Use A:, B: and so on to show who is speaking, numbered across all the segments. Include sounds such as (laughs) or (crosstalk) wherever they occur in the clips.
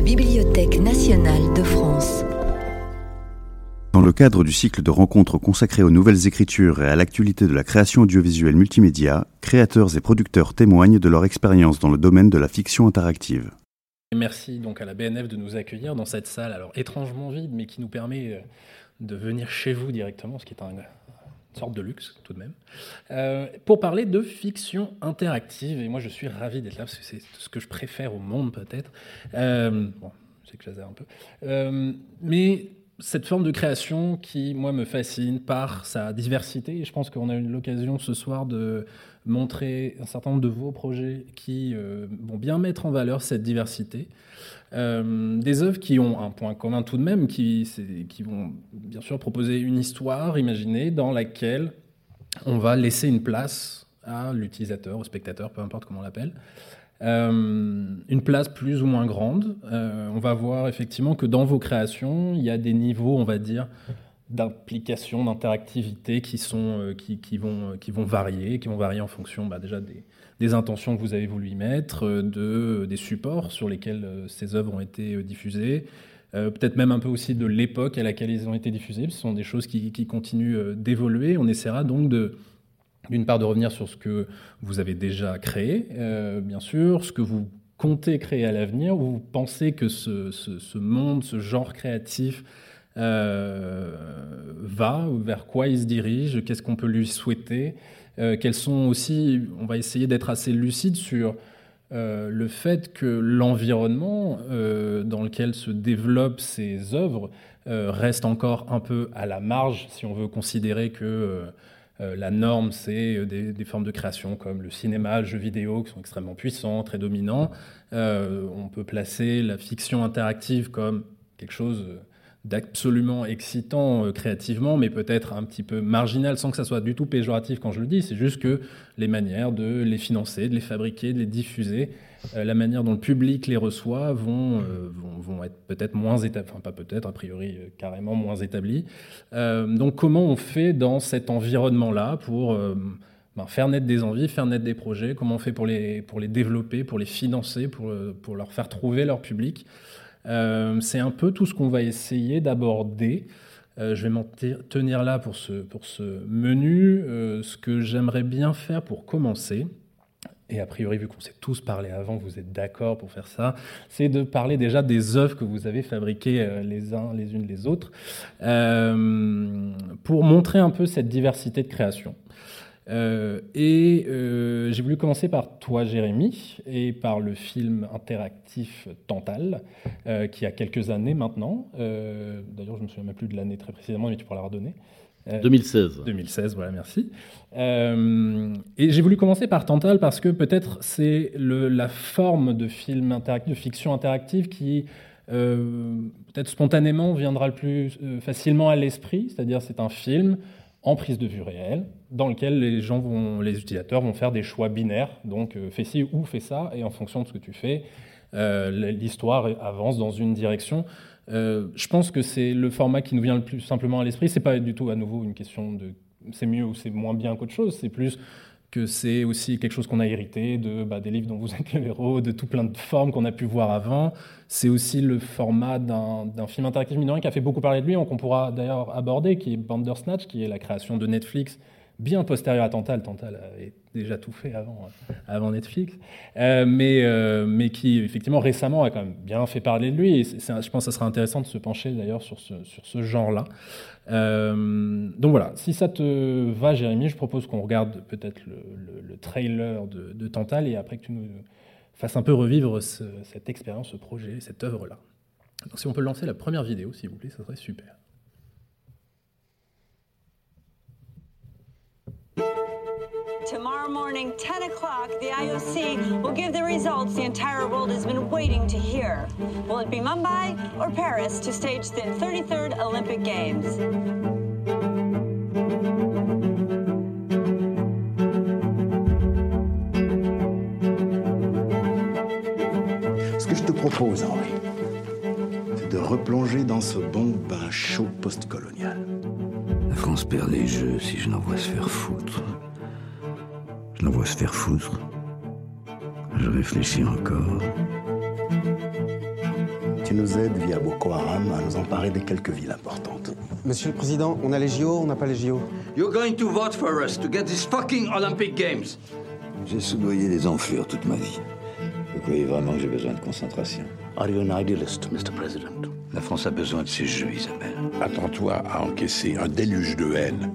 A: la Bibliothèque nationale de France.
B: Dans le cadre du cycle de rencontres consacré aux nouvelles écritures et à l'actualité de la création audiovisuelle multimédia, créateurs et producteurs témoignent de leur expérience dans le domaine de la fiction interactive.
C: Merci donc à la BNF de nous accueillir dans cette salle, alors étrangement vide, mais qui nous permet euh, de venir chez vous directement, ce qui est un, une sorte de luxe tout de même, euh, pour parler de fiction interactive. Et moi, je suis ravi d'être là parce que c'est ce que je préfère au monde peut-être. Euh, bon, c'est que un peu, euh, mais cette forme de création qui, moi, me fascine par sa diversité. Et je pense qu'on a eu l'occasion ce soir de montrer un certain nombre de vos projets qui vont bien mettre en valeur cette diversité. Euh, des œuvres qui ont un point commun tout de même, qui, vont bien sûr proposer une histoire imaginée dans laquelle on va laisser une place à l'utilisateur, au spectateur, peu importe comment on l'appelle. Euh, une place plus ou moins grande. on va voir effectivement que dans vos créations, il y a des niveaux, on va dire, d'implication, d'interactivité euh, qui, qui, vont, qui vont varier, qui vont varier en fonction bah, déjà des, des, intentions que vous avez voulu y mettre, euh, de, des supports sur lesquels euh, ces œuvres ont été diffusées, peut-être même un peu aussi de l'époque à laquelle ils ont été diffusés. Ce sont des choses qui, qui continuent d'évoluer. On essaiera donc d'une part de revenir sur ce que vous avez déjà créé, bien sûr, ce que vous comptez créer à l'avenir, où vous pensez que ce, ce, monde, ce genre créatif, euh, va, vers quoi il se dirige, qu'est-ce qu'on peut lui souhaiter, euh, quels sont aussi, on va essayer d'être assez lucide sur euh, le fait que l'environnement dans lequel se développent ces œuvres reste encore un peu à la marge si on veut considérer que la norme, c'est des, formes de création comme le cinéma, le jeu vidéo, qui sont extrêmement puissants, très dominants. on peut placer la fiction interactive comme quelque chose d'absolument excitant euh, créativement, mais peut-être un petit peu marginal, sans que ça soit du tout péjoratif quand je le dis. C'est juste que les manières de les financer, de les fabriquer, de les diffuser, euh, la manière dont le public les reçoit vont, euh, vont, vont, être peut-être moins établies, enfin pas peut-être, a priori carrément moins établies. donc comment on fait dans cet environnement-là pour ben, faire naître des envies, faire naître des projets, comment on fait pour les, pour les développer, pour les financer, pour, pour leur faire trouver leur public? C'est un peu tout ce qu'on va essayer d'aborder. Euh, je vais m'en tenir là pour ce, pour ce menu. Euh, ce que j'aimerais bien faire pour commencer, et a priori, vu qu'on s'est tous parlé avant, vous êtes d'accord pour faire ça, c'est de parler déjà des œuvres que vous avez fabriquées les uns les unes les autres, pour montrer un peu cette diversité de création. Euh, et euh, j'ai voulu commencer par toi, Jérémy, et par le film interactif Tantal, euh, qui a quelques années maintenant. D'ailleurs, je ne me souviens même plus de l'année très précisément, mais tu pourras la redonner.
D: 2016.
C: 2016, voilà, merci. et j'ai voulu commencer par Tantal parce que peut-être c'est la forme de film interactif, de fiction interactive qui peut-être spontanément viendra le plus facilement à l'esprit, c'est-à-dire c'est un film en prise de vue réelle, dans lequel les gens vont, les utilisateurs vont faire des choix binaires, donc euh, fais ci ou fais ça, et en fonction de ce que tu fais, euh, l'histoire avance dans une direction. Euh, je pense que c'est le format qui nous vient le plus simplement à l'esprit. C'est pas du tout à nouveau une question de c'est mieux ou c'est moins bien qu'autre chose. C'est plus que c'est aussi quelque chose qu'on a hérité de, bah, des livres dont vous êtes le héros, de tout plein de formes qu'on a pu voir avant. C'est aussi le format d'un film interactif minoré qui a fait beaucoup parler de lui, qu'on pourra d'ailleurs aborder, qui est Bandersnatch, qui est la création de Netflix, bien postérieure à Tantal. Tantal avait déjà tout fait avant, Netflix, euh, mais, euh, mais qui effectivement récemment a quand même bien fait parler de lui. Je pense que ça sera intéressant de se pencher d'ailleurs sur ce, genre-là. Euh, donc voilà, si ça te va, Jérémy, je propose qu'on regarde peut-être le, trailer de, de, Tantal et après que tu nous fasses un peu revivre cette expérience, ce projet, cette œuvre-là. Si on peut lancer la première vidéo, s'il vous plaît, ça serait super.
E: Tomorrow morning, 10 o'clock, the IOC will give the results the entire world has been waiting to hear. Will it be Mumbai or Paris to stage the 33rd Olympic Games?
F: Ce que je te propose, Henri, c'est de replonger dans ce bon bain chaud postcolonial.
G: La France perd des jeux si je n'envoie se faire foutre. L'envoie se faire foutre. Je réfléchis encore.
F: qui nous aide via Boko Haram à nous emparer des quelques villes importantes.
D: Monsieur le Président, on a les JO, on n'a pas les JO.
H: You're going to vote for us to get these fucking Olympic Games.
G: J'ai soudoyé les enflures toute ma vie. Vous croyez vraiment que j'ai besoin de concentration?
F: Are you an idealist, Mr. President?
G: La France a besoin de ces jeux, Isabelle.
I: Attends-toi à encaisser un déluge de haine.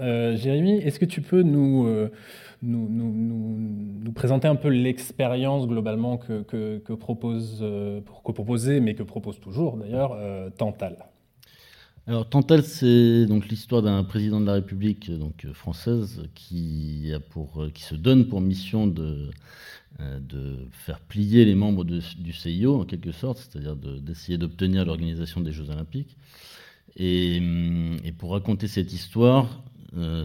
C: Euh, Jérémy, est-ce que tu peux nous, euh, nous, présenter un peu l'expérience globalement que, propose, euh, que proposait, mais que propose toujours d'ailleurs, Tantal?
J: Alors Tantal, c'est donc l'histoire d'un président de la République française qui a pour qui se donne pour mission de faire plier les membres du CIO en quelque sorte, c'est-à-dire de- d'essayer d'obtenir l'organisation des Jeux Olympiques. Et, hum, pour raconter cette histoire,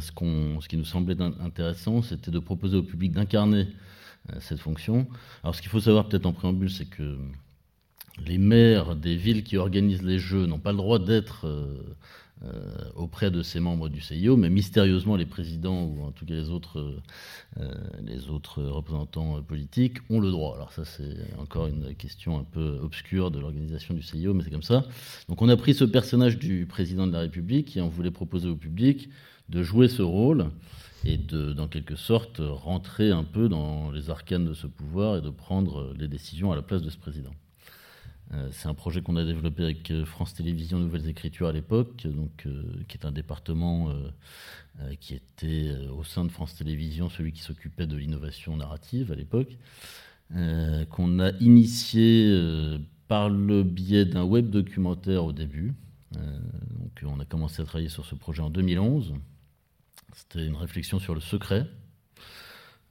J: ce, qu'on- ce qui nous semblait in- intéressant, c'était de proposer au public d'incarner euh, cette fonction. Alors ce qu'il faut savoir peut-être en préambule, c'est que les maires des villes qui organisent les Jeux n'ont pas le droit d'être euh, euh, auprès de ces membres du CIO, mais mystérieusement les présidents ou en tout cas les autres, euh, euh, les autres représentants euh, politiques ont le droit. Alors ça c'est encore une question un peu obscure de l'organisation du CIO, mais c'est comme ça. Donc on a pris ce personnage du président de la République et on voulait proposer au public de jouer ce rôle et de, dans quelque sorte, rentrer un peu dans les arcanes de ce pouvoir et de prendre les décisions à la place de ce président. Euh, C'est un projet qu'on a développé avec euh, France Télévisions Nouvelles Écritures à l'époque, donc euh, qui est un département qui était au sein de France Télévisions celui qui s'occupait de l'innovation narrative à l'époque, qu'on a initié par le biais d'un web documentaire au début. Donc on a commencé à travailler sur ce projet en 2011. C'était une réflexion sur le secret,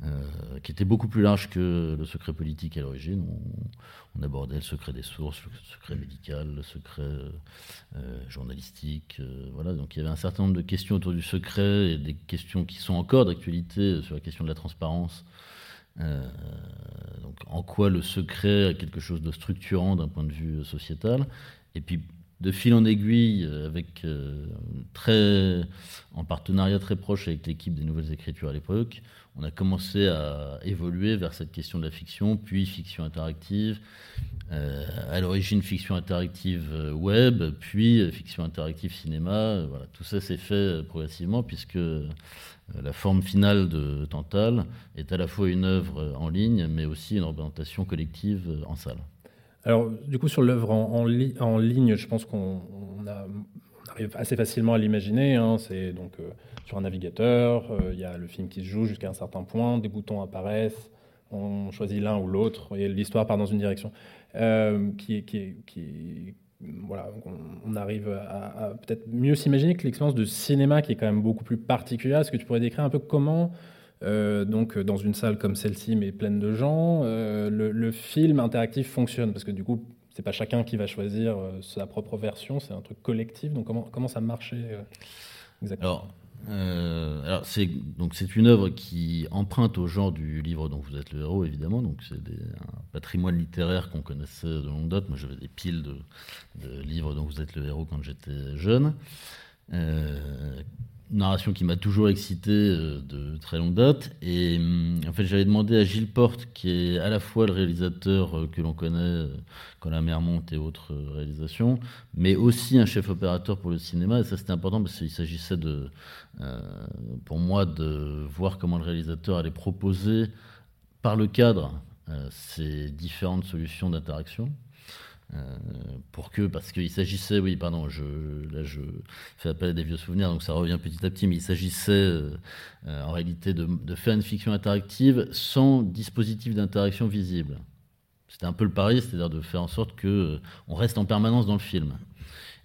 J: euh, qui était beaucoup plus large que le secret politique à l'origine. On, abordait le secret des sources, le secret médical, le secret euh, euh, journalistique. voilà, donc il y avait un certain nombre de questions autour du secret et des questions qui sont encore d'actualité sur la question de la transparence. Donc en quoi le secret a quelque chose de structurant d'un point de vue sociétal? Et puis de fil en aiguille, euh, avec euh, très, en partenariat très proche avec l'équipe des Nouvelles Écritures à l'époque, on a commencé à évoluer vers cette question de la fiction, puis fiction interactive, euh, à l'origine fiction interactive web, puis fiction interactive cinéma. Voilà, tout ça s'est fait progressivement puisque la forme finale de Tantal est à la fois une œuvre en ligne, mais aussi une représentation collective en salle.
C: Alors, du coup, sur l'œuvre en, en li- en ligne, je pense qu'on arrive assez facilement à l'imaginer. hein. C'est donc euh, sur un navigateur, euh, il y a le film qui se joue jusqu'à un certain point, des boutons apparaissent, on choisit l'un ou l'autre, et l'histoire part dans une direction. Euh, qui, qui, qui, voilà, on, arrive à peut-être mieux s'imaginer que l'expérience de cinéma, qui est quand même beaucoup plus particulière. Est-ce que tu pourrais décrire un peu comment euh, donc dans une salle comme celle-ci, mais pleine de gens, euh, le, film interactif fonctionne parce que du coup, c'est pas chacun qui va choisir euh, sa propre version, c'est un truc collectif. Donc comment ça marchait euh, exactement?
J: Alors, euh, c'est donc c'est une œuvre qui emprunte au genre du livre dont vous êtes le héros évidemment. Donc c'est un patrimoine littéraire qu'on connaissait de longue date. Moi j'avais des piles de, livres dont vous êtes le héros quand j'étais jeune. Euh, narration qui m'a toujours excité euh, de très longue date. Et hum, en fait, j'avais demandé à Gilles Porte, qui est à la fois le réalisateur euh, que l'on connaît euh, quand la mer monte et autres réalisations, mais aussi un chef opérateur pour le cinéma. Et ça, c'était important parce qu'il s'agissait de, pour moi, de voir comment le réalisateur allait proposer par le cadre ces différentes solutions d'interaction. Euh, pour que, parce qu'il s'agissait, oui, pardon, je, là je fais appel à des vieux souvenirs, donc ça revient petit à petit, mais il s'agissait euh, en réalité de, de faire une fiction interactive sans dispositif d'interaction visible. C'était un peu le pari, c'est-à-dire de faire en sorte que euh, on reste en permanence dans le film.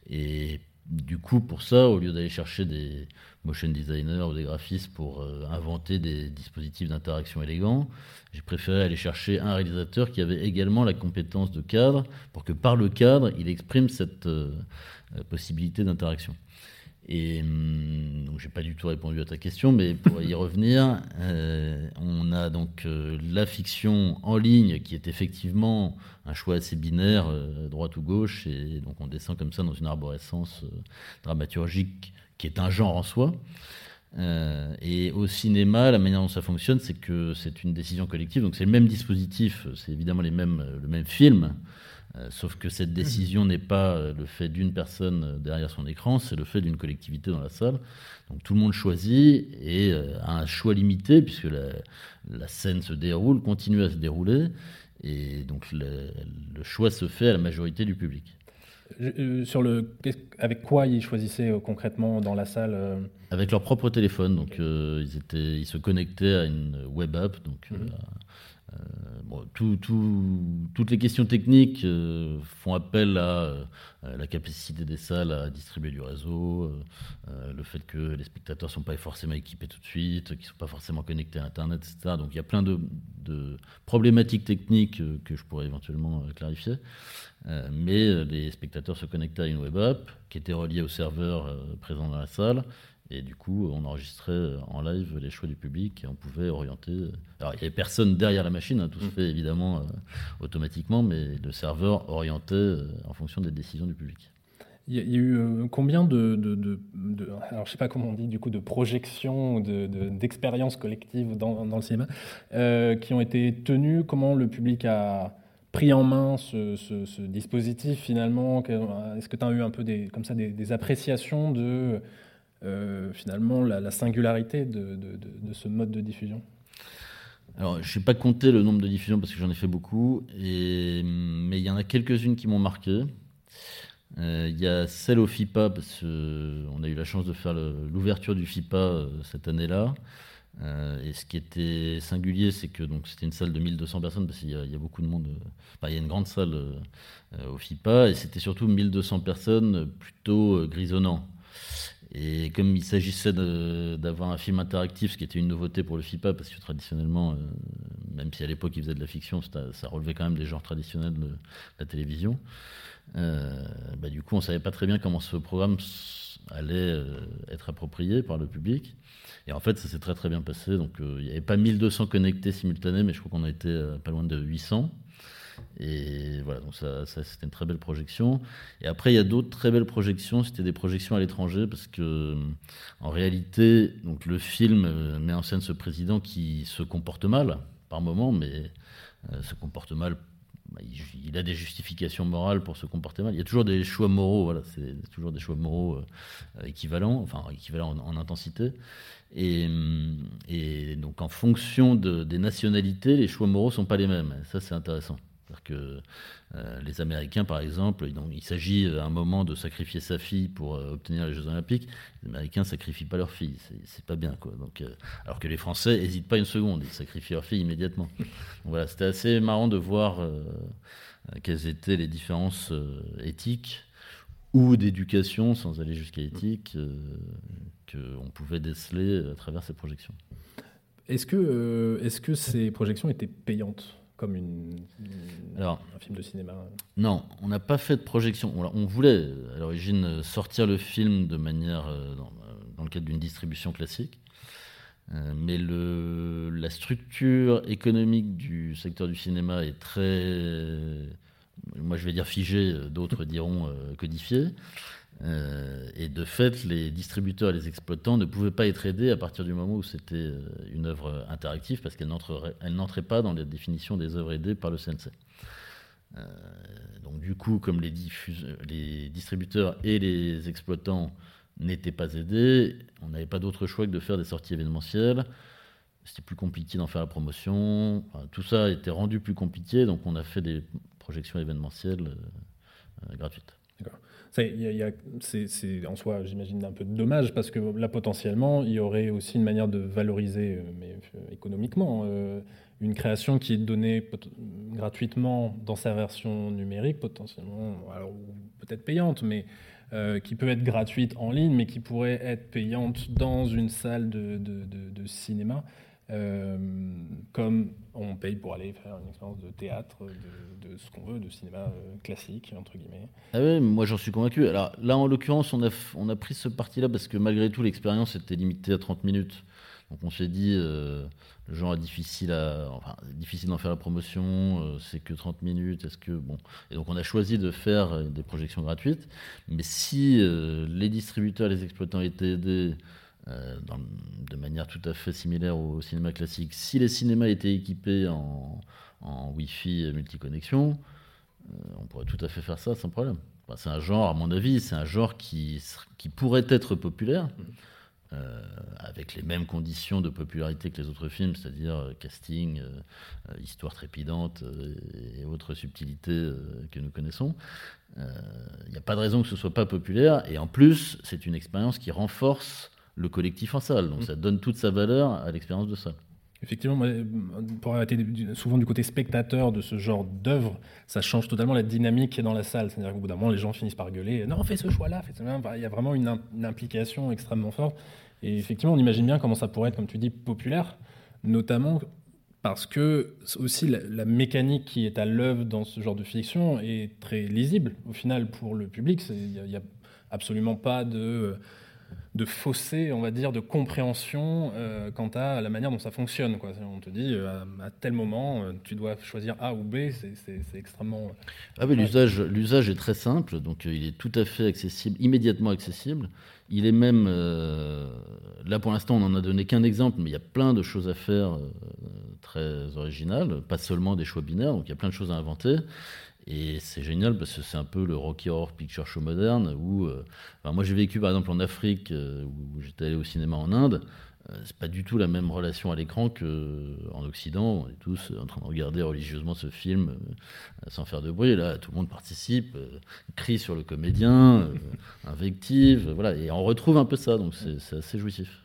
J: Et du coup, pour ça, au lieu d'aller chercher des motion designers ou des graphistes pour euh, inventer des dispositifs d'interaction élégants, j'ai préféré aller chercher un réalisateur qui avait également la compétence de cadre pour que par le cadre, il exprime cette euh, possibilité d'interaction. Et hum, donc, j'ai pas du tout répondu à ta question, mais pour y revenir, euh, on a donc la fiction en ligne qui est effectivement un choix assez binaire, euh, droite ou gauche, et donc on descend comme ça dans une arborescence dramaturgique qui est un genre en soi. et au cinéma, la manière dont ça fonctionne, c'est que c'est une décision collective, donc c'est le même dispositif, c'est évidemment les mêmes, le même film, euh, sauf que cette décision n'est pas euh, le fait d'une personne euh, derrière son écran, c'est le fait d'une collectivité dans la salle. Donc tout le monde choisit et a un choix limité puisque la, scène se déroule, continue à se dérouler, et donc le, choix se fait à la majorité du public.
C: Sur le, avec quoi ils choisissaient concrètement dans la salle
J: Avec leur propre téléphone. Donc ils, étaient, ils se connectaient à une web app, donc Euh, toutes les questions techniques euh, font appel à, la capacité des salles à distribuer du réseau, euh, le fait que les spectateurs ne sont pas forcément équipés tout de suite, qu'ils ne sont pas forcément connectés à Internet, etc. Donc il y a plein de, problématiques techniques que je pourrais éventuellement clarifier. mais les spectateurs se connectaient à une web app qui était reliée au serveur présent dans la salle et du coup, on enregistrait en live les choix du public et on pouvait orienter. Alors, il n'y avait personne derrière la machine, hein, tout se mm. fait évidemment euh, automatiquement, mais le serveur orientait euh, en fonction des décisions du public.
C: Il y, a eu euh, combien de, alors je sais pas comment on dit du coup, de projections, d'expériences collectives dans, dans, le cinéma qui ont été tenues? Comment le public a pris en main ce, ce, dispositif finalement? Est-ce que tu as eu un peu des, comme ça des appréciations de euh, finalement la, singularité de, ce mode de diffusion?
J: Alors, je n'ai pas compté le nombre de diffusions parce que j'en ai fait beaucoup, mais il y en a quelques-unes qui m'ont marqué. Euh, il y a celle au FIPA, parce qu'on a eu la chance de faire l'ouverture du FIPA euh, cette année-là. et ce qui était singulier, c'est que c'était une salle de 1200 personnes, parce qu'il y, a beaucoup de monde. il y a une grande salle au FIPA, et c'était surtout 1200 personnes plutôt grisonnant. Et comme il s'agissait d'avoir un film interactif, ce qui était une nouveauté pour le FIPA, parce que traditionnellement, euh, même si à l'époque il faisait de la fiction, ça relevait quand même des genres traditionnels de la télévision, euh, bah, du coup on ne savait pas très bien comment ce programme allait euh, être approprié par le public. Et en fait, ça s'est très très bien passé. Donc il n'y avait pas 1200 connectés simultanés, mais je crois qu'on a été pas loin de 800. Et voilà, donc ça, c'était une très belle projection. Et après, il y a d'autres très belles projections. C'était des projections à l'étranger parce que, en réalité, donc le film euh, met en scène ce président qui se comporte mal par moment, mais euh, se comporte mal. Bah, il, a des justifications morales pour se comporter mal. Il y a toujours des choix moraux, voilà, c'est toujours des choix moraux euh, équivalents, enfin équivalents en, intensité. Et, et, donc en fonction de, des nationalités, les choix moraux sont pas les mêmes. Ça, c'est intéressant. C'est-à-dire que euh, les Américains, par exemple, il s'agit à un moment de sacrifier sa fille pour euh, obtenir les Jeux Olympiques. Les Américains ne sacrifient pas leur fille, c'est pas bien. Quoi. Donc, euh, alors que les Français n'hésitent pas une seconde, ils sacrifient leur fille immédiatement. voilà, c'était assez marrant de voir quelles étaient les différences éthiques ou d'éducation, sans aller jusqu'à éthique, qu'on pouvait déceler à travers ces projections.
C: Est-ce que, est -ce que ces projections étaient payantes? Comme une, Alors, un film de cinéma
J: Non, on n'a pas fait de projection. On, voulait à l'origine sortir le film de manière euh, dans, le cadre d'une distribution classique. Euh, mais le, la structure économique du secteur du cinéma est très, moi je vais dire figée, d'autres diront euh, codifiée. Euh, et de fait, les distributeurs et les exploitants ne pouvaient pas être aidés à partir du moment où c'était euh, une œuvre interactive parce qu'elle n'entrait pas dans la définition des œuvres aidées par le CNC. Euh, donc du coup, comme les, distributeurs et les exploitants n'étaient pas aidés, on n'avait pas d'autre choix que de faire des sorties événementielles. C'était plus compliqué d'en faire la promotion. tout ça a été rendu plus compliqué, donc on a fait des projections événementielles gratuites.
C: D'accord. C'est en soi, j'imagine, un peu dommage parce que là, potentiellement, il y aurait aussi une manière de valoriser, euh, mais euh, économiquement, euh, une création qui est donnée gratuitement dans sa version numérique, potentiellement, alors peut-être payante, mais qui peut être gratuite en ligne, mais qui pourrait être payante dans une salle de, cinéma. Comme on paye pour aller faire une expérience de théâtre, de, ce qu'on veut, de cinéma classique, entre guillemets.
J: Ah oui, moi j'en suis convaincu. Alors là, en l'occurrence, on a, on a pris ce parti-là parce que malgré tout, l'expérience était limitée à 30 minutes. Donc on s'est dit, euh, le genre est difficile à, enfin, difficile d'en faire la promotion, euh, c'est que 30 minutes, est-ce que bon, et donc on a choisi de faire euh, des projections gratuites. Mais si les distributeurs, les exploitants étaient aidés de manière tout à fait similaire au cinéma classique, si les cinémas étaient équipés en, en Wi-Fi multiconnexion, on pourrait tout à fait faire ça sans problème. c'est un genre, à mon avis, c'est un genre qui, qui pourrait être populaire. Mmh. Euh, avec les mêmes conditions de popularité que les autres films, c'est-à-dire euh, casting, euh, histoire trépidante et autres subtilités que nous connaissons. Il n'y a pas de raison que ce soit pas populaire, et en plus, c'est une expérience qui renforce le collectif en salle, donc mm. ça donne toute sa valeur à l'expérience de salle.
C: Effectivement, pour avoir été souvent du côté spectateur de ce genre d'œuvre, ça change totalement la dynamique qui est dans la salle. C'est-à-dire qu'au bout d'un moment, les gens finissent par gueuler Non, fais ce choix-là. Il y a vraiment une, implication extrêmement forte. Et effectivement, on imagine bien comment ça pourrait être, comme tu dis, populaire, notamment parce que aussi la, mécanique qui est à l'œuvre dans ce genre de fiction est très lisible au final pour le public. Il n'y a, absolument pas de de fossé, on va dire, de compréhension euh, quant à la manière dont ça fonctionne. Quoi. On te dit, euh, à, tel moment, euh, tu dois choisir A ou B, c'est extrêmement...
J: Ah oui, l'usage est très simple, donc il est tout à fait accessible, immédiatement accessible. Il est même, là pour l'instant on n'en a donné qu'un exemple, mais il y a plein de choses à faire très originales, pas seulement des choix binaires, donc il y a plein de choses à inventer. Et c'est génial parce que c'est un peu le Rocky Horror Picture Show moderne où, euh, moi j'ai vécu par exemple en Afrique euh, où j'étais allé au cinéma en Inde. Euh, c'est pas du tout la même relation à l'écran qu'en Occident. On est tous en train de regarder religieusement ce film sans faire de bruit. Là, tout le monde participe, crie sur le comédien, invective, voilà. Et on retrouve un peu ça, donc c'est assez jouissif.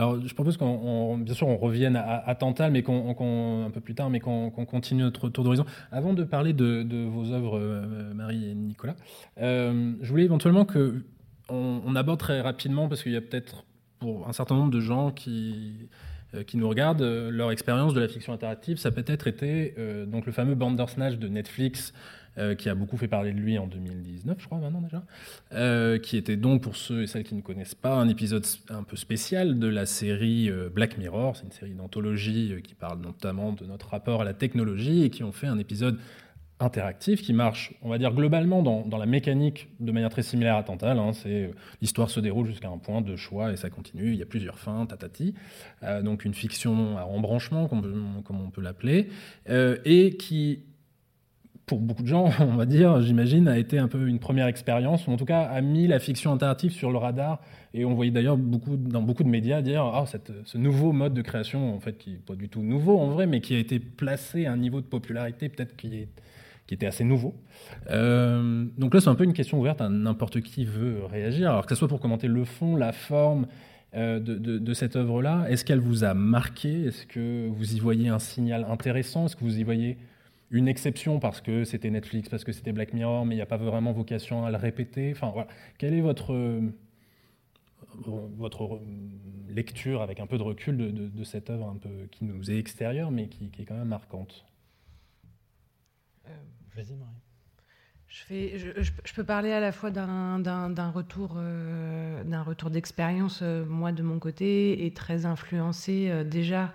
C: Alors, je propose qu'on, bien sûr, on revienne à, Tantal, mais qu'on, un peu plus tard, mais qu'on, continue notre tour d'horizon. Avant de parler de, vos œuvres, euh, Marie et Nicolas, euh, je voulais éventuellement que on, aborde très rapidement, parce qu'il y a peut-être pour un certain nombre de gens qui qui nous regardent, leur expérience de la fiction interactive, ça peut-être été donc le fameux Bandersnatch de Netflix euh, qui a beaucoup fait parler de lui en 2019, je crois, maintenant déjà, euh, qui était donc, pour ceux et celles qui ne connaissent pas, un épisode un peu spécial de la série euh, Black Mirror. C'est une série d'anthologie qui parle notamment de notre rapport à la technologie et qui ont fait un épisode interactif qui marche, on va dire globalement dans, dans la mécanique de manière très similaire à Tantal. Hein, c'est l'histoire se déroule jusqu'à un point de choix et ça continue. Il y a plusieurs fins, tatati. donc une fiction à embranchement, comme, on peut l'appeler, et qui pour beaucoup de gens, (laughs) on va dire, j'imagine, a été un peu une première expérience, ou en tout cas a mis la fiction interactive sur le radar. Et on voyait d'ailleurs beaucoup, dans beaucoup de médias dire ah, ce nouveau mode de création, en fait, qui n'est pas du tout nouveau en vrai, mais qui a été placé à un niveau de popularité peut-être qui, qui était assez nouveau. Euh, donc là, c'est un peu une question ouverte à n'importe qui veut réagir, alors que ce soit pour commenter le fond, la forme. Euh, de, cette œuvre-là, est-ce qu'elle vous a marqué? Est-ce que vous y voyez un signal intéressant? Est-ce que vous y voyez une exception parce que c'était Netflix, parce que c'était Black Mirror, mais il n'y a pas vraiment vocation à le répéter? Enfin, voilà. Quelle est votre, euh, votre lecture avec un peu de recul de, cette œuvre un peu qui nous est extérieure, mais qui, est quand même marquante?
K: Je, peux parler à la fois d'un d'un retour d'expérience, moi de mon côté, et très influencé déjà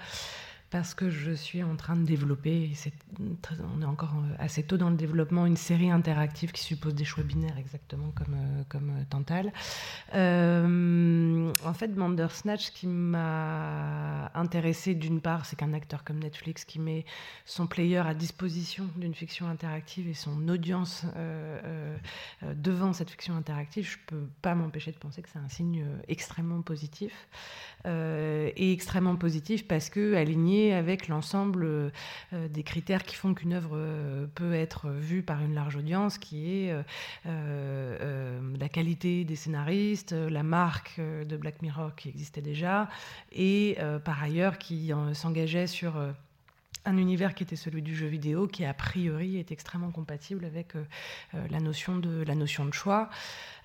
K: parce que je suis en train de développer, on est encore euh, assez tôt dans le développement, une série interactive qui suppose des choix binaires exactement comme, euh, comme euh, Tantal. en fait, Bandersnatch, ce qui m'a intéressé d'une part, c'est qu'un acteur comme Netflix qui met son player à disposition d'une fiction interactive et son audience devant cette fiction interactive, je ne peux pas m'empêcher de penser que c'est un signe extrêmement positif. et extrêmement positif parce que aligné avec l'ensemble euh, des critères qui font qu'une œuvre euh, peut être vue par une large audience, qui est euh, la qualité des scénaristes, la marque de Black Mirror qui existait déjà, et par ailleurs qui s'engageait sur un univers qui était celui du jeu vidéo, qui a priori est extrêmement compatible avec la, notion de, la notion de choix.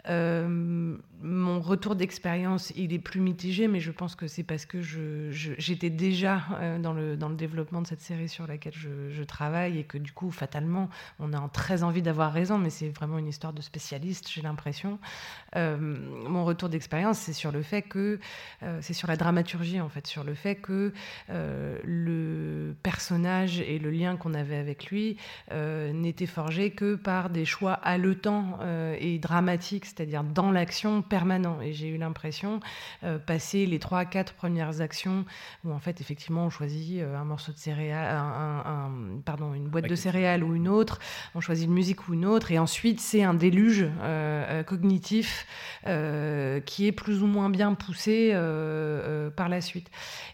K: Euh, mon retour d'expérience, il est plus mitigé, mais je pense que c'est parce que j'étais déjà euh, dans, le, développement de cette série sur laquelle je, travaille et que du coup, fatalement, on a très envie d'avoir raison, mais c'est vraiment une histoire de spécialiste, j'ai l'impression. Euh, mon retour d'expérience, c'est sur le fait que, c'est sur la dramaturgie en fait, sur le fait que le personnage et le lien qu'on avait avec lui n'étaient forgés que par des choix haletants et dramatiques, c'est-à-dire dans l'action permanent. Et j'ai eu l'impression, euh, passer les trois, quatre premières actions, où en fait, effectivement, on choisit euh, un morceau de céréales, un, pardon, une boîte de céréales ou une autre, on choisit une musique ou une autre, et ensuite, c'est un déluge euh, cognitif qui est plus ou moins bien poussé par la suite.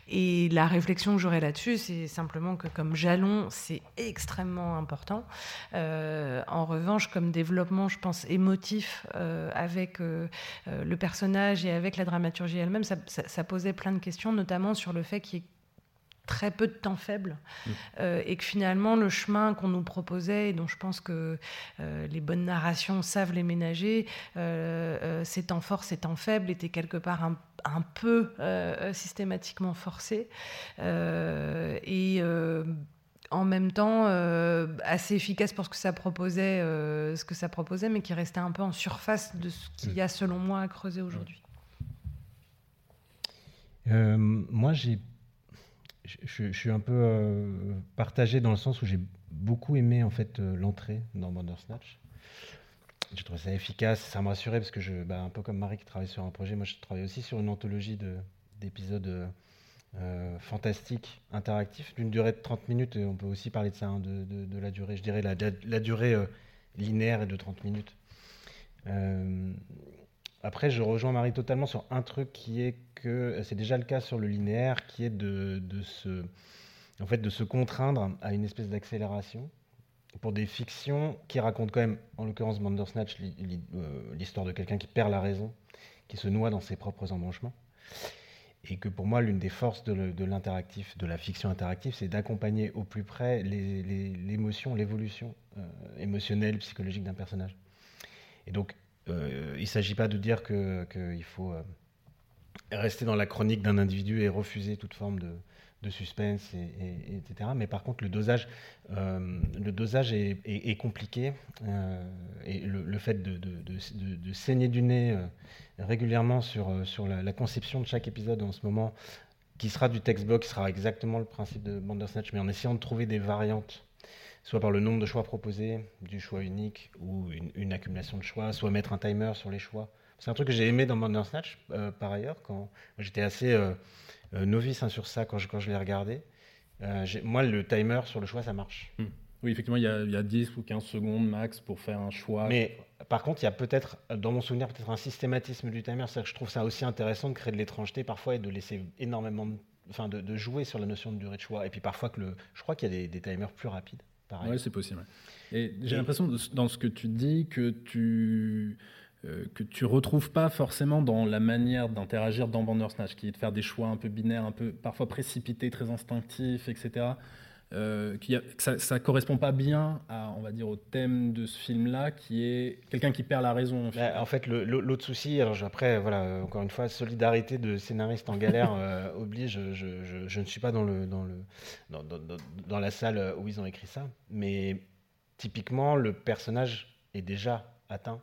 K: Et la réflexion que j'aurais là-dessus, c'est simplement que comme jalon, c'est extrêmement important. en revanche, comme développement, je pense, émotif avec euh, le personnage et avec la dramaturgie elle-même, ça, posait plein de questions, notamment sur le fait qu'il y ait très peu de temps faible mm. euh, et que finalement le chemin qu'on nous proposait et dont je pense que euh, les bonnes narrations savent les ménager, ces temps forts, ces temps faibles étaient quelque part un, un peu systématiquement forcés et en même temps euh, assez efficace pour ce que ça proposait, euh, ce que ça proposait, mais qui restait un peu en surface de ce qu'il y a selon moi à creuser aujourd'hui.
L: Euh, moi, j'ai, je, suis un peu partagé dans le sens où j'ai beaucoup aimé en fait l'entrée dans Bandersnatch. Je trouve ça efficace, ça m'a rassuré parce que je, bah, un peu comme Marie qui travaille sur un projet, moi je travaille aussi sur une anthologie de, d'épisodes euh, fantastique, interactif, d'une durée de 30 minutes. Et on peut aussi parler de ça, hein, de, la durée, je dirais la, durée euh, linéaire est de 30 minutes. Euh, après, je rejoins Marie totalement sur un truc qui est que c'est déjà le cas sur le linéaire, qui est de, se, en fait, de se contraindre à une espèce d'accélération pour des fictions qui racontent quand même, en l'occurrence Bandersnatch, l'histoire de quelqu'un qui perd la raison, qui se noie dans ses propres embranchements et que pour moi, l'une des forces de l'interactif, de, la fiction interactive, c'est d'accompagner au plus près l'émotion, l'évolution euh, émotionnelle, psychologique d'un personnage. Et donc, euh, il ne s'agit pas de dire qu'il faut euh, rester dans la chronique d'un individu et refuser toute forme de, de suspense, et, etc. Mais par contre, le dosage, euh, le dosage est, compliqué. Euh, et le, fait de, de, saigner du nez euh, régulièrement sur, sur la, conception de chaque épisode en ce moment, qui sera du textbox, qui sera exactement le principe de Bandersnatch, mais en essayant de trouver des variantes soit par le nombre de choix proposés, du choix unique ou une, accumulation de choix, soit mettre un timer sur les choix. C'est un truc que j'ai aimé dans Bandersnatch, par ailleurs, quand j'étais assez novice hein, sur ça quand je, quand je l'ai regardé. Euh, moi, le timer sur le choix, ça marche.
C: Hmm. Oui, effectivement, il y, a, il y, a, 10 ou 15 secondes max pour faire un choix.
L: Mais par contre, il y a peut-être, dans mon souvenir, peut-être un systématisme du timer. C'est-à-dire que je trouve ça aussi intéressant de créer de l'étrangeté parfois et de laisser énormément, de, enfin, de, jouer sur la notion de durée de choix. Et puis parfois, que le, je crois qu'il y a des, timers plus rapides.
C: Oui, c'est possible. Et j'ai l'impression, dans ce que tu dis, que tu euh, que tu retrouves pas forcément dans la manière d'interagir dans Bandersnatch, qui est de faire des choix un peu binaires, un peu parfois précipités, très instinctifs, etc. Euh, qui ça, ça correspond pas bien à, on va dire, au thème de ce film-là, qui est quelqu'un qui perd la raison.
L: Bah, en fait, l'autre souci, alors après, voilà, encore une fois, solidarité de scénariste en galère (laughs) euh, oblige. Je, je, je, ne suis pas dans le dans le dans, dans, dans, la salle où ils ont écrit ça, mais typiquement, le personnage est déjà atteint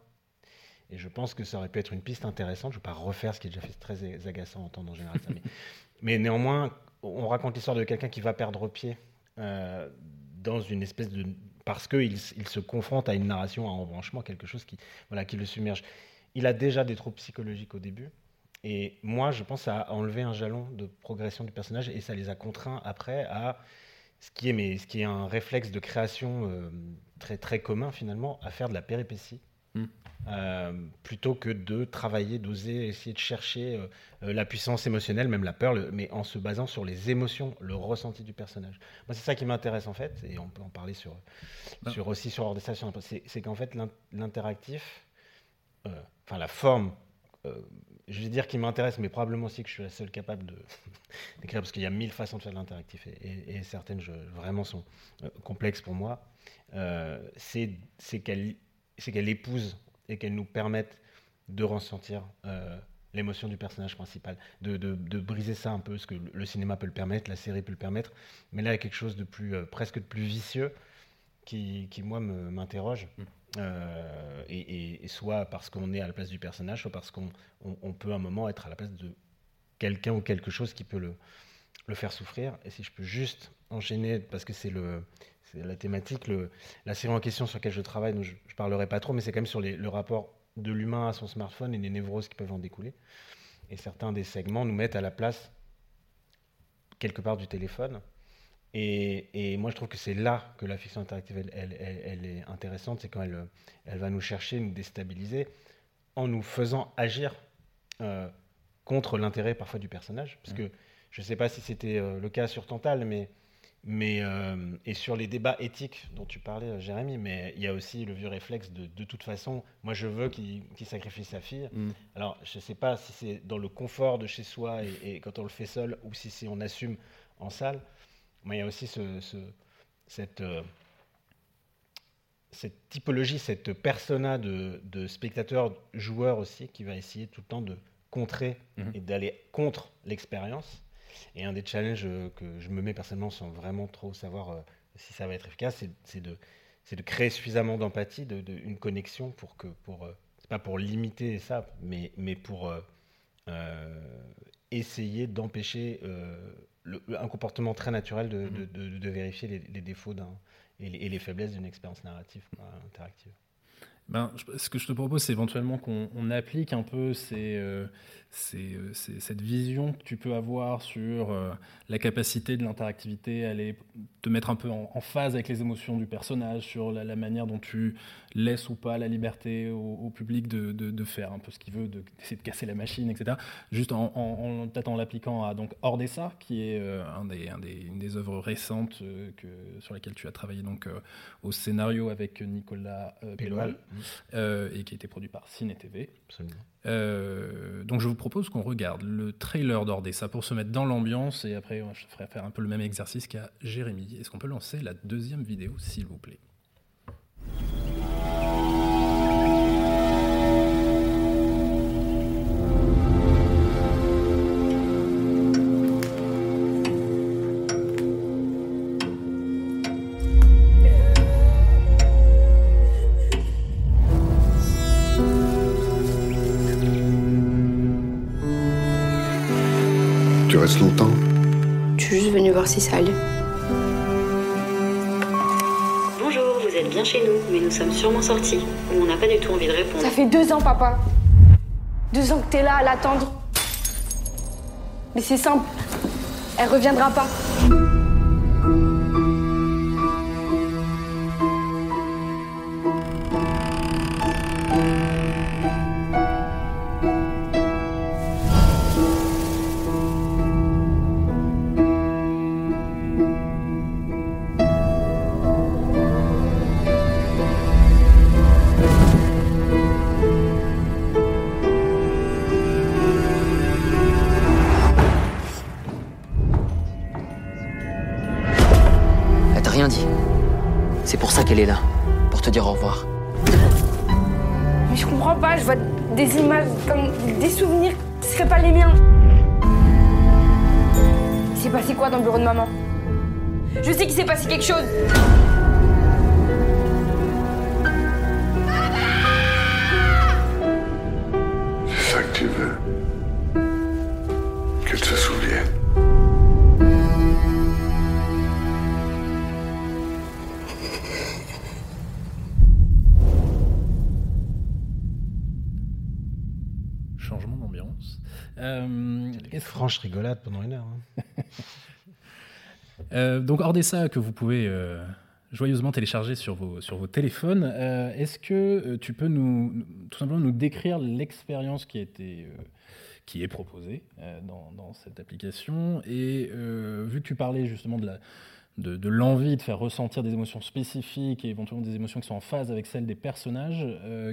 L: et je pense que ça aurait pu être une piste intéressante. Je ne vais pas refaire ce qui est déjà fait très agaçant en temps en général. (laughs) mais, néanmoins, on raconte l'histoire de quelqu'un qui va perdre pied euh, dans une espèce de. Parce qu'il il se confronte à une narration, à un embranchement, quelque chose qui, voilà, qui le submerge. Il a déjà des troubles psychologiques au début. Et moi, je pense à enlever un jalon de progression du personnage et ça les a contraints après à ce qui est, mais, ce qui est un réflexe de création euh, très, très commun finalement, à faire de la péripétie. Hmm. Euh, plutôt que de travailler, d'oser essayer de chercher euh, euh, la puissance émotionnelle, même la peur, mais en se basant sur les émotions, le ressenti du personnage. Moi, c'est ça qui m'intéresse en fait, et on peut en parler sur, bah. sur aussi sur Hors des Stations. C'est qu'en fait, l'interactif, enfin la forme, je vais dire qui m'intéresse, mais probablement aussi que je suis la seule capable (laughs) d'écrire, parce qu'il y a mille façons de faire de l'interactif, et, et, certaines je, vraiment sont complexes pour moi. c'est qu'elle qu'elle épouse et qu'elles nous permettent de ressentir l'émotion du personnage principal, de, de, briser ça un peu, ce que le cinéma peut le permettre, la série peut le permettre, mais là il y a quelque chose de plus, presque de plus vicieux qui, qui moi, m'interroge. Mm. et, soit parce qu'on est à la place du personnage, soit parce qu'on on, peut à un moment être à la place de quelqu'un ou quelque chose qui peut le, le faire souffrir. Et si je peux juste enchaîner, parce que c'est le, la thématique, le, la série en question sur laquelle je travaille, donc je, ne parlerai pas trop, mais c'est quand même sur les, le rapport de l'humain à son smartphone et les névroses qui peuvent en découler. Et certains des segments nous mettent à la place quelque part du téléphone. Et, et moi, je trouve que c'est là que la fiction interactive, elle, elle, est intéressante, c'est quand elle, elle va nous chercher, nous déstabiliser, en nous faisant agir euh, contre l'intérêt parfois du personnage. Parce que je ne sais pas si c'était euh, le cas sur Tantal, mais, mais euh, et sur les débats éthiques dont tu parlais, euh, Jérémy, mais il y a aussi le vieux réflexe de, de toute façon, moi je veux qu'il sacrifie sa fille. Mm. Alors je ne sais pas si c'est dans le confort de chez soi et, quand on le fait seul, ou si c'est on assume en salle. Mais il y a aussi ce, cette, cette typologie, cette persona de, de spectateur-joueur aussi, qui va essayer tout le temps de contrer mm-hmm. et d'aller contre l'expérience. Et un des challenges euh, que je me mets personnellement sans vraiment trop savoir euh, si ça va être efficace, c'est de, de créer suffisamment d'empathie, de, une connexion pour que, pour, euh, c'est pas pour limiter ça, mais, mais pour essayer d'empêcher un comportement très naturel de, mm-hmm. de vérifier les, défauts et les, et les, faiblesses d'une expérience narrative interactive.
C: Ben, ce que je te propose, c'est éventuellement qu'on applique un peu ces, euh, c'est cette vision que tu peux avoir sur euh, la capacité de l'interactivité à aller te mettre un peu en, phase avec les émotions du personnage, sur la, manière dont tu laisses ou pas la liberté au, public de, de, faire un peu ce qu'il veut, d'essayer de, casser la machine, etc. Juste en, en peut-être en l'appliquant à donc Ordessa, qui est euh, un des, un des, une des œuvres récentes que, sur lesquelles tu as travaillé donc, au scénario avec Nicolas Pelloal, et qui a été produit par Ciné TV.
L: Absolument.
C: Euh, donc je vous propose qu'on regarde le trailer d'Ordessa pour se mettre dans l'ambiance et après je ferai faire un peu le même exercice qu'à Jérémy. Est-ce qu'on peut lancer la deuxième vidéo s'il vous plaît?
M: Voir si ça allait.
N: Bonjour, vous êtes bien chez nous, mais nous sommes sûrement sortis. On n'a pas du tout envie de répondre.
M: Ça fait deux ans, papa. Deux ans que t'es là à l'attendre. Mais c'est simple. Elle reviendra pas.
O: Elle est là, pour te dire au revoir.
M: Mais je comprends pas, je vois des images comme des souvenirs qui seraient pas les miens. Il s'est passé quoi dans le bureau de maman? Je sais qu'il s'est passé quelque chose.
L: Franche rigolade pendant une heure. Hein. (laughs)
C: euh, donc, Ordessa, que vous pouvez euh, joyeusement télécharger sur vos, sur vos téléphones, euh, est-ce que euh, tu peux nous, tout simplement nous décrire l'expérience qui, qui est proposée dans, cette application? Et vu que tu parlais justement de la de, l'envie de faire ressentir des émotions spécifiques et éventuellement des émotions qui sont en phase avec celles des personnages,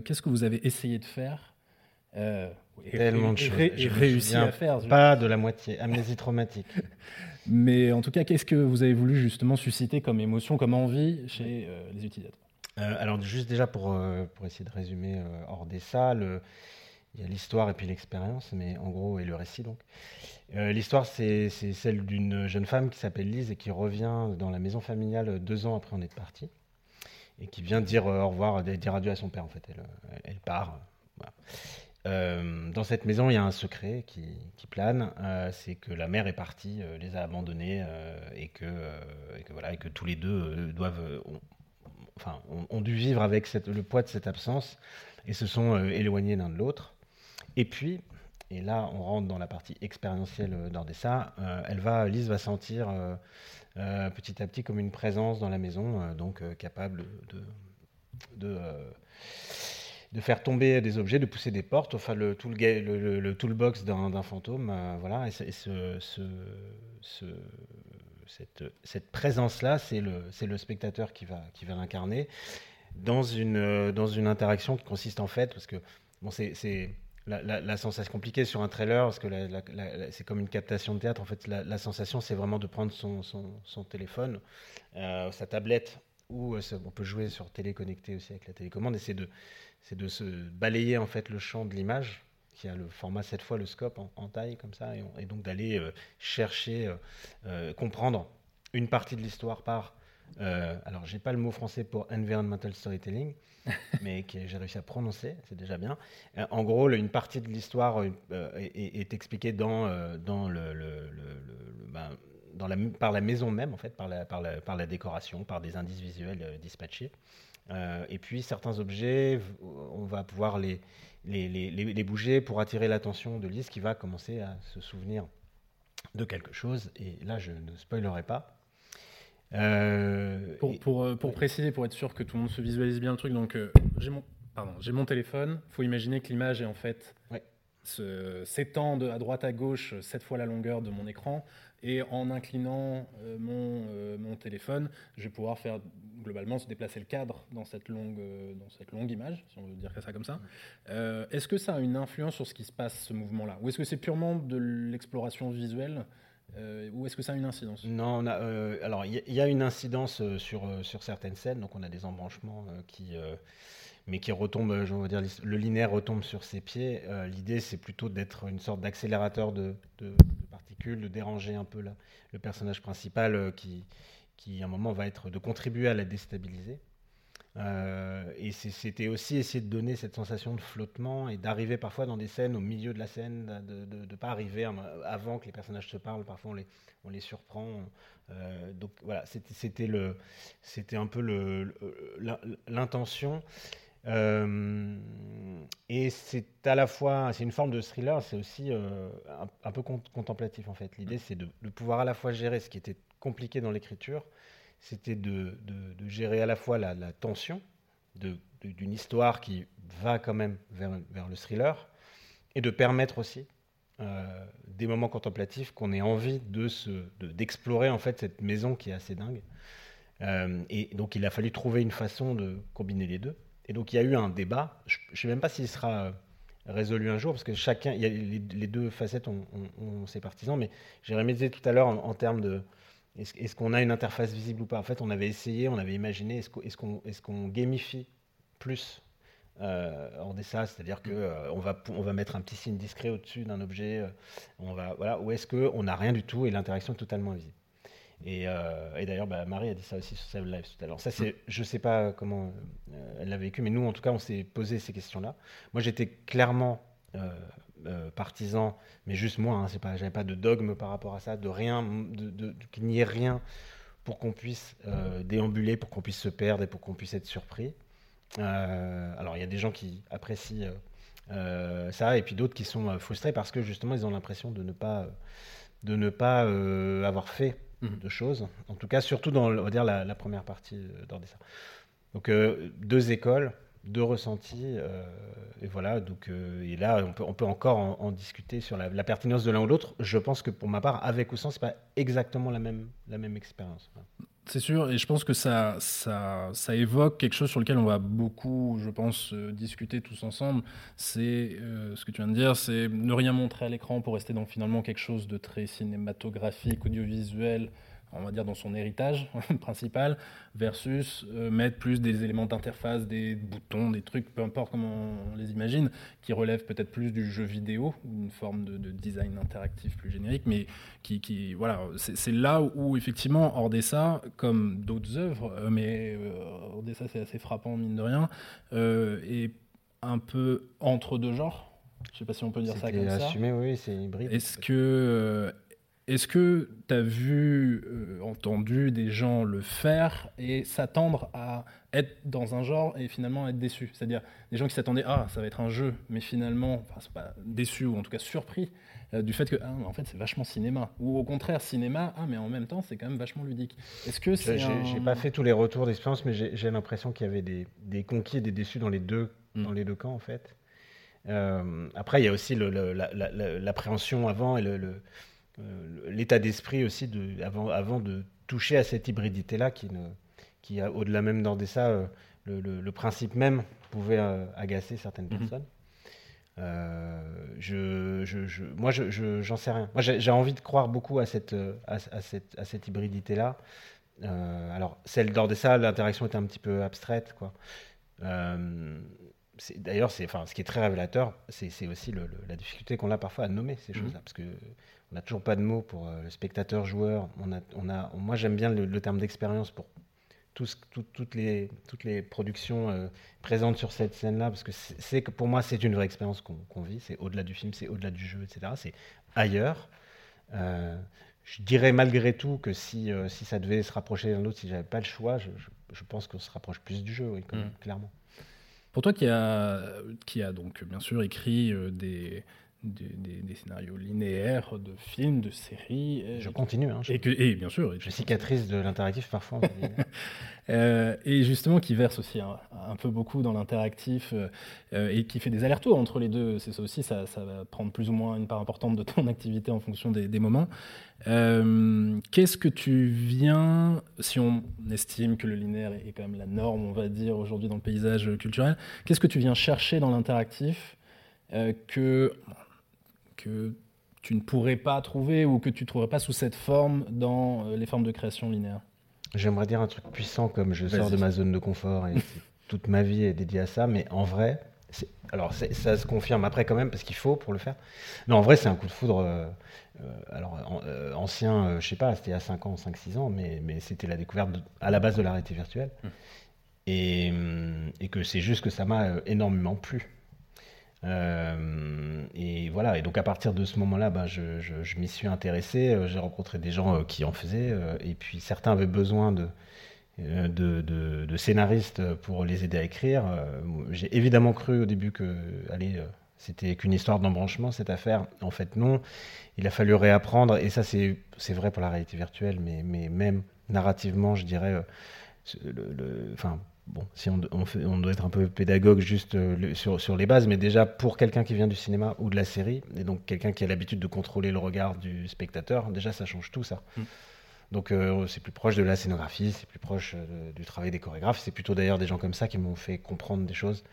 C: qu'est-ce que vous avez essayé de faire
L: Tellement de choses. Réussi à faire. Pas de la moitié. Amnésie traumatique. (laughs)
C: Mais en tout cas, qu'est-ce que vous avez voulu justement susciter comme émotion, comme envie chez les utilisateurs?
L: Alors, juste déjà pour, pour essayer de résumer hors des salles, il y a l'histoire et puis l'expérience, mais en gros, et le récit donc. Euh, l'histoire, c'est celle d'une jeune femme qui s'appelle Lise et qui revient dans la maison familiale deux ans après on est parti. Et qui vient dire au revoir, dire adieu à son père en fait. Elle, elle part. Euh, dans cette maison, il y a un secret qui, plane, euh, c'est que la mère est partie, les a abandonnés et, que, voilà, et que tous les deux doivent, ont, enfin, ont, dû vivre avec le poids de cette absence et se sont éloignés l'un de l'autre. Et puis, et là on rentre dans la partie expérientielle d'Ordessa, euh, elle va, Lise va sentir euh, euh, petit à petit comme une présence dans la maison, donc capable de, de, faire tomber des objets, de pousser des portes, enfin le, tout le, toolbox d'un fantôme, voilà, et, ce, ce, ce, cette, présence-là, c'est le, spectateur qui va, l'incarner dans une, dans une interaction qui consiste en fait, parce que bon, c'est la, sensation compliquée sur un trailer, parce que c'est comme une captation de théâtre. En fait, la, sensation, c'est vraiment de prendre son, téléphone, euh, sa tablette, ou euh, on peut jouer sur télé connectée aussi avec la télécommande, et c'est de, de se balayer en fait le champ de l'image, qui a le format cette fois le scope en, taille comme ça, et, donc d'aller euh, chercher, comprendre une partie de l'histoire par euh, alors, j'ai pas le mot français pour environmental storytelling, (laughs) mais que j'ai réussi à prononcer, c'est déjà bien. Euh, en gros, une partie de l'histoire euh, est, expliquée dans, euh, dans le, ben, dans la, par la maison même, en fait, par la, par la, par la décoration, par des indices visuels dispatchés. Et puis, certains objets, on va pouvoir les, les, les, les bouger pour attirer l'attention de Lise qui va commencer à se souvenir de quelque chose. Et là, je ne spoilerai pas.
C: Euh, pour, pour, euh, pour préciser, pour être sûr que tout le monde se visualise bien le truc, donc euh, j'ai mon, pardon, j'ai mon téléphone. Il faut imaginer que l'image est en fait s'étend à droite à gauche sept fois la longueur de mon écran. Et en inclinant mon, mon, téléphone, je vais pouvoir faire globalement se déplacer le cadre dans cette longue, dans cette longue image, si on veut dire ça comme ça. est-ce que ça a une influence sur ce qui se passe, ce mouvement-là? Ou est-ce que c'est purement de l'exploration visuelle euh, ou est-ce que ça a une incidence?
L: Non, euh, alors il y, a une incidence euh, sur, sur certaines scènes, donc on a des embranchements qui, mais qui retombent, je veux dire, le linéaire retombe sur ses pieds. L'idée, c'est plutôt d'être une sorte d'accélérateur de, particules, de déranger un peu le personnage principal qui, qui, à un moment, va être de contribuer à la déstabiliser. Euh, et c'était aussi essayer de donner cette sensation de flottement et d'arriver parfois dans des scènes au milieu de la scène, de ne pas arriver avant que les personnages se parlent. Parfois, on les, surprend. Euh, donc voilà, c'était un peu l'intention. Euh, et c'est à la fois, c'est une forme de thriller, c'est aussi un, peu contemplatif en fait. L'idée, c'est de, de, pouvoir à la fois gérer ce qui était compliqué dans l'écriture c'était de, gérer à la fois la, tension d'une histoire qui va quand même vers, le thriller et de permettre aussi euh, des moments contemplatifs qu'on ait envie d'explorer en fait cette maison qui est assez dingue. Euh, et donc il a fallu trouver une façon de combiner les deux. Et donc il y a eu un débat. Je ne sais même pas s'il sera résolu un jour, parce que chacun, les, deux facettes ont, ses partisans, mais j'ai remédié tout à l'heure en, termes de, est-ce qu'on a une interface visible ou pas? En fait, on avait essayé, on avait imaginé, est-ce qu'on gamifie plus euh, en ça, c'est-à-dire qu'on euh, va, on va mettre un petit signe discret au-dessus d'un objet, euh, on va, voilà, ou est-ce qu'on n'a rien du tout et l'interaction est totalement visible Et, euh, d'ailleurs, bah, Marie a dit ça aussi sur Save Lives tout à l'heure. Ça, c'est, je ne sais pas comment elle l'a vécu, mais nous, en tout cas, on s'est posé ces questions-là. Moi, j'étais clairement euh, partisan, mais juste moi, hein, c'est pas, de dogme par rapport à ça, de rien, qu'il n'y ait rien pour qu'on puisse euh, déambuler, pour qu'on puisse se perdre et pour qu'on puisse être surpris. Euh, alors il y a des gens qui apprécient ça et puis d'autres qui sont frustrés parce que justement ils ont l'impression de ne pas, de ne pas avoir fait mmh. de choses. En tout cas, surtout dans on va dire, la, la première partie d'Ordessa. Donc deux écoles de ressenti. Euh, et voilà, donc, euh, et là, on peut, on peut encore en, discuter sur la, pertinence de l'un ou l'autre. Je pense que pour ma part, avec ou sans, c'est pas exactement la même, la même expérience.
C: C'est sûr, et je pense que ça, ça, évoque quelque chose sur lequel on va beaucoup, je pense, euh, discuter tous ensemble. C'est ce que tu viens de dire, c'est ne rien montrer à l'écran pour rester dans finalement quelque chose de très cinématographique, audiovisuel, on va dire, dans son héritage (laughs) principal, versus euh, mettre plus des éléments d'interface, des boutons, des trucs, peu importe comment on les imagine, qui relèvent peut-être plus du jeu vidéo, une forme de, design interactif plus générique, mais qui, qui voilà, c'est là où, effectivement Ordessa, comme d'autres œuvres, euh, mais euh, Ordessa c'est assez frappant mine de rien, est un peu entre deux genres. Je ne sais pas si on peut dire ça comme
L: assumé, ça. oui, c'est hybride.
C: Est-ce que est-ce que tu as vu, euh, entendu des gens le faire et s'attendre à être dans un genre et finalement être déçu? C'est-à-dire des gens qui s'attendaient, ah, ça va être un jeu, mais finalement, enfin, c'est pas déçu ou en tout cas surpris euh, du fait que, ah, en fait, c'est vachement cinéma. Ou au contraire, cinéma, ah, mais en même temps, c'est quand même vachement ludique. Est-ce que c'est.
L: J'ai pas fait tous les retours d'expérience, mais j'ai l'impression qu'il y avait des, des, conquis et des déçus dans les deux, mm. dans les deux camps, en fait. Euh, après, il y a aussi l'appréhension avant et le l'état d'esprit aussi de, avant, avant de toucher à cette hybridité-là qui, ne, qui au-delà même d'Ordessa, euh, le, le, principe même pouvait euh, agacer certaines mhm. personnes. je, je, moi, j'en sais rien. Moi, j'ai envie de croire beaucoup à cette, à, cette, à cette hybridité-là. alors, celle d'Ordessa, l'interaction était un petit peu abstraite. Quoi. D'ailleurs, enfin, ce qui est très révélateur, c'est aussi le, la difficulté qu'on a parfois à nommer ces mhm. choses-là. Parce que on n'a toujours pas de mots pour euh, le spectateur, joueur. On a, on a, moi, j'aime bien le, terme d'expérience pour toutes, les, toutes les productions euh, présentes sur cette scène-là, parce que c'est que pour moi, c'est une vraie expérience qu'on vit. C'est au-delà du film, c'est au-delà du jeu, etc. C'est ailleurs. Euh, je dirais malgré tout que si, si ça devait se rapprocher d'un autre, si j'avais pas le choix, je, je, pense qu'on se rapproche plus du jeu, oui, mmh. clairement.
C: Pour toi qui a, qui a donc bien sûr écrit des, des, scénarios linéaires de films, de séries.
L: Je continue. Hein,
C: et, que, et bien sûr.
L: Je cicatrice de l'interactif parfois. (laughs)
C: euh, et justement, qui verse aussi un, peu beaucoup dans l'interactif euh, et qui fait des allers-retours entre les deux. C'est ça aussi, ça, ça, va prendre plus ou moins une part importante de ton (laughs) activité en fonction des, moments. Euh, qu'est-ce que tu viens, si on estime que le linéaire est quand même la norme, on va dire, aujourd'hui dans le paysage culturel, qu'est-ce que tu viens chercher dans l'interactif euh, que que tu ne pourrais pas trouver ou que tu ne trouverais pas sous cette forme dans euh, les formes de création linéaire
L: J'aimerais dire un truc puissant comme je sors de ma zone de confort et (laughs) toute ma vie est dédiée à ça, mais en vrai, alors ça se confirme après quand même parce qu'il faut pour le faire. Mais en vrai, c'est un coup de foudre. Euh, euh, alors ancien, je sais pas, c'était il y a 5 ans, 5-6 ans, mais, mais c'était la découverte à la base de la réalité virtuelle. Hum. Et, et, que c'est juste que ça m'a énormément plu. Euh, et voilà, et donc à partir de ce moment-là, ben, je, m'y suis intéressé, euh, j'ai rencontré des gens euh, qui en faisaient, et puis certains avaient besoin de, de, scénaristes pour les aider à écrire. j'ai évidemment cru au début que allez, c'était qu'une histoire d'embranchement, cette affaire. En fait, non. Il a fallu réapprendre, et ça c'est vrai pour la réalité virtuelle, mais, mais même narrativement, je dirais, le, enfin, bon, si on, on, doit être un peu pédagogue juste euh, sur, sur, les bases, mais déjà pour quelqu'un qui vient du cinéma ou de la série, et donc quelqu'un qui a l'habitude de contrôler le regard du spectateur, déjà ça change tout ça. Mm. Donc euh, c'est plus proche de la scénographie, c'est plus proche euh, du travail des chorégraphes. C'est plutôt d'ailleurs des gens comme ça qui m'ont fait comprendre des choses.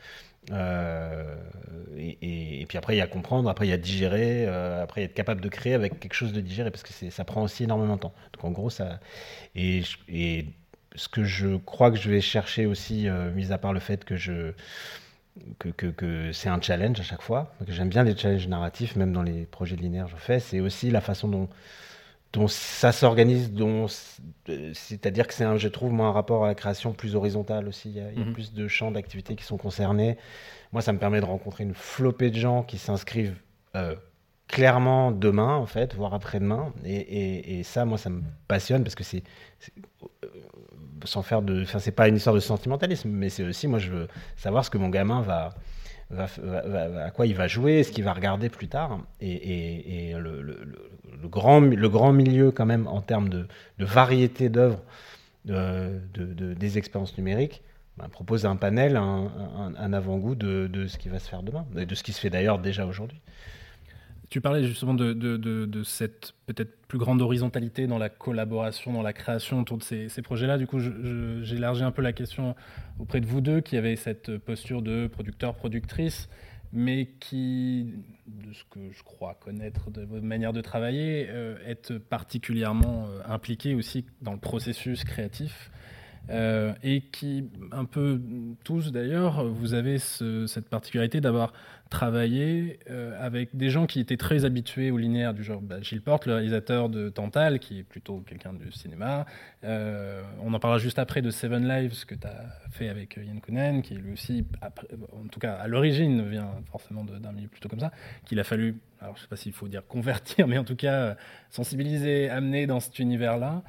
L: Et, et, puis après il y a comprendre, après il y a digérer, après il y a être capable de créer avec quelque chose de digéré parce que ça prend aussi énormément de temps. Donc en gros ça et, et ce que je crois que je vais chercher aussi, euh, mis à part le fait que je que, que, c'est un challenge à chaque fois, que j'aime bien les challenges narratifs, même dans les projets linéaires que je fais, c'est aussi la façon dont, dont ça s'organise, dont c'est-à-dire que c'est un, je trouve moi un rapport à la création plus horizontal aussi. Il y a, mhm. plus de champs d'activité qui sont concernés. Moi, ça me permet de rencontrer une flopée de gens qui s'inscrivent euh, clairement demain, en fait, voire après-demain. Et, et, ça, moi, ça me passionne parce que c'est sans faire de. Enfin, c'est pas une histoire de sentimentalisme, mais c'est aussi, moi, je veux savoir ce que mon gamin va. à quoi il va jouer, ce qu'il va regarder plus tard. Et, le, grand, le grand milieu, quand même, en termes de, variété d'œuvres, de, de, des expériences numériques, bah, propose un panel, un, un, avant-goût de, ce qui va se faire demain, et de ce qui se fait d'ailleurs déjà aujourd'hui.
C: Tu parlais justement de, de, de, cette peut-être plus grande horizontalité dans la collaboration, dans la création autour de ces, ces projets-là. Du coup, j'élargis un peu la question auprès de vous deux qui avez cette posture de producteur-productrice. mais qui, de ce que je crois connaître de votre manière de travailler, est particulièrement impliqué aussi dans le processus créatif. Euh, et qui, un peu tous d'ailleurs, vous avez cette particularité d'avoir travaillé euh, avec des gens qui étaient très habitués au linéaire, du genre bah, Gilles Porte, le réalisateur de Tantal, qui est plutôt quelqu'un du cinéma. Euh, on en parlera juste après de Seven Lives, que tu as fait avec Yann Kounen, qui lui aussi, en tout cas à l'origine, vient forcément d'un milieu plutôt comme ça, qu'il a fallu, alors je ne sais pas s'il faut dire convertir, (laughs) mais en tout cas sensibiliser, amener dans cet univers-là.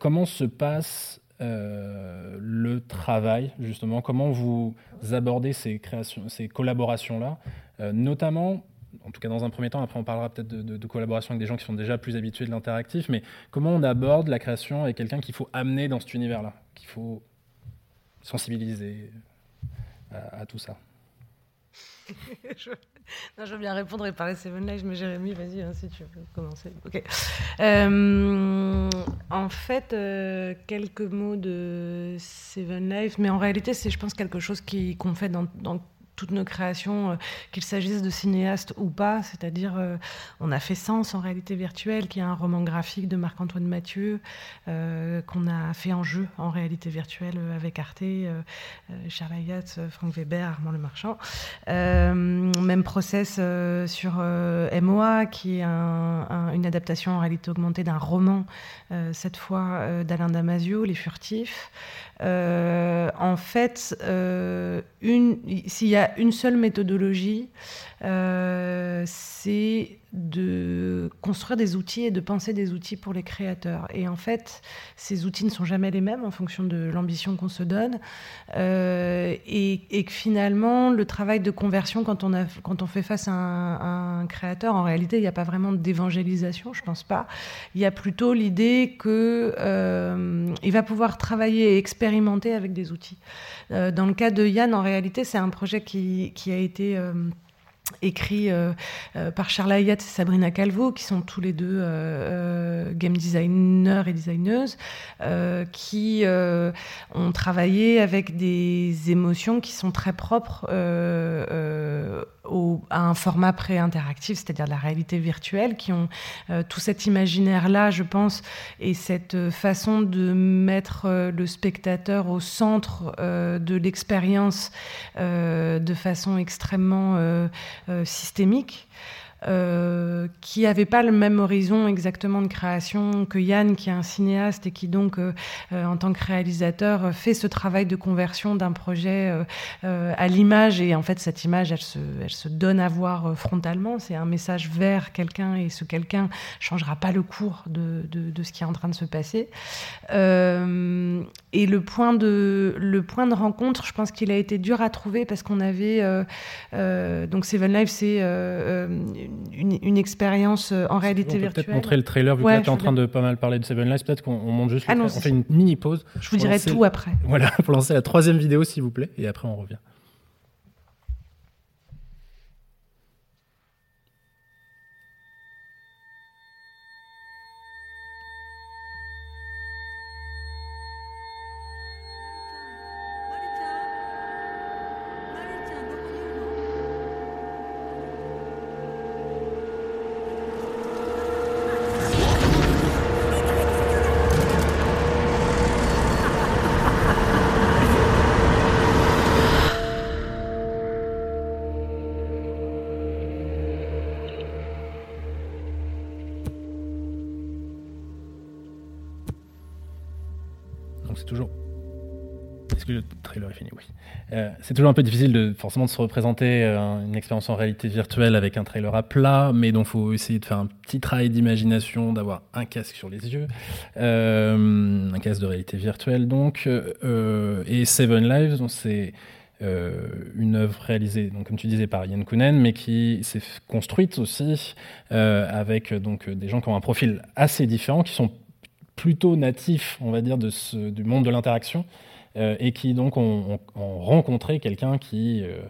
C: comment se passe euh, le travail, justement, comment vous abordez ces ces collaborations-là, euh, notamment, en tout cas dans un premier temps, après on parlera peut-être de, collaboration avec des gens qui sont déjà plus habitués de l'interactif, mais comment on aborde la création avec quelqu'un qu'il faut amener dans cet univers-là, qu'il faut sensibiliser à, tout ça? (laughs) (laughs)
K: Non, je veux bien répondre et parler Seven Lives, mais Jérémy, vas-y, hein, si tu veux commencer. Ok. Euh, en fait, euh, quelques mots de Seven Lives, mais en réalité, c'est, je pense, quelque chose qu'on fait dans toutes nos créations, euh, qu'il s'agisse de cinéastes ou pas, c'est-à-dire euh, on a fait Sens en réalité virtuelle, qui est un roman graphique de Marc-Antoine Mathieu, euh, qu'on a fait en jeu en réalité virtuelle avec Arte, Charles Hayat, Franck Weber, Armand Le Marchand. même process sur MOA, qui est une adaptation en réalité augmentée d'un roman, cette fois d'Alain Damasio, Les Furtifs. En fait, s'il y a une seule méthodologie, euh, c'est de construire des outils et de penser des outils pour les créateurs. Et en fait, ces outils ne sont jamais les mêmes en fonction de l'ambition qu'on se donne. Euh, et, que finalement, le travail de conversion, quand on, a, quand on fait face à un, créateur, en réalité, il n'y a pas vraiment d'évangélisation, je pense pas. Il y a plutôt l'idée qu'il euh, va pouvoir travailler et expérimenter avec des outils. Euh, dans le cas de Yann, en réalité, c'est un projet qui, qui a été écrit euh, euh, par Charles Hayat et Sabrina Calvo, qui sont tous les deux euh, game designers et designeuses, qui ont travaillé avec des émotions qui sont très propres à un format pré-interactif, c'est-à-dire la réalité virtuelle, qui ont tout cet imaginaire-là, je pense, et cette façon de mettre le spectateur au centre de l'expérience de façon extrêmement systémique. Euh, qui n'avait pas le même horizon exactement de création que Yann, qui est un cinéaste et qui donc, euh, euh, en tant que réalisateur, fait ce travail de conversion d'un projet à l'image. Et en fait, cette image, elle se, elle se donne à voir frontalement. C'est un message vers quelqu'un et ce quelqu'un changera pas le cours de, de, de, ce qui est en train de se passer. et le point, de, le point de rencontre, je pense qu'il a été dur à trouver parce qu'on avait. donc, Seven Life, c'est une, expérience euh, en réalité virtuelle.
C: On peut peut-être montrer le trailer, vu que tu es en train de pas mal parler de Seven Lives, peut-être qu'on monte juste ah on fait une mini pause.
K: Je vous dirai tout après. (laughs)
C: Voilà, pour lancer la troisième vidéo, s'il vous plaît, et après on revient. Euh, c'est toujours un peu difficile de forcément de se représenter euh, une expérience en réalité virtuelle avec un trailer à plat, mais donc faut essayer de faire un petit travail d'imagination, d'avoir un casque sur les yeux, euh, un casque de réalité virtuelle donc. et Seven Lives, c'est une œuvre réalisée, donc comme tu disais, par Yann Kounen, mais qui s'est construite aussi avec donc des gens qui ont un profil assez différent, qui sont plutôt natifs, on va dire, de ce, du monde de l'interaction. Euh, et qui donc ont, rencontré quelqu'un qui, euh,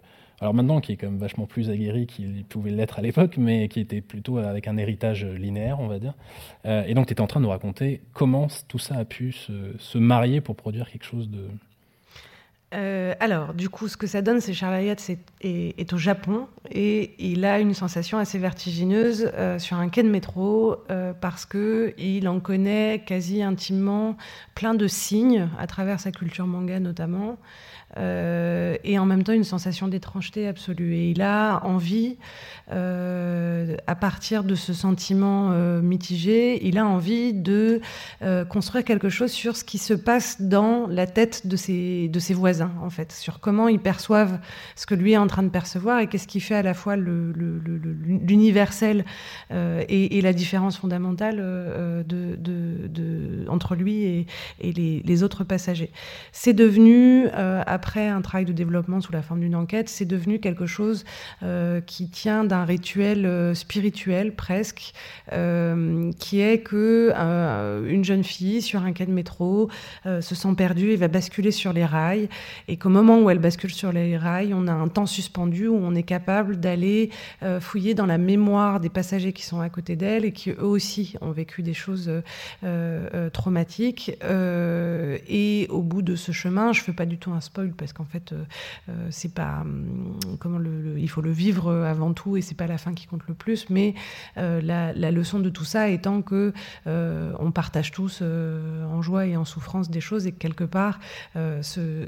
C: alors maintenant qui est quand même vachement plus aguerri qu'il pouvait l'être à l'époque, mais qui était plutôt avec un héritage linéaire, on va dire. Euh, et donc tu étais en train de nous raconter comment tout ça a pu se, se marier pour produire quelque chose de...
K: Euh, alors, du coup, ce que ça donne, c'est Charles Hayat est, est, au Japon et il a une sensation assez vertigineuse euh, sur un quai de métro euh, parce que il en connaît quasi intimement plein de signes à travers sa culture manga notamment. Euh, et en même temps une sensation d'étrangeté absolue. Et il a envie, euh, à partir de ce sentiment euh, mitigé, il a envie de construire quelque chose sur ce qui se passe dans la tête de ses, de ses voisins, en fait, sur comment ils perçoivent ce que lui est en train de percevoir et qu'est-ce qui fait à la fois l'universel et, la différence fondamentale entre lui et, et les, les, autres passagers. C'est devenu, à après un travail de développement sous la forme d'une enquête, c'est devenu quelque chose euh, qui tient d'un rituel euh, spirituel presque, euh, qui est que une jeune fille sur un quai de métro se sent perdue et va basculer sur les rails, et qu'au moment où elle bascule sur les rails, on a un temps suspendu où on est capable d'aller fouiller dans la mémoire des passagers qui sont à côté d'elle et qui eux aussi ont vécu des choses traumatiques. et au bout de ce chemin, je fais pas du tout un spoil parce qu'en fait, euh, euh, c'est pas hum, comment il faut le vivre avant tout et c'est pas la fin qui compte le plus. Mais euh, la, leçon de tout ça étant que on partage tous en joie et en souffrance des choses et que quelque part, ce,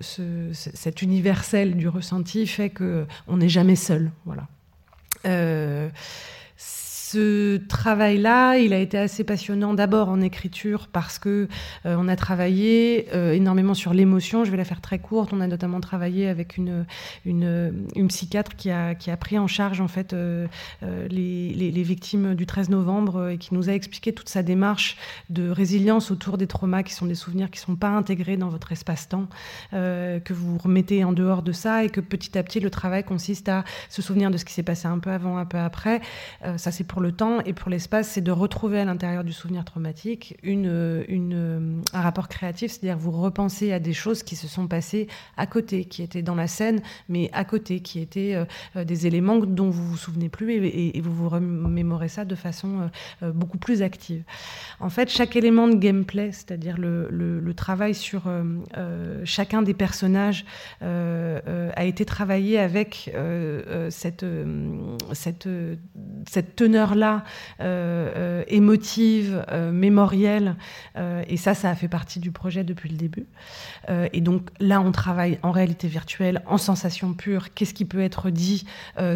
K: cet universel du ressenti fait que on n'est jamais seul. Voilà ce travail-là, il a été assez passionnant d'abord en écriture parce que euh, on a travaillé euh, énormément sur l'émotion. Je vais la faire très courte. On a notamment travaillé avec une, une, psychiatre qui a, pris en charge en fait euh, les, les, victimes du 13 novembre et qui nous a expliqué toute sa démarche de résilience autour des traumas qui sont des souvenirs qui sont pas intégrés dans votre espace-temps, que vous remettez en dehors de ça et que petit à petit le travail consiste à se souvenir de ce qui s'est passé un peu avant, un peu après. ça c'est pour le temps et pour l'espace, c'est de retrouver à l'intérieur du souvenir traumatique un rapport créatif, c'est-à-dire vous repensez à des choses qui se sont passées à côté, qui étaient dans la scène, mais à côté, qui étaient euh, euh, des éléments dont vous vous souvenez plus et, vous vous remémorez ça de façon euh, beaucoup plus active. En fait, chaque élément de gameplay, c'est-à-dire le, le, travail sur chacun des personnages, a été travaillé avec cette, cette, cette teneur là euh, euh, émotive, euh, mémorielle. et ça, ça a fait partie du projet depuis le début. et donc là, on travaille en réalité virtuelle, en sensation pure. Qu'est-ce qui peut être dit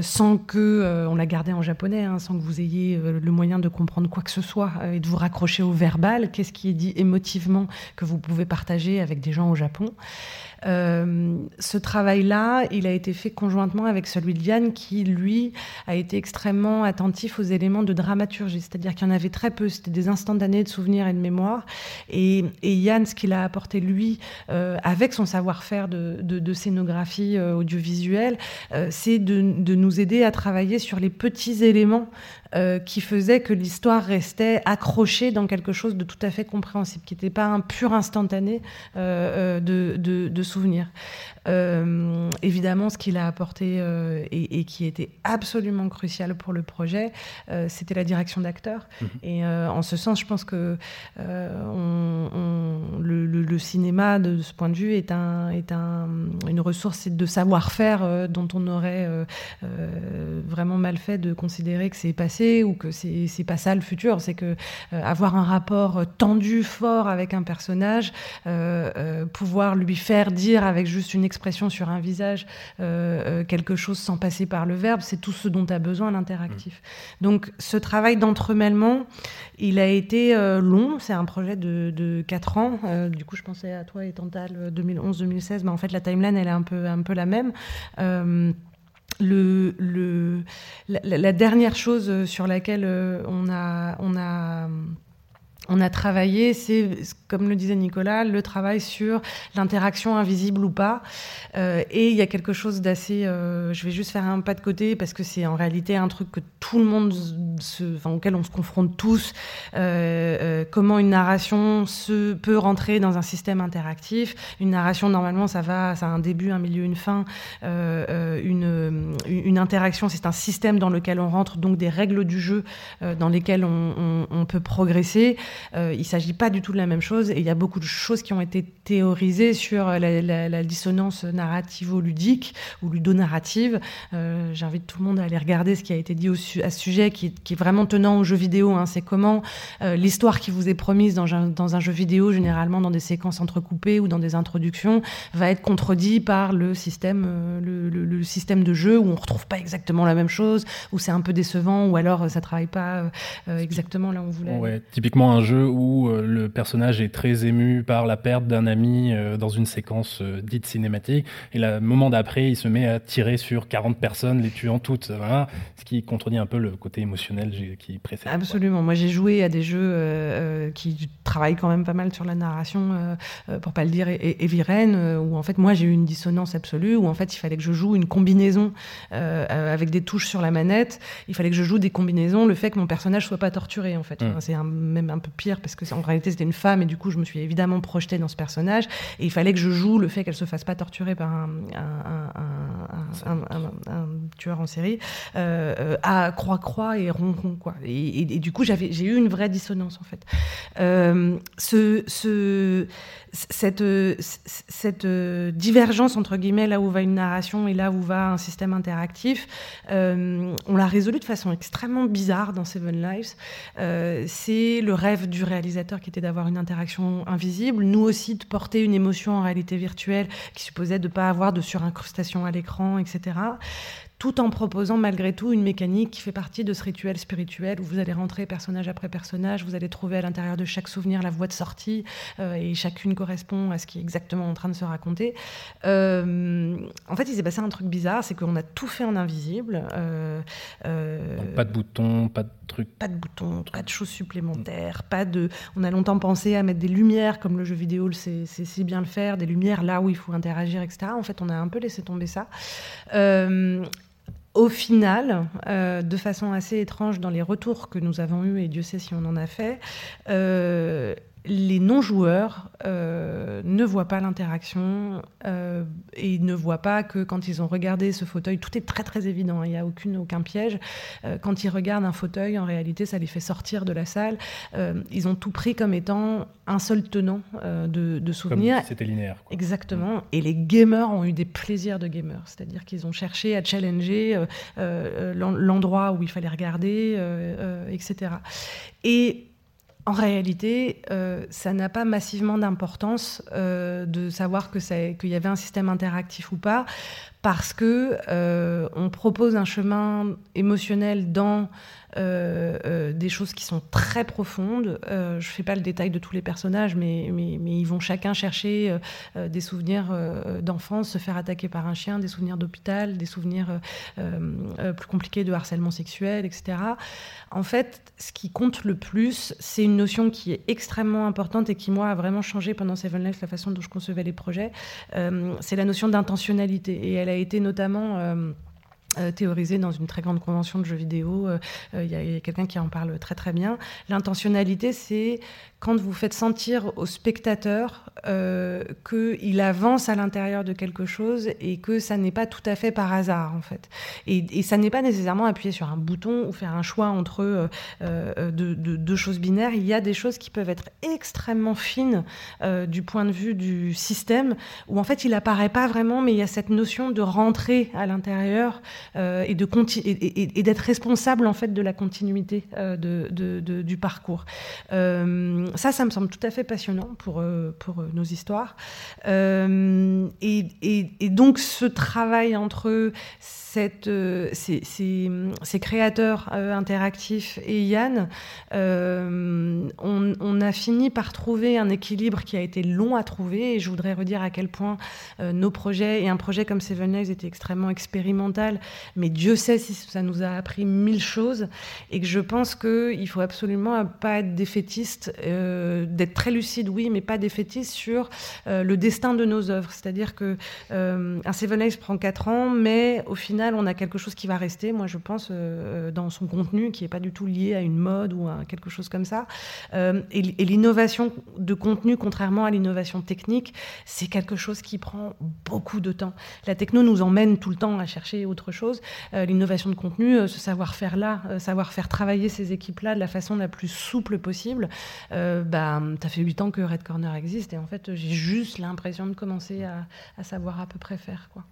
K: sans que, on l'a gardé en japonais, hein, sans que vous ayez le moyen de comprendre quoi que ce soit et de vous raccrocher au verbal. Qu'est-ce qui est dit émotivement que vous pouvez partager avec des gens au Japon? Euh, ce travail-là, il a été fait conjointement avec celui de Yann, qui, lui, a été extrêmement attentif aux éléments de dramaturgie, c'est-à-dire qu'il y en avait très peu, c'était des instantanés de souvenirs et de mémoire. Et, Yann, ce qu'il a apporté, lui, euh, avec son savoir-faire de, scénographie euh, audiovisuelle, c'est de, de, nous aider à travailler sur les petits éléments euh, qui faisait que l'histoire restait accrochée dans quelque chose de tout à fait compréhensible, qui n'était pas un pur instantané euh, euh, de, de, de souvenirs. Euh, évidemment, ce qu'il a apporté euh, et, qui était absolument crucial pour le projet, euh, c'était la direction d'acteur. Mhm. Et en ce sens, je pense que on, le, cinéma, de, ce point de vue, est, un, est un, une ressource de savoir-faire dont on aurait vraiment mal fait de considérer que c'est passé ou que c'est pas ça le futur. C'est que avoir un rapport tendu, fort avec un personnage, pouvoir lui faire dire avec juste une expression sur un visage, euh, euh, quelque chose sans passer par le verbe, c'est tout ce dont a besoin l'interactif. Mm. Donc ce travail d'entremêlement, il a été euh, long, c'est un projet de, de 4 ans, du coup je pensais à toi et Tantal 2011-2016, mais en fait la timeline elle est un peu, un peu la même. Le, le, la, la, dernière chose sur laquelle on a, on a on a travaillé, c'est, comme le disait Nicolas, le travail sur l'interaction invisible ou pas. Euh, et il y a quelque chose d'assez... Euh, je vais juste faire un pas de côté parce que c'est en réalité un truc que tout le monde, se, enfin, auquel on se confronte tous. Euh, comment une narration se, peut rentrer dans un système interactif. Une narration, normalement, ça va, ça a un début, un milieu, une fin. une, une interaction, c'est un système dans lequel on rentre, donc des règles du jeu dans lesquelles on, on peut progresser. Il ne s'agit pas du tout de la même chose. Et il y a beaucoup de choses qui ont été théorisées sur la, la dissonance narrativo-ludique ou ludonarrative. J'invite tout le monde à aller regarder ce qui a été dit au à ce sujet, qui, qui, est vraiment tenant au jeu vidéo. Hein. C'est comment l'histoire qui vous est promise dans un, dans un jeu vidéo, généralement dans des séquences entrecoupées ou dans des introductions, va être contredit par le système, le, le, le système de jeu où on retrouve pas exactement la même chose, où c'est un peu décevant, ou alors ça travaille pas euh, exactement là où on voulait.
C: Ouais, typiquement un jeu où euh, le personnage est très ému par la perte d'un ami euh, dans une séquence dite cinématique, et le moment d'après, il se met à tirer sur 40 personnes, les tuant toutes, voilà, ce qui contredit un peu le côté émotionnel qui précède.
K: Absolument. Moi, j'ai joué à des jeux qui travaillent quand même pas mal sur la narration, pour pas le dire, et, et Viren, où en fait, moi, j'ai eu une dissonance absolue, où en fait, il fallait que je joue une combinaison euh, avec des touches sur la manette. Il fallait que je joue des combinaisons, le fait que mon personnage soit pas torturé en fait. Mm. c'est même un peu pire parce que en réalité c'était une femme et du coup je me suis évidemment projetée dans ce personnage et il fallait que je joue le fait qu'elle se fasse pas torturer par un, tueur en série euh, à croix croix et rond rond quoi. Et, du coup j'avais j'ai eu une vraie dissonance en fait. Euh, ce, ce cette, cette divergence entre guillemets là où va une narration et là où va un système interactif, euh, on l'a résolu de façon extrêmement bizarre dans Seven Lives. Euh, c'est le rêve du réalisateur qui était d'avoir une interaction invisible, nous aussi de porter une émotion en réalité virtuelle qui supposait de ne pas avoir de surincrustation à l'écran, etc tout en proposant malgré tout une mécanique qui fait partie de ce rituel spirituel où vous allez rentrer personnage après personnage, vous allez trouver à l'intérieur de chaque souvenir la voie de sortie euh, et chacune correspond à ce qui est exactement en train de se raconter. Euh, en fait, il s'est passé un truc bizarre, c'est qu'on a tout fait en invisible. Euh,
C: pas de boutons, pas de trucs.
K: Pas de boutons, pas de choses supplémentaires, pas de. On a longtemps pensé à mettre des lumières, comme le jeu vidéo c'est si bien le faire, des lumières là où il faut interagir, etc. En fait, on a un peu laissé tomber ça au final, euh, de façon assez étrange dans les retours que nous avons eus, et Dieu sait si on en a fait, euh, les non-joueurs euh, ne voient pas l'interaction euh, et ne voient pas que quand ils ont regardé ce fauteuil, tout est très très évident, hein, il n'y a aucune, aucun piège. Euh, quand ils regardent un fauteuil, en réalité, ça les fait sortir de la salle. ils ont tout pris comme étant un seul tenant de, de, souvenirs.
C: C'était linéaire.
K: Exactement. Et les gamers ont eu des plaisirs de gamers, c'est-à-dire qu'ils ont cherché à challenger l'endroit où il fallait regarder, etc. Et en réalité, euh, ça n'a pas massivement d'importance euh, de savoir qu'il y avait un système interactif ou pas, parce que euh, on propose un chemin émotionnel dans des choses qui sont très profondes. je ne fais pas le détail de tous les personnages, mais, ils vont chacun chercher des souvenirs d'enfance, se faire attaquer par un chien, des souvenirs d'hôpital, des souvenirs plus compliqués de harcèlement sexuel, etc. En fait, ce qui compte le plus, c'est une notion qui est extrêmement importante et qui, moi, a vraiment changé pendant Seven Lives la façon dont je concevais les projets. c'est la notion d'intentionnalité. Et elle a été notamment euh, euh, théorisée dans une très grande convention de jeux vidéo. Euh, il y a, quelqu'un qui en parle très très bien. L'intentionnalité, c'est quand vous faites sentir au spectateur euh, qu'il avance à l'intérieur de quelque chose et que ça n'est pas tout à fait par hasard en fait. Et, ça n'est pas nécessairement appuyer sur un bouton ou faire un choix entre euh, euh deux de, de choses binaires. Il y a des choses qui peuvent être extrêmement fines euh, du point de vue du système où en fait il apparaît pas vraiment, mais il y a cette notion de rentrer à l'intérieur euh, et de et, d'être responsable en fait de la continuité de, du parcours ça, ça me semble tout à fait passionnant pour, euh, pour euh, nos histoires. Euh, et, donc, ce travail entre euh, ces, créateurs euh, interactifs et Yann, euh, on, on, a fini par trouver un équilibre qui a été long à trouver. Et je voudrais redire à quel point nos projets, et un projet comme Seven Lives était extrêmement expérimental, mais Dieu sait si ça nous a appris mille choses. Et que je pense qu'il faut absolument pas être défaitiste, d'être très lucide, oui, mais pas défaitiste sur le destin de nos œuvres. C'est-à-dire que un Seven Lives prend quatre ans, mais au final, on a quelque chose qui va rester, moi je pense, euh, dans son contenu, qui n'est pas du tout lié à une mode ou à quelque chose comme ça. Euh, et, l'innovation de contenu, contrairement à l'innovation technique, c'est quelque chose qui prend beaucoup de temps. La techno nous emmène tout le temps à chercher autre chose chose. L'innovation de contenu, ce savoir-faire là, savoir faire travailler ces équipes-là de la façon la plus souple possible. bah, ça fait huit ans que Red Corner existe et en fait, j'ai juste l'impression de commencer à, savoir à peu près faire. Quoi.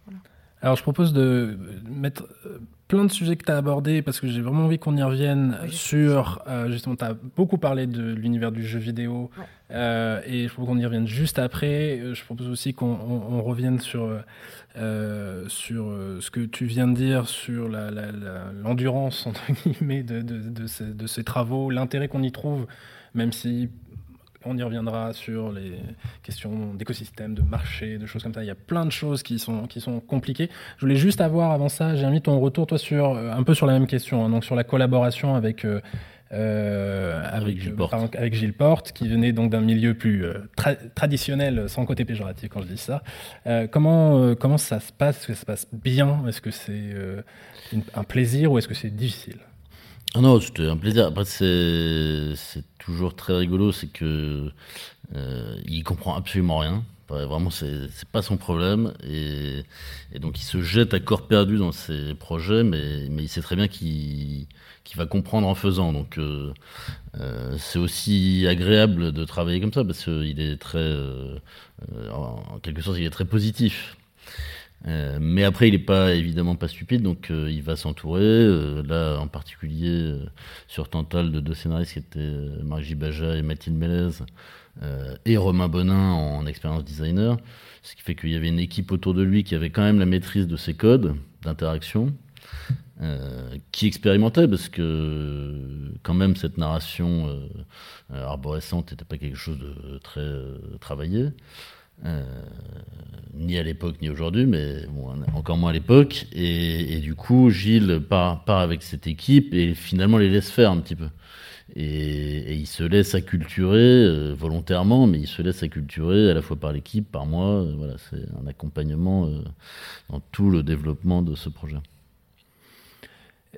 C: Alors je propose de mettre euh, plein de sujets que tu as abordés parce que j'ai vraiment envie qu'on y revienne sur, euh, justement, tu as beaucoup parlé de l'univers du jeu vidéo euh, et je propose qu'on y revienne juste après. Je propose aussi qu'on revienne sur, sur ce que tu viens de dire sur l'endurance, entre guillemets, de, de, ces, de ces travaux, l'intérêt qu'on y trouve, même si on y reviendra sur les questions d'écosystème, de marché, de choses comme ça. Il y a plein de choses qui sont, qui sont compliquées. Je voulais juste avoir avant ça, j'ai mis ton retour, toi, sur euh, un peu sur la même question, hein, donc sur la collaboration avec. Euh, euh, avec, Gilles Porte. avec Gilles Porte, qui venait donc d'un milieu plus traditionnel, sans côté péjoratif quand je dis ça. comment, comment ça se passe? Est-ce que ça se passe bien? Est-ce que c'est un plaisir ou est-ce que c'est difficile?
J: Ah non, c'était un plaisir. Après, c'est, toujours très rigolo, c'est que euh, il comprend absolument rien. Vraiment, c'est, pas son problème. Et, donc, il se jette à corps perdu dans ses projets, mais, il sait très bien qu'il, va comprendre en faisant. Donc, euh, euh, c'est aussi agréable de travailler comme ça, parce qu'il est très, euh, en quelque sorte, il est très positif. Euh, mais après, il n'est pas évidemment pas stupide, donc euh, il va s'entourer. Euh, là, en particulier sur Tantal, de deux scénaristes qui étaient Marc Baja et Mathilde Mélez, et Romain Bonin en expérience designer. Ce qui fait qu'il y avait une équipe autour de lui qui avait quand même la maîtrise de ses codes d'interaction, qui expérimentait, parce que quand même cette narration arborescente n'était pas quelque chose de très travaillé. Euh, ni à l'époque ni aujourd'hui, mais encore moins à l'époque. Et, du coup, Gilles part, part, avec cette équipe et finalement les laisse faire un petit peu. Et, il se laisse acculturer euh, volontairement, mais il se laisse acculturer à la fois par l'équipe, par moi. voilà, c'est un accompagnement euh, dans tout le développement de ce projet.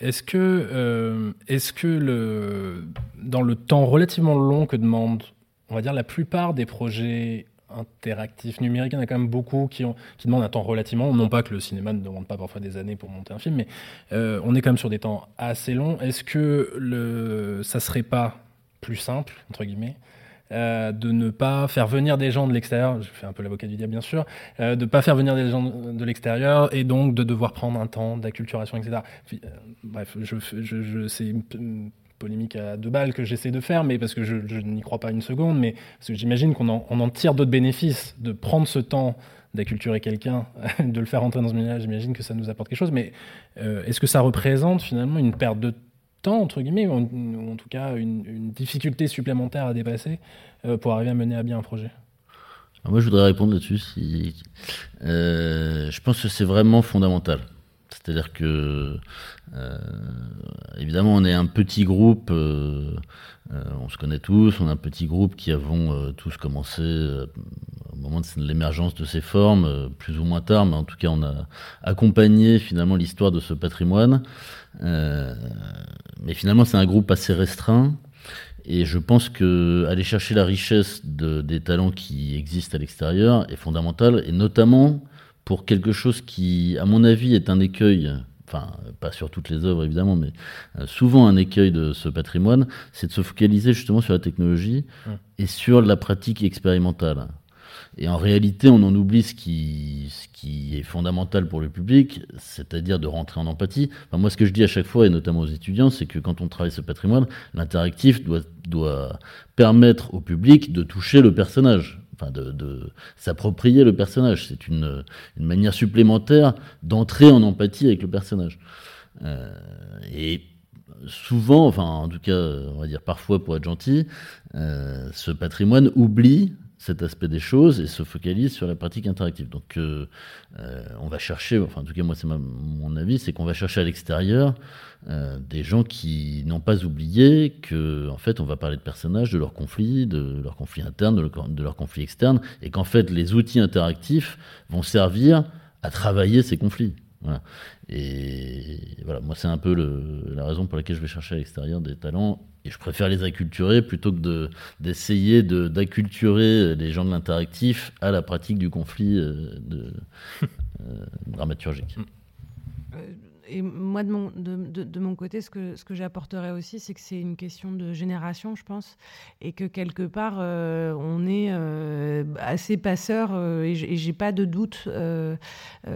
C: Est-ce que, est-ce que le, dans le temps relativement long que demande, on va dire, la plupart des projets interactif numérique, il y en a quand même beaucoup qui, demandent un temps relativement, non pas que le cinéma ne demande pas parfois des années pour monter un film, mais euh, on est quand même sur des temps assez longs. Est-ce que le, ça serait pas plus simple, entre guillemets, euh, de ne pas faire venir des gens de l'extérieur, je fais un peu l'avocat du diable bien sûr, euh, de ne pas faire venir des gens de l'extérieur et donc de devoir prendre un temps d'acculturation, etc. bref, je, je, je c'est polémique à deux balles que j'essaie de faire, mais parce que je, n'y crois pas une seconde, mais parce que j'imagine qu'on en, tire d'autres bénéfices de prendre ce temps d'acculturer quelqu'un, (laughs) de le faire entrer dans ce milieu, j'imagine que ça nous apporte quelque chose. Mais euh, est-ce que ça représente finalement une perte de temps, entre guillemets, ou en, tout cas une, difficulté supplémentaire à dépasser euh, pour arriver à mener à bien un projet?
J: Moi, je voudrais répondre là-dessus. Euh, je pense que c'est vraiment fondamental. C'est-à-dire que, euh, évidemment, on est un petit groupe, euh, euh, on se connaît tous, on est un petit groupe qui avons tous commencé au moment de l'émergence de ces formes, plus ou moins tard, mais en tout cas, on a accompagné finalement l'histoire de ce patrimoine. mais finalement, c'est un groupe assez restreint. Et je pense que aller chercher la richesse de, des talents qui existent à l'extérieur est fondamental, et notamment pour quelque chose qui, à mon avis, est un écueil, enfin, pas sur toutes les œuvres évidemment, mais euh, souvent un écueil de ce patrimoine, c'est de se focaliser justement sur la technologie et sur la pratique expérimentale. Et en réalité, on en oublie ce qui, ce qui est fondamental pour le public, c'est-à-dire de rentrer en empathie. Enfin, moi, ce que je dis à chaque fois, et notamment aux étudiants, c'est que quand on travaille ce patrimoine, l'interactif doit, doit permettre au public de toucher le personnage de, s'approprier le personnage. C'est une, manière supplémentaire d'entrer en empathie avec le personnage. Euh, et souvent, enfin en tout cas, on va dire parfois pour être gentil, euh, ce patrimoine oublie cet aspect des choses et se focalise sur la pratique interactive. Donc euh, on va chercher, enfin en tout cas moi c'est mon avis, c'est qu'on va chercher à l'extérieur euh, des gens qui n'ont pas oublié que, en fait, on va parler de personnages, de leurs conflits, de leurs conflits internes, de, leurs conflits externes, et qu'en fait, les outils interactifs vont servir à travailler ces conflits. Et voilà, moi, c'est un peu la raison pour laquelle je vais chercher à l'extérieur des talents. Et je préfère les acculturer plutôt que d'essayer d'acculturer les gens de l'interactif à la pratique du conflit euh, (laughs) euh, dramaturgique.
K: Et moi, de mon, de, de, mon côté, ce que, ce que j'apporterais aussi, c'est que c'est une question de génération, je pense, et que quelque part, euh, on est euh, assez passeur, euh, et j'ai pas de doute euh,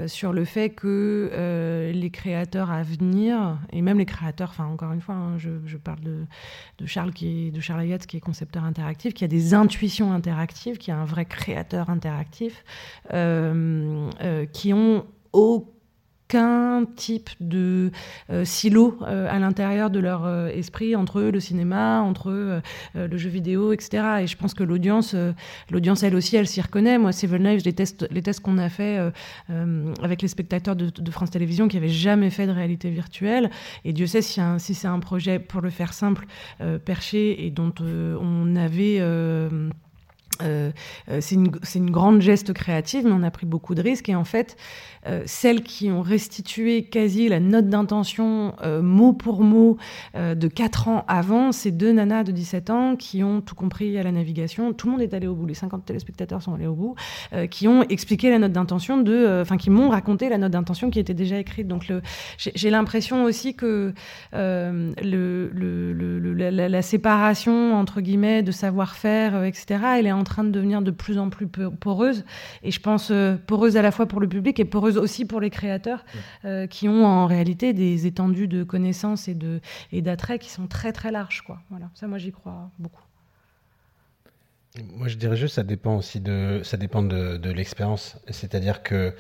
K: sur le fait que les créateurs à venir, et même les créateurs, enfin, encore une fois, hein, je, je, parle de, de Charles, qui de Charles Ayat, qui est concepteur interactif, qui a des intuitions interactives, qui est un vrai créateur interactif, qui ont au type de euh, silo euh, à l'intérieur de leur euh, esprit entre le cinéma, entre euh, le jeu vidéo, etc. Et je pense que l'audience, l'audience elle aussi, elle s'y reconnaît. Moi, Seven Lives, les tests, les tests qu'on a fait avec les spectateurs de, France Télévisions qui n'avaient jamais fait de réalité virtuelle, et Dieu sait si, si c'est un projet, pour le faire simple, perché et dont on avait euh, c'est une, grande geste créative, mais on a pris beaucoup de risques. Et en fait, euh, celles qui ont restitué quasi la note d'intention euh, mot pour mot euh, de 4 ans avant, c'est deux nanas de 17 ans qui ont tout compris à la navigation. Tout le monde est allé au bout, les 50 téléspectateurs sont allés au bout, euh, qui ont expliqué la note d'intention euh, Enfin, qui m'ont raconté la note d'intention qui était déjà écrite. Donc, j'ai l'impression aussi que euh, la, la, séparation, entre guillemets, de savoir-faire, etc., elle est en train de devenir de plus en plus poreuse. Et je pense euh, poreuse à la fois pour le public et poreuse aussi pour les créateurs euh, qui ont en réalité des étendues de connaissances et de et d'attraits qui sont très très larges. Quoi. Voilà. Ça, moi, j'y crois beaucoup.
L: Moi, je dirais juste, ça dépend aussi de, ça dépend de, de l'expérience. C'est-à-dire que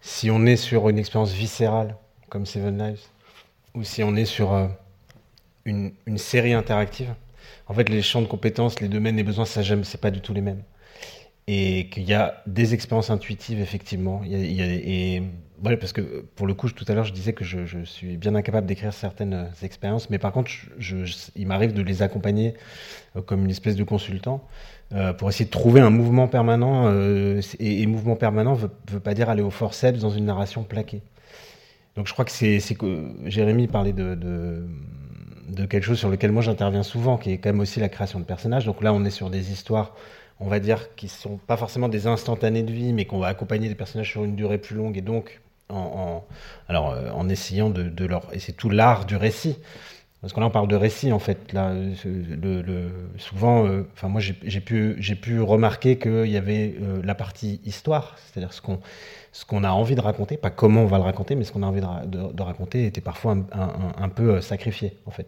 L: si on est sur une expérience viscérale, comme Seven Lives, ou si on est sur euh, une, une série interactive, en fait, les champs de compétences, les domaines, les besoins, ça j'aime, c'est pas du tout les mêmes. Et qu'il y a des expériences intuitives, effectivement. Et voilà, parce que pour le coup, tout à l'heure, je disais que je, suis bien incapable d'écrire certaines expériences, mais par contre, il m'arrive de les accompagner euh, comme une espèce de consultant euh, pour essayer de trouver un mouvement permanent. Euh, et, mouvement permanent veut, veut pas dire aller au forceps dans une narration plaquée. Donc je crois que c'est Jérémy parlait de de quelque chose sur lequel moi j'interviens souvent, qui est quand même aussi la création de personnages. Donc là, on est sur des histoires, on va dire, qui sont pas forcément des instantanés de vie, mais qu'on va accompagner des personnages sur une durée plus longue, et donc en, alors euh, en essayant de, leur, et c'est tout l'art du récit. Parce que là, on parle de récit, en fait. Là, souvent, euh, moi, j'ai pu, pu remarquer qu'il y avait euh, la partie histoire, c'est-à-dire ce qu'on, ce qu'on a envie de raconter, pas comment on va le raconter, mais ce qu'on a envie de, raconter était parfois un, peu sacrifié, en fait.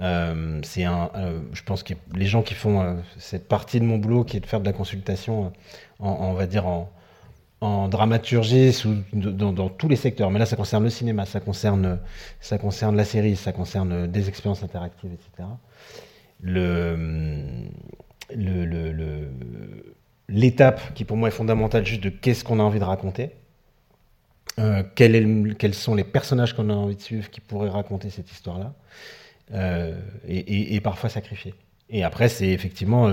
L: Euh, c'est un, euh, je pense que les gens qui font euh, cette partie de mon boulot, qui est de faire de la consultation, en, on va dire en, dramaturgie, dans, tous les secteurs. Mais là, ça concerne le cinéma, ça concerne, ça concerne la série, ça concerne des expériences interactives, etc. Le l'étape qui pour moi est fondamentale juste de qu'est-ce qu'on a envie de raconter, euh, quels sont les personnages qu'on a envie de suivre qui pourraient raconter cette histoire-là, euh, et, parfois sacrifier. Et après, c'est effectivement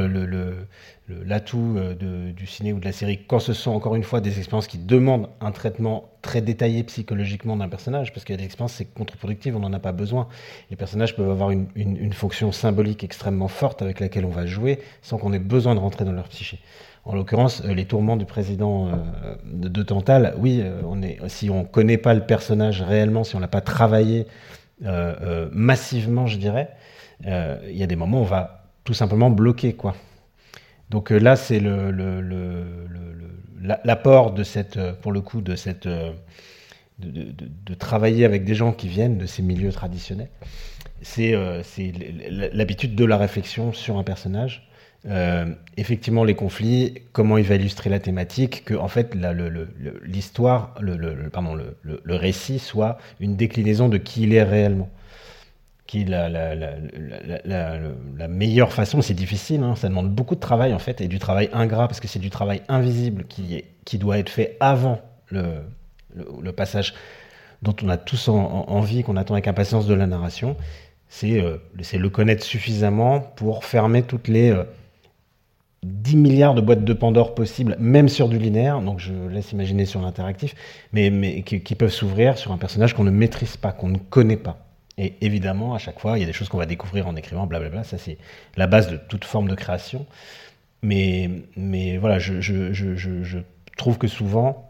L: l'atout le, le, du ciné ou de la série quand ce sont encore une fois des expériences qui demandent un traitement très détaillé psychologiquement d'un personnage, parce qu'il y a des expériences c'est contre-productif, on n'en a pas besoin. Les personnages peuvent avoir une, fonction symbolique extrêmement forte avec laquelle on va jouer sans qu'on ait besoin de rentrer dans leur psyché. En l'occurrence, les tourments du président euh, de, Tantal, oui, euh, si on ne connaît pas le personnage réellement, si on l'a pas travaillé euh, euh, massivement, je dirais, euh, il y a des moments où on va tout simplement bloquer, quoi. Donc là, c'est l'apport de cette, pour le coup, de cette, de, travailler avec des gens qui viennent de ces milieux traditionnels. C'est l'habitude de la réflexion sur un personnage euh, effectivement les conflits, comment il va illustrer la thématique, que en fait l'histoire, le, pardon, le, récit soit une déclinaison de qui il est réellement. Qui la, la, meilleure façon, c'est difficile, hein, ça demande beaucoup de travail en fait, et du travail ingrat, parce que c'est du travail invisible qui, doit être fait avant le, passage dont on a tous en, en, envie, qu'on attend avec impatience de la narration. C'est euh, le connaître suffisamment pour fermer toutes les... Euh, 10 milliards de boîtes de Pandore possibles, même sur du linéaire, donc je laisse imaginer sur l'interactif, mais, qui, peuvent s'ouvrir sur un personnage qu'on ne maîtrise pas, qu'on ne connaît pas. Et évidemment, à chaque fois, il y a des choses qu'on va découvrir en écrivant, blablabla, ça c'est la base de toute forme de création. Mais, voilà, je trouve que souvent,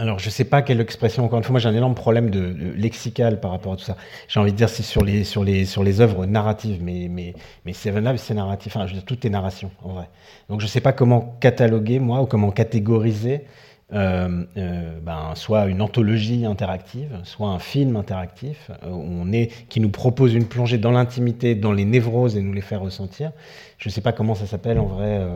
L: alors, je ne sais pas quelle expression, encore une fois, moi j'ai un énorme problème de, lexical par rapport à tout ça. J'ai envie de dire, c'est sur les, sur, les, sur les œuvres narratives, mais, mais, mais Seven Lives, c'est narratif, enfin, je veux dire, tout est narration, en vrai. Donc, je ne sais pas comment cataloguer, moi, ou comment catégoriser euh, euh, ben, soit une anthologie interactive, soit un film interactif, euh, on est, qui nous propose une plongée dans l'intimité, dans les névroses et nous les faire ressentir. Je ne sais pas comment ça s'appelle en vrai.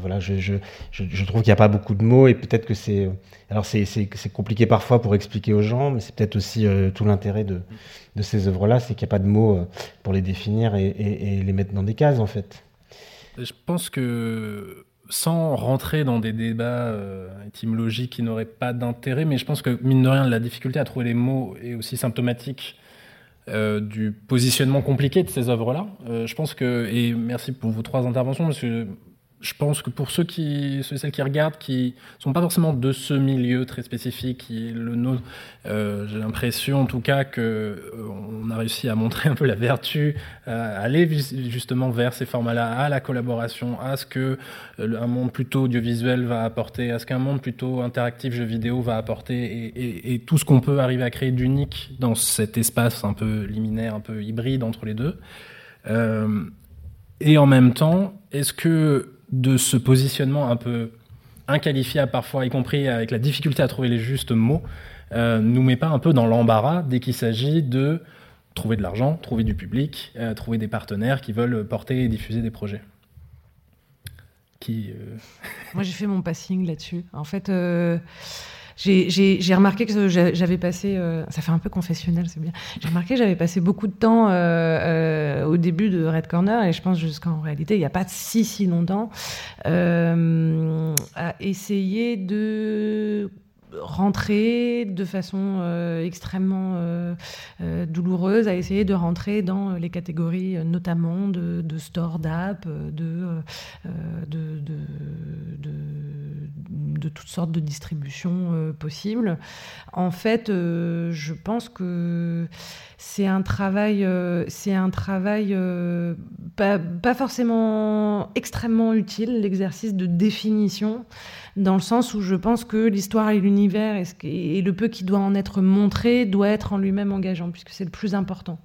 L: voilà, je, je, je, trouve qu'il n'y a pas beaucoup de mots et peut-être que c'est. Alors c'est compliqué parfois pour expliquer aux gens, mais c'est peut-être aussi tout l'intérêt de, de, ces œuvres-là, c'est qu'il n'y a pas de mots pour les définir et, et, et les mettre dans des cases en fait.
C: Je pense que sans rentrer dans des débats euh, étymologiques qui n'auraient pas d'intérêt, mais je pense que, mine de rien, la difficulté à trouver les mots est aussi symptomatique euh, du positionnement compliqué de ces œuvres-là. Euh, je pense que, et merci pour vos trois interventions, monsieur je pense que pour ceux qui, et celles qui regardent, qui sont pas forcément de ce milieu très spécifique, qui le nôtre, euh, j'ai l'impression en tout cas que euh, on a réussi à montrer (laughs) un peu la vertu, à aller justement vers ces formats-là, à la collaboration, à ce que euh, un monde plutôt audiovisuel va apporter, à ce qu'un monde plutôt interactif, jeu vidéo va apporter, et, tout ce qu'on peut arriver à créer d'unique dans cet espace un peu liminaire, un peu hybride entre les deux. Euh, et en même temps, est-ce que de ce positionnement un peu inqualifiable parfois, y compris avec la difficulté à trouver les justes mots, euh, nous met pas un peu dans l'embarras dès qu'il s'agit de trouver de l'argent, trouver du public, euh, trouver des partenaires qui veulent porter et diffuser des projets. Euh,
K: Moi, j'ai fait mon passing là-dessus. En fait, j'ai remarqué que j'avais passé, euh, ça fait un peu confessionnel, c'est bien. J'ai remarqué que j'avais passé beaucoup de temps euh, euh, au début de Red Corner, et je pense jusqu'en réalité, il n'y a pas si si longtemps, à essayer de rentrer de façon euh, extrêmement euh, euh, douloureuse, à essayer de rentrer dans les catégories notamment de, de store d'app, de, toutes sortes de distributions possibles. En fait, je pense que c'est un travail, travail pas, pas, forcément extrêmement utile, l'exercice de définition dans le sens où je pense que l'histoire et l'univers et, le peu qui doit en être montré doit être en lui-même engageant, puisque c'est le plus important.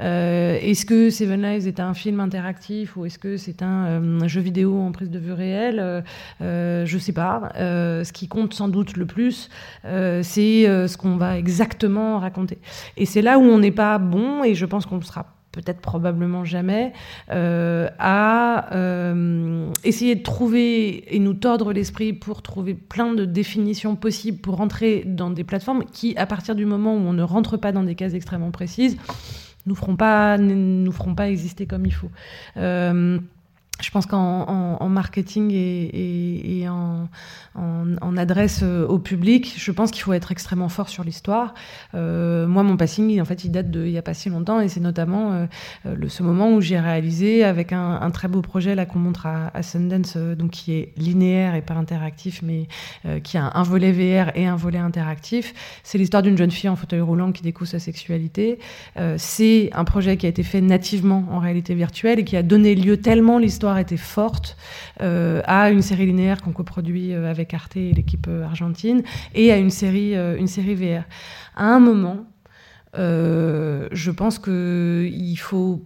K: Euh, est-ce que Seven Lives est un film interactif ou est-ce que c'est un, euh, jeu vidéo en prise de vue réelle? Euh, euh Je sais pas. ce qui compte sans doute le plus, c'est ce qu'on va exactement raconter. Et c'est là où on n'est pas bon, et je pense qu'on sera peut-être probablement jamais, euh, à euh, essayer de trouver et nous tordre l'esprit pour trouver plein de définitions possibles pour rentrer dans des plateformes qui, à partir du moment où on ne rentre pas dans des cases extrêmement précises, nous feront pas nous feront pas exister comme il faut. Euh, je pense qu'en marketing et, en, adresse euh, au public, je pense qu'il faut être extrêmement fort sur l'histoire. Euh, moi, mon passing, en fait, il date de il n'y a pas si longtemps, et c'est notamment euh, ce moment où j'ai réalisé avec un, très beau projet là qu'on montre à, Sundance, donc qui est linéaire et pas interactif, mais qui a un, volet VR et un volet interactif. C'est l'histoire d'une jeune fille en fauteuil roulant qui découvre sa sexualité. c'est un projet qui a été fait nativement en réalité virtuelle et qui a donné lieu tellement l'histoire était forte euh, à une série linéaire qu'on coproduit euh, avec Arte et l'équipe euh, argentine et à une série, une série VR. À un moment, je pense qu'il faut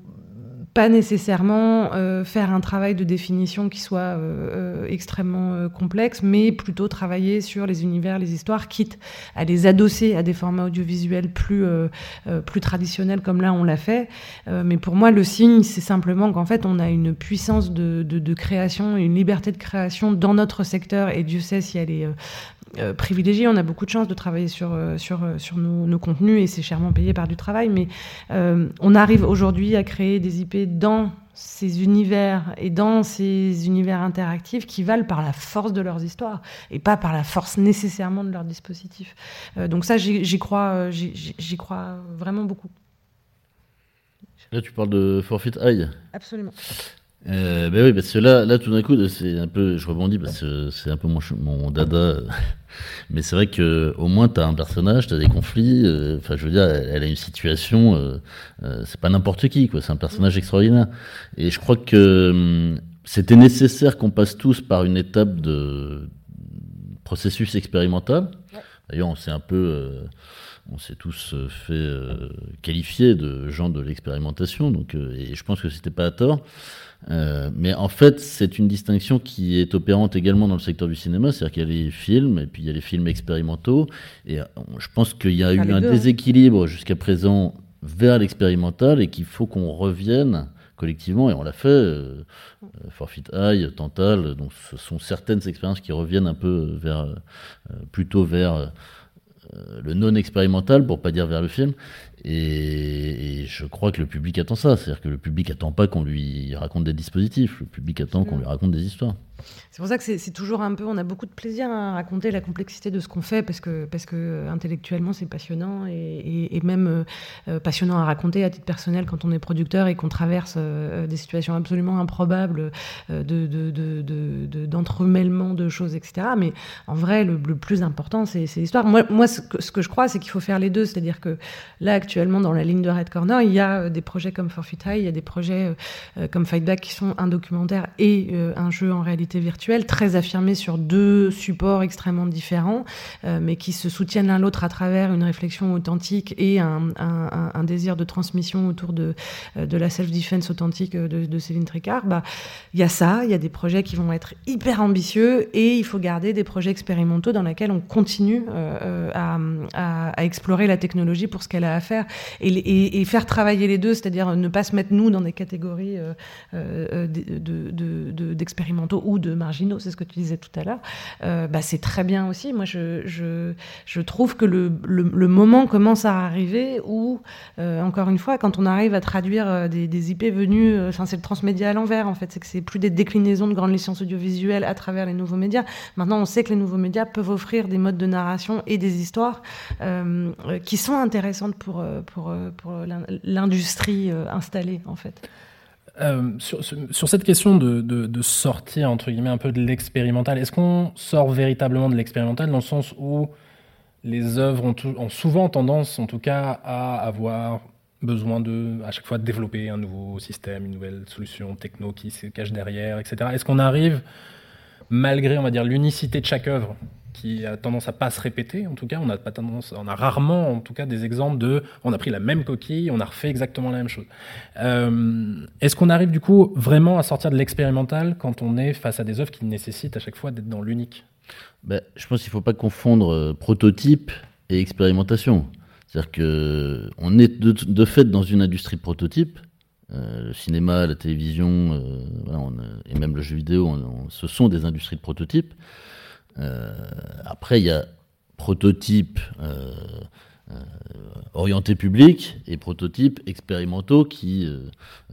K: pas nécessairement euh, faire un travail de définition qui soit euh, euh, extrêmement complexe, mais plutôt travailler sur les univers, les histoires, quitte à les adosser à des formats audiovisuels plus, plus traditionnels comme là on l'a fait. mais pour moi, le signe, c'est simplement qu'en fait, on a une puissance de, de, création, une liberté de création dans notre secteur, et Dieu sait si elle est euh, privilégié. On a beaucoup de chance de travailler sur, euh, sur, euh, sur nos, contenus et c'est chèrement payé par du travail. Mais on arrive aujourd'hui à créer des IP dans ces univers et dans ces univers interactifs qui valent par la force de leurs histoires et pas par la force nécessairement de leurs dispositifs. donc ça, j'y crois, j'y crois vraiment beaucoup.
J: Là, tu parles de Forfeit High.
K: Absolument.
J: Euh, ben oui, parce que là, là tout d'un coup, c'est un peu, je rebondis parce que c'est un peu mon, dada. (laughs) Mais c'est vrai que au moins t'as un personnage, t'as des conflits. Euh, enfin, je veux dire, elle, a une situation. Euh, euh, c'est pas n'importe qui, quoi. C'est un personnage extraordinaire. Et je crois que hum, c'était nécessaire qu'on passe tous par une étape de processus expérimental D'ailleurs, on s'est un peu, on s'est tous fait qualifier de gens de l'expérimentation, donc et je pense que c'était pas à tort. Euh, mais en fait, c'est une distinction qui est opérante également dans le secteur du cinéma, c'est-à-dire qu'il y a les films et puis il y a les films expérimentaux. Et euh, je pense qu'il y a eu un hein. déséquilibre jusqu'à présent vers l'expérimental et qu'il faut qu'on revienne collectivement, et on l'a fait, euh, Forfeit High, Tantal, donc ce sont certaines expériences qui reviennent un peu vers, plutôt vers le non expérimental, pour pas dire vers le film. Et, je crois que le public attend ça. C'est-à-dire que le public attend pas qu'on lui raconte des dispositifs. Le public attend qu'on lui raconte des histoires.
K: C'est pour ça que c'est toujours un peu. On a beaucoup de plaisir à raconter la complexité de ce qu'on fait parce que, euh, intellectuellement c'est passionnant et, même euh, euh, passionnant à raconter à titre personnel quand on est producteur et qu'on traverse des situations absolument improbables d'entremêlement de, choses, etc. Mais en vrai, le, plus important, c'est l'histoire. Moi, moi, ce que, ce que je crois, c'est qu'il faut faire les deux. C'est-à-dire que là, actuellement, dans la ligne de Red Corner, il y a des projets comme Forfeit High, il y a des projets comme Fight Back qui sont un documentaire et un jeu en réalité virtuelle, très affirmée sur deux supports extrêmement différents, euh, mais qui se soutiennent l'un l'autre à travers une réflexion authentique et un, désir de transmission autour de, euh, de la self-defense authentique de, de Céline Tricard. Bah, il y a ça, il y a des projets qui vont être hyper ambitieux et il faut garder des projets expérimentaux dans lesquels on continue euh, à, explorer la technologie pour ce qu'elle a à faire et, faire travailler les deux, c'est-à-dire ne pas se mettre nous dans des catégories d'expérimentaux ou de marginaux, c'est ce que tu disais tout à l'heure, euh, bah, c'est très bien aussi. Moi, je, trouve que le, moment commence à arriver où, euh, encore une fois, quand on arrive à traduire euh, des, IP venus, enfin, c'est le transmédia à l'envers, en fait, c'est que c'est plus des déclinaisons de grandes licences audiovisuelles à travers les nouveaux médias. Maintenant, on sait que les nouveaux médias peuvent offrir des modes de narration et des histoires qui sont intéressantes pour, pour l'industrie installée, en fait.
C: Euh, sur, cette question de, sortir entre guillemets un peu de l'expérimental, est-ce qu'on sort véritablement de l'expérimental dans le sens où les œuvres ont, ont, souvent tendance, en tout cas, à avoir besoin de, à chaque fois, de développer un nouveau système, une nouvelle solution techno qui se cache derrière, etc. Est-ce qu'on arrive, malgré, on va dire, l'unicité de chaque œuvre, qui a tendance à pas se répéter. En tout cas, on a pas tendance, on a rarement, en tout cas, des exemples de, on a pris la même coquille, on a refait exactement la même chose. Euh, est-ce qu'on arrive du coup vraiment à sortir de l'expérimental quand on est face à des œuvres qui nécessitent à chaque fois d'être dans l'unique?
J: Ben, Je pense qu'il faut pas confondre euh, prototype et expérimentation. C'est-à-dire que on est de, fait dans une industrie prototype. Euh, le cinéma, la télévision, et même le jeu vidéo, ce sont des industries de prototype. Euh, après, il y a prototypes euh, euh, orientés public et prototypes expérimentaux qui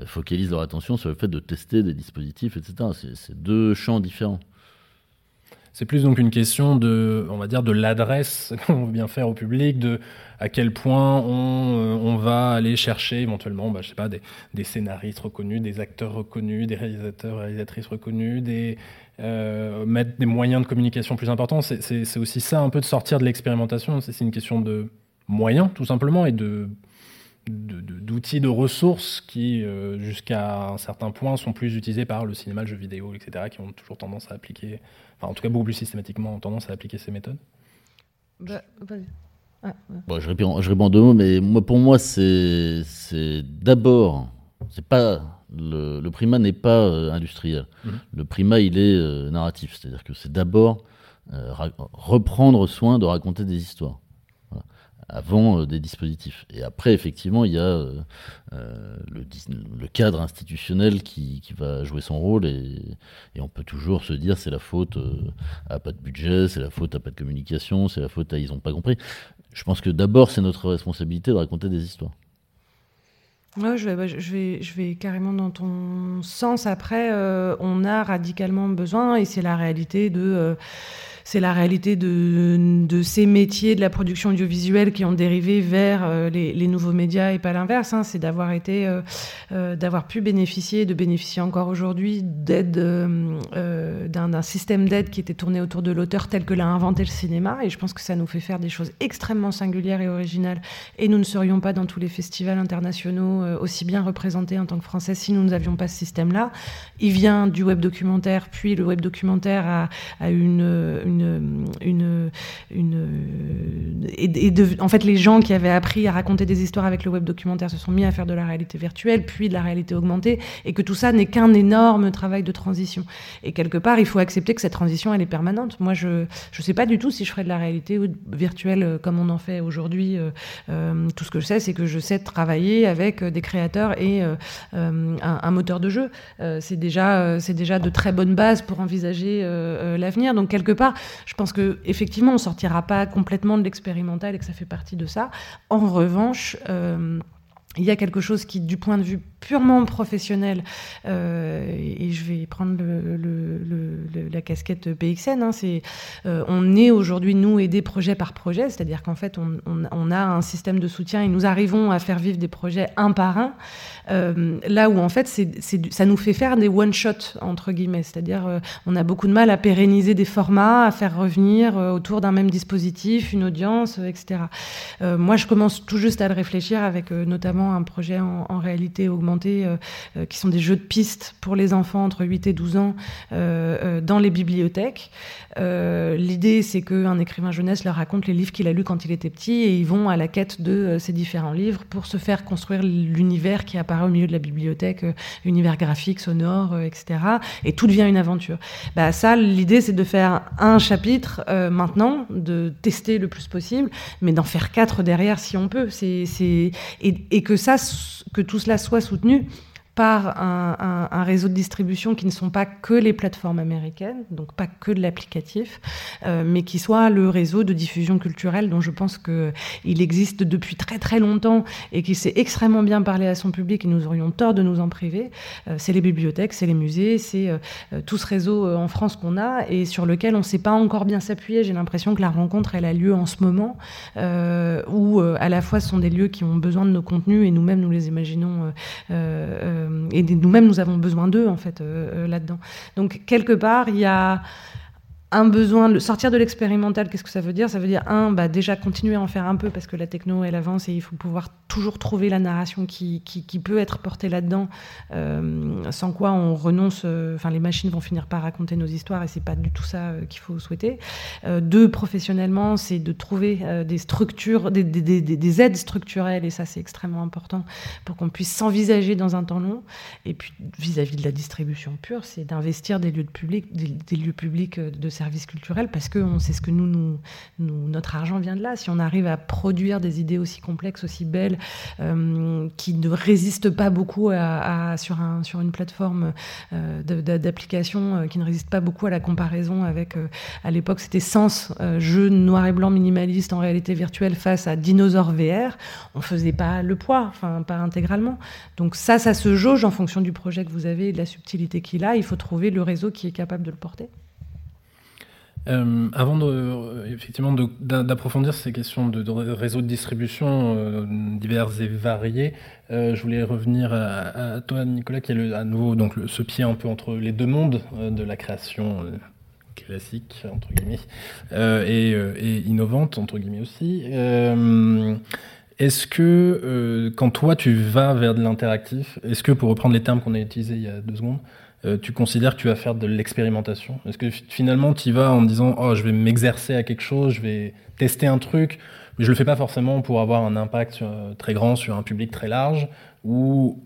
J: focalisent leur attention sur le fait de tester des dispositifs, etc. C'est deux champs différents.
C: C'est plus donc une question de, on va dire, de l'adresse (laughs) qu'on veut bien faire au public, de à quel point on, on va aller chercher éventuellement, bah, je sais pas, des, des, scénaristes reconnus, des acteurs reconnus, des réalisateurs, réalisatrices reconnus, des, euh, mettre des moyens de communication plus importants. C'est aussi ça, un peu de sortir de l'expérimentation. C'est une question de moyens, tout simplement, et de d'outils, de, ressources qui, euh, jusqu'à un certain point, sont plus utilisés par le cinéma, le jeu vidéo, etc., qui ont toujours tendance à appliquer, enfin en tout cas beaucoup plus systématiquement, ont tendance à appliquer ces méthodes.
J: Bah, ah, je, réponds, je réponds en deux mots, mais moi, pour moi, c'est d'abord, c'est pas le, primat n'est pas euh, industriel. Mhm. Le primat, il est euh, narratif. C'est-à-dire que c'est d'abord euh, reprendre soin de raconter des histoires. Avant des dispositifs. Et après, effectivement, il y a le, cadre institutionnel qui, va jouer son rôle et, on peut toujours se dire c'est la faute à pas de budget, c'est la faute à pas de communication, c'est la faute à ils n'ont pas compris. Je pense que d'abord, c'est notre responsabilité de raconter des histoires.
K: Ouais, je, vais, bah, je, vais, je vais carrément dans ton sens. Après, euh, on a radicalement besoin, et c'est la réalité de... C'est la réalité de, ces métiers de la production audiovisuelle qui ont dérivé vers euh, les, nouveaux médias et pas l'inverse. Hein. c'est d'avoir été, euh, euh, d'avoir pu bénéficier, de bénéficier encore aujourd'hui d'aide, d'un système d'aide qui était tourné autour de l'auteur tel que l'a inventé le cinéma. Et je pense que ça nous fait faire des choses extrêmement singulières et originales. Et nous ne serions pas dans tous les festivals internationaux aussi bien représentés en tant que Français si nous n'avions pas ce système-là. Il vient du web documentaire, puis le web documentaire a, une une, en fait, les gens qui avaient appris à raconter des histoires avec le web documentaire se sont mis à faire de la réalité virtuelle, puis de la réalité augmentée, et que tout ça n'est qu'un énorme travail de transition. Et quelque part, il faut accepter que cette transition, elle est permanente. Moi, je ne sais pas du tout si je ferais de la réalité virtuelle euh, comme on en fait aujourd'hui. Euh, euh, tout ce que je sais, c'est que je sais travailler avec des créateurs et un, un, moteur de jeu. c'est déjà, c'est déjà de très bonnes bases pour envisager l'avenir. Donc quelque part, je pense que effectivement, on sortira pas complètement de l'expérimental et que ça fait partie de ça. En revanche, il y a quelque chose qui, du point de vue purement professionnel, euh, et je vais prendre le, la casquette PXN, hein, c'est, euh, on est aujourd'hui, nous, aidés projet par projet, c'est-à-dire qu'en fait, on, a un système de soutien et nous arrivons à faire vivre des projets un par un, euh, là où en fait, c'est, c'est, ça nous fait faire des one-shots, entre guillemets, c'est-à-dire on a beaucoup de mal à pérenniser des formats, à faire revenir autour d'un même dispositif, une audience, etc. moi, je commence tout juste à le réfléchir avec notamment un projet en, réalité augmentée euh, euh, qui sont des jeux de pistes pour les enfants entre 8 et 12 ans euh, dans les bibliothèques. L'idée, c'est qu'un écrivain jeunesse leur raconte les livres qu'il a lus quand il était petit et ils vont à la quête de ces différents livres pour se faire construire l'univers qui apparaît au milieu de la bibliothèque, univers graphique, sonore, etc. Et tout devient une aventure. Bah, ça, l'idée, c'est de faire un chapitre maintenant, de tester le plus possible, mais d'en faire quatre derrière si on peut. C'est, et, et que que tout cela soit soutenu par un, un, réseau de distribution qui ne sont pas que les plateformes américaines, donc pas que de l'applicatif, euh, mais qui soit le réseau de diffusion culturelle dont je pense qu'il existe depuis très très longtemps et qui sait extrêmement bien parler à son public et nous aurions tort de nous en priver. Euh, c'est les bibliothèques, c'est les musées, c'est euh, tout ce réseau en France qu'on a et sur lequel on ne sait pas encore bien s'appuyer. J'ai l'impression que la rencontre, elle a lieu en ce moment, où à la fois ce sont des lieux qui ont besoin de nos contenus et nous-mêmes nous les imaginons euh, et nous-mêmes, nous avons besoin d'eux, en fait, euh, euh, là-dedans. Donc, quelque part, il y a un besoin de sortir de l'expérimental, qu'est-ce que ça veut dire? Ça veut dire, un, bah, déjà continuer à en faire un peu parce que la techno, elle avance et il faut pouvoir toujours trouver la narration qui, qui, peut être portée là-dedans, euh, sans quoi on renonce, euh, enfin les machines vont finir par raconter nos histoires et c'est pas du tout ça euh, qu'il faut souhaiter. deux, professionnellement, c'est de trouver des structures, des, des, des, aides structurelles et ça c'est extrêmement important pour qu'on puisse s'envisager dans un temps long. Et puis vis-à-vis de la distribution pure, c'est d'investir des lieux de des, lieux publics de services culturels parce que on sait ce que nous, notre argent vient de là. Si on arrive à produire des idées aussi complexes, aussi belles, euh, qui ne résistent pas beaucoup à, sur, un, sur une plateforme euh, d'application, euh, qui ne résistent pas beaucoup à la comparaison avec, à l'époque, c'était Sens, jeu noir et blanc minimaliste en réalité virtuelle face à Dinosaure VR, on faisait pas le poids, enfin pas intégralement. Donc ça, ça se jauge en fonction du projet que vous avez et de la subtilité qu'il a. Il faut trouver le réseau qui est capable de le porter.
C: Euh, avant euh, effectivement d'approfondir ces questions de, réseaux de distribution euh, divers et variés, euh, je voulais revenir à, toi, Nicolas, qui est à nouveau donc ce pied un peu entre les deux mondes de la création classique entre guillemets et, et, innovante entre guillemets aussi. Est-ce que quand toi tu vas vers de l'interactif, est-ce que pour reprendre les termes qu'on a utilisés il y a deux secondes, euh, tu considères que tu vas faire de l'expérimentation? Est-ce que finalement tu y vas en disant oh je vais m'exercer à quelque chose, je vais tester un truc, mais je le fais pas forcément pour avoir un impact euh, très grand sur un public très large? Ou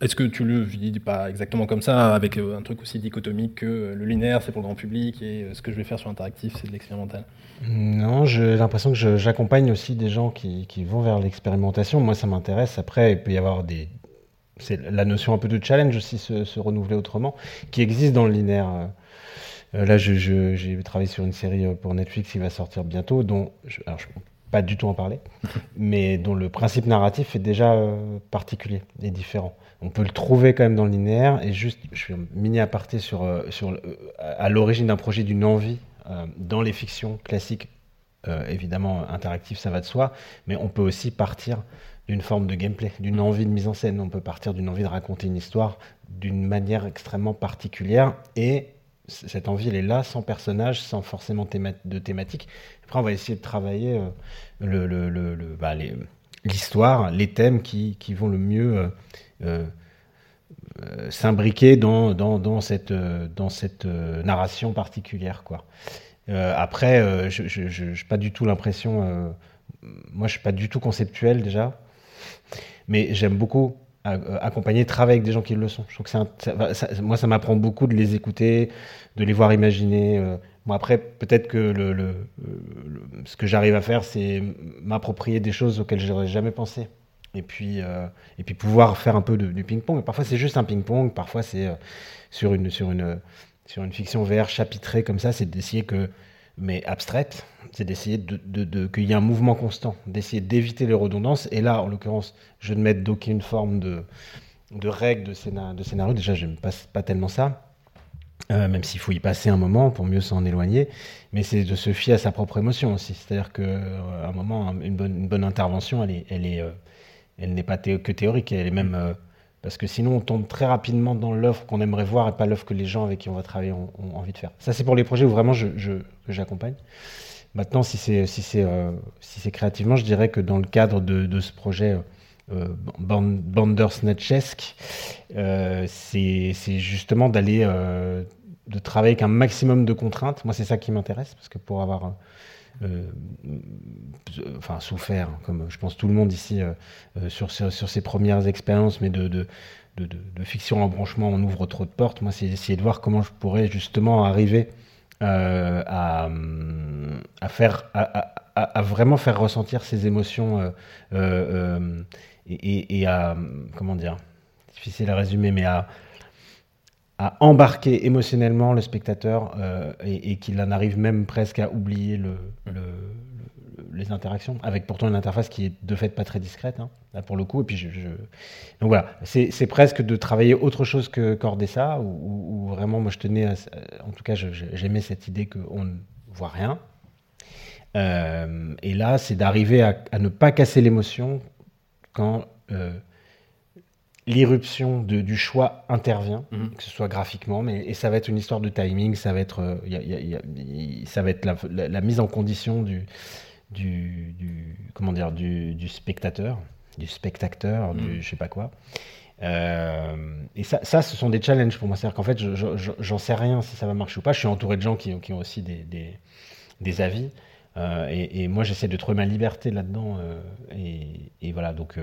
C: est-ce que tu le vis pas exactement comme ça, avec euh, un truc aussi dichotomique que le linéaire c'est pour le grand public et ce que je vais faire sur interactif c'est de l'expérimental?
L: Non, j'ai l'impression que j'accompagne aussi des gens qui, qui vont vers l'expérimentation. Moi ça m'intéresse. Après, il peut y avoir des, c'est la notion un peu de challenge aussi, se, renouveler autrement, qui existe dans le linéaire. Euh, là, j'ai travaillé sur une série euh, pour Netflix qui va sortir bientôt, dont je, alors je peux pas du tout en parler, (laughs) mais dont le principe narratif est déjà euh, particulier et différent. On peut le trouver quand même dans le linéaire, et juste, je suis un mini aparté sur, sur à l'origine d'un projet d'une envie dans les fictions classiques, évidemment interactives, ça va de soi, mais on peut aussi partir d'une forme de gameplay, d'une envie de mise en scène. On peut partir d'une envie de raconter une histoire d'une manière extrêmement particulière et cette envie, elle est là, sans personnage, sans forcément de thématique. Après, on va essayer de travailler euh, bah, l'histoire, les, thèmes qui, vont le mieux euh, euh, s'imbriquer dans, cette, narration particulière. Après, je n'ai pas du tout l'impression. moi, je suis pas du tout conceptuel déjà, mais j'aime beaucoup euh, accompagner, travailler avec des gens qui le sont. Je trouve que un- moi, ça m'apprend beaucoup de les écouter, de les voir imaginer. euh. Bon, après, peut-être que le, ce que j'arrive à faire, c'est m'approprier des choses auxquelles j'aurais jamais pensé. Et puis, euh, et puis pouvoir faire un peu de- du ping-pong. Parfois, c'est juste un ping-pong. Parfois, c'est euh, sur, une, sur, une, sur une fiction VR chapitrée comme ça. C'est d'essayer que, mais abstraite, c'est d'essayer de, qu'il y ait un mouvement constant, d'essayer d'éviter les redondances. Et là, en l'occurrence, je ne mets d'aucune forme de, de règle de, scénar- de scénario. Déjà, je n'aime pas, pas tellement ça. Euh, même s'il faut y passer un moment pour mieux s'en éloigner, mais c'est de se fier à sa propre émotion aussi. C'est-à-dire qu'à un moment, un- une bonne, intervention, elle est, elle est, euh, elle n'est pas que théorique, elle est même euh, parce que sinon on tombe très rapidement dans l'offre qu'on aimerait voir et pas l'offre que les gens avec qui on va travailler ont, envie de faire. Ça, c'est pour les projets où vraiment j'accompagne. Maintenant, si c'est si euh, si créativement, je dirais que dans le cadre de, ce projet euh, Ban- Bandersnatchesque, euh, c'est justement d'aller euh, de travailler avec un maximum de contraintes. Moi, c'est ça qui m'intéresse parce que pour avoir euh, enfin souffert, comme je pense tout le monde ici euh, euh, sur, sur, ses premières expériences, mais de, de, de, fiction en branchement, on ouvre trop de portes. Moi, c'est essayer de voir comment je pourrais justement arriver euh, à, hum, à faire, à, vraiment faire ressentir ces émotions euh, euh, euh, et, et- et à, hum, comment dire, difficile à résumer, mais à, à embarquer émotionnellement le spectateur euh, et, et qu'il en arrive même presque à oublier le, le- le- les interactions, avec pourtant une interface qui est de fait pas très discrète, hein, là pour le coup. Et puis je, je- Donc voilà, c'est presque de travailler autre chose que Cordessa, où, où- vraiment moi je tenais, à, en tout cas j'aimais cette idée qu'on ne voit rien. Euh, et là, c'est d'arriver à, à ne pas casser l'émotion quand euh, l'irruption du choix intervient, que ce soit graphiquement, mais et ça va être une histoire de timing, ça va être, euh, y a- y a- y a- y- ça va être la, la- la mise en condition du, du, du- comment dire, du, du spectateur, du spectateur, du je sais pas quoi. Euh, et ça, ça, ce sont des challenges pour moi. C'est-à-dire qu'en fait, je- je- je- j'en sais rien si ça va marcher ou pas. Je suis entouré de gens qui, qui ont aussi des, des, des avis. Euh, et, et moi, j'essaie de trouver ma liberté là-dedans. euh, et, et voilà, donc.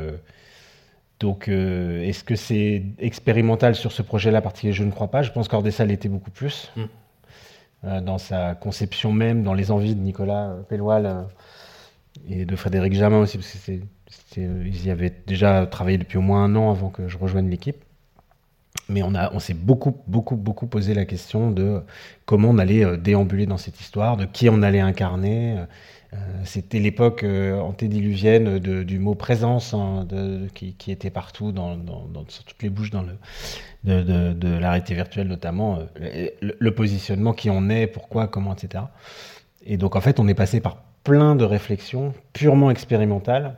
L: Donc, euh, est-ce que c'est expérimental sur ce projet-là particulier Je ne crois pas? Je pense qu'Ordessa l'était beaucoup plus.
C: Mm.
L: Euh, dans sa conception même, dans les envies de Nicolas euh, Pelloual euh, et de Frédéric Jamin aussi, parce que c'est, c'est- ils y avaient déjà travaillé depuis au moins un an avant que je rejoigne l'équipe. Mais on, a, on s'est beaucoup, beaucoup, beaucoup posé la question de comment on allait déambuler dans cette histoire, de qui on allait incarner. Euh, c'était l'époque euh, antédiluvienne du mot présence hein, qui, était partout, dans, sur toutes les bouches dans le, de, de- la réalité virtuelle notamment, euh, le, positionnement, qui on est, pourquoi, comment, etc. Et donc en fait, on est passé par plein de réflexions purement expérimentales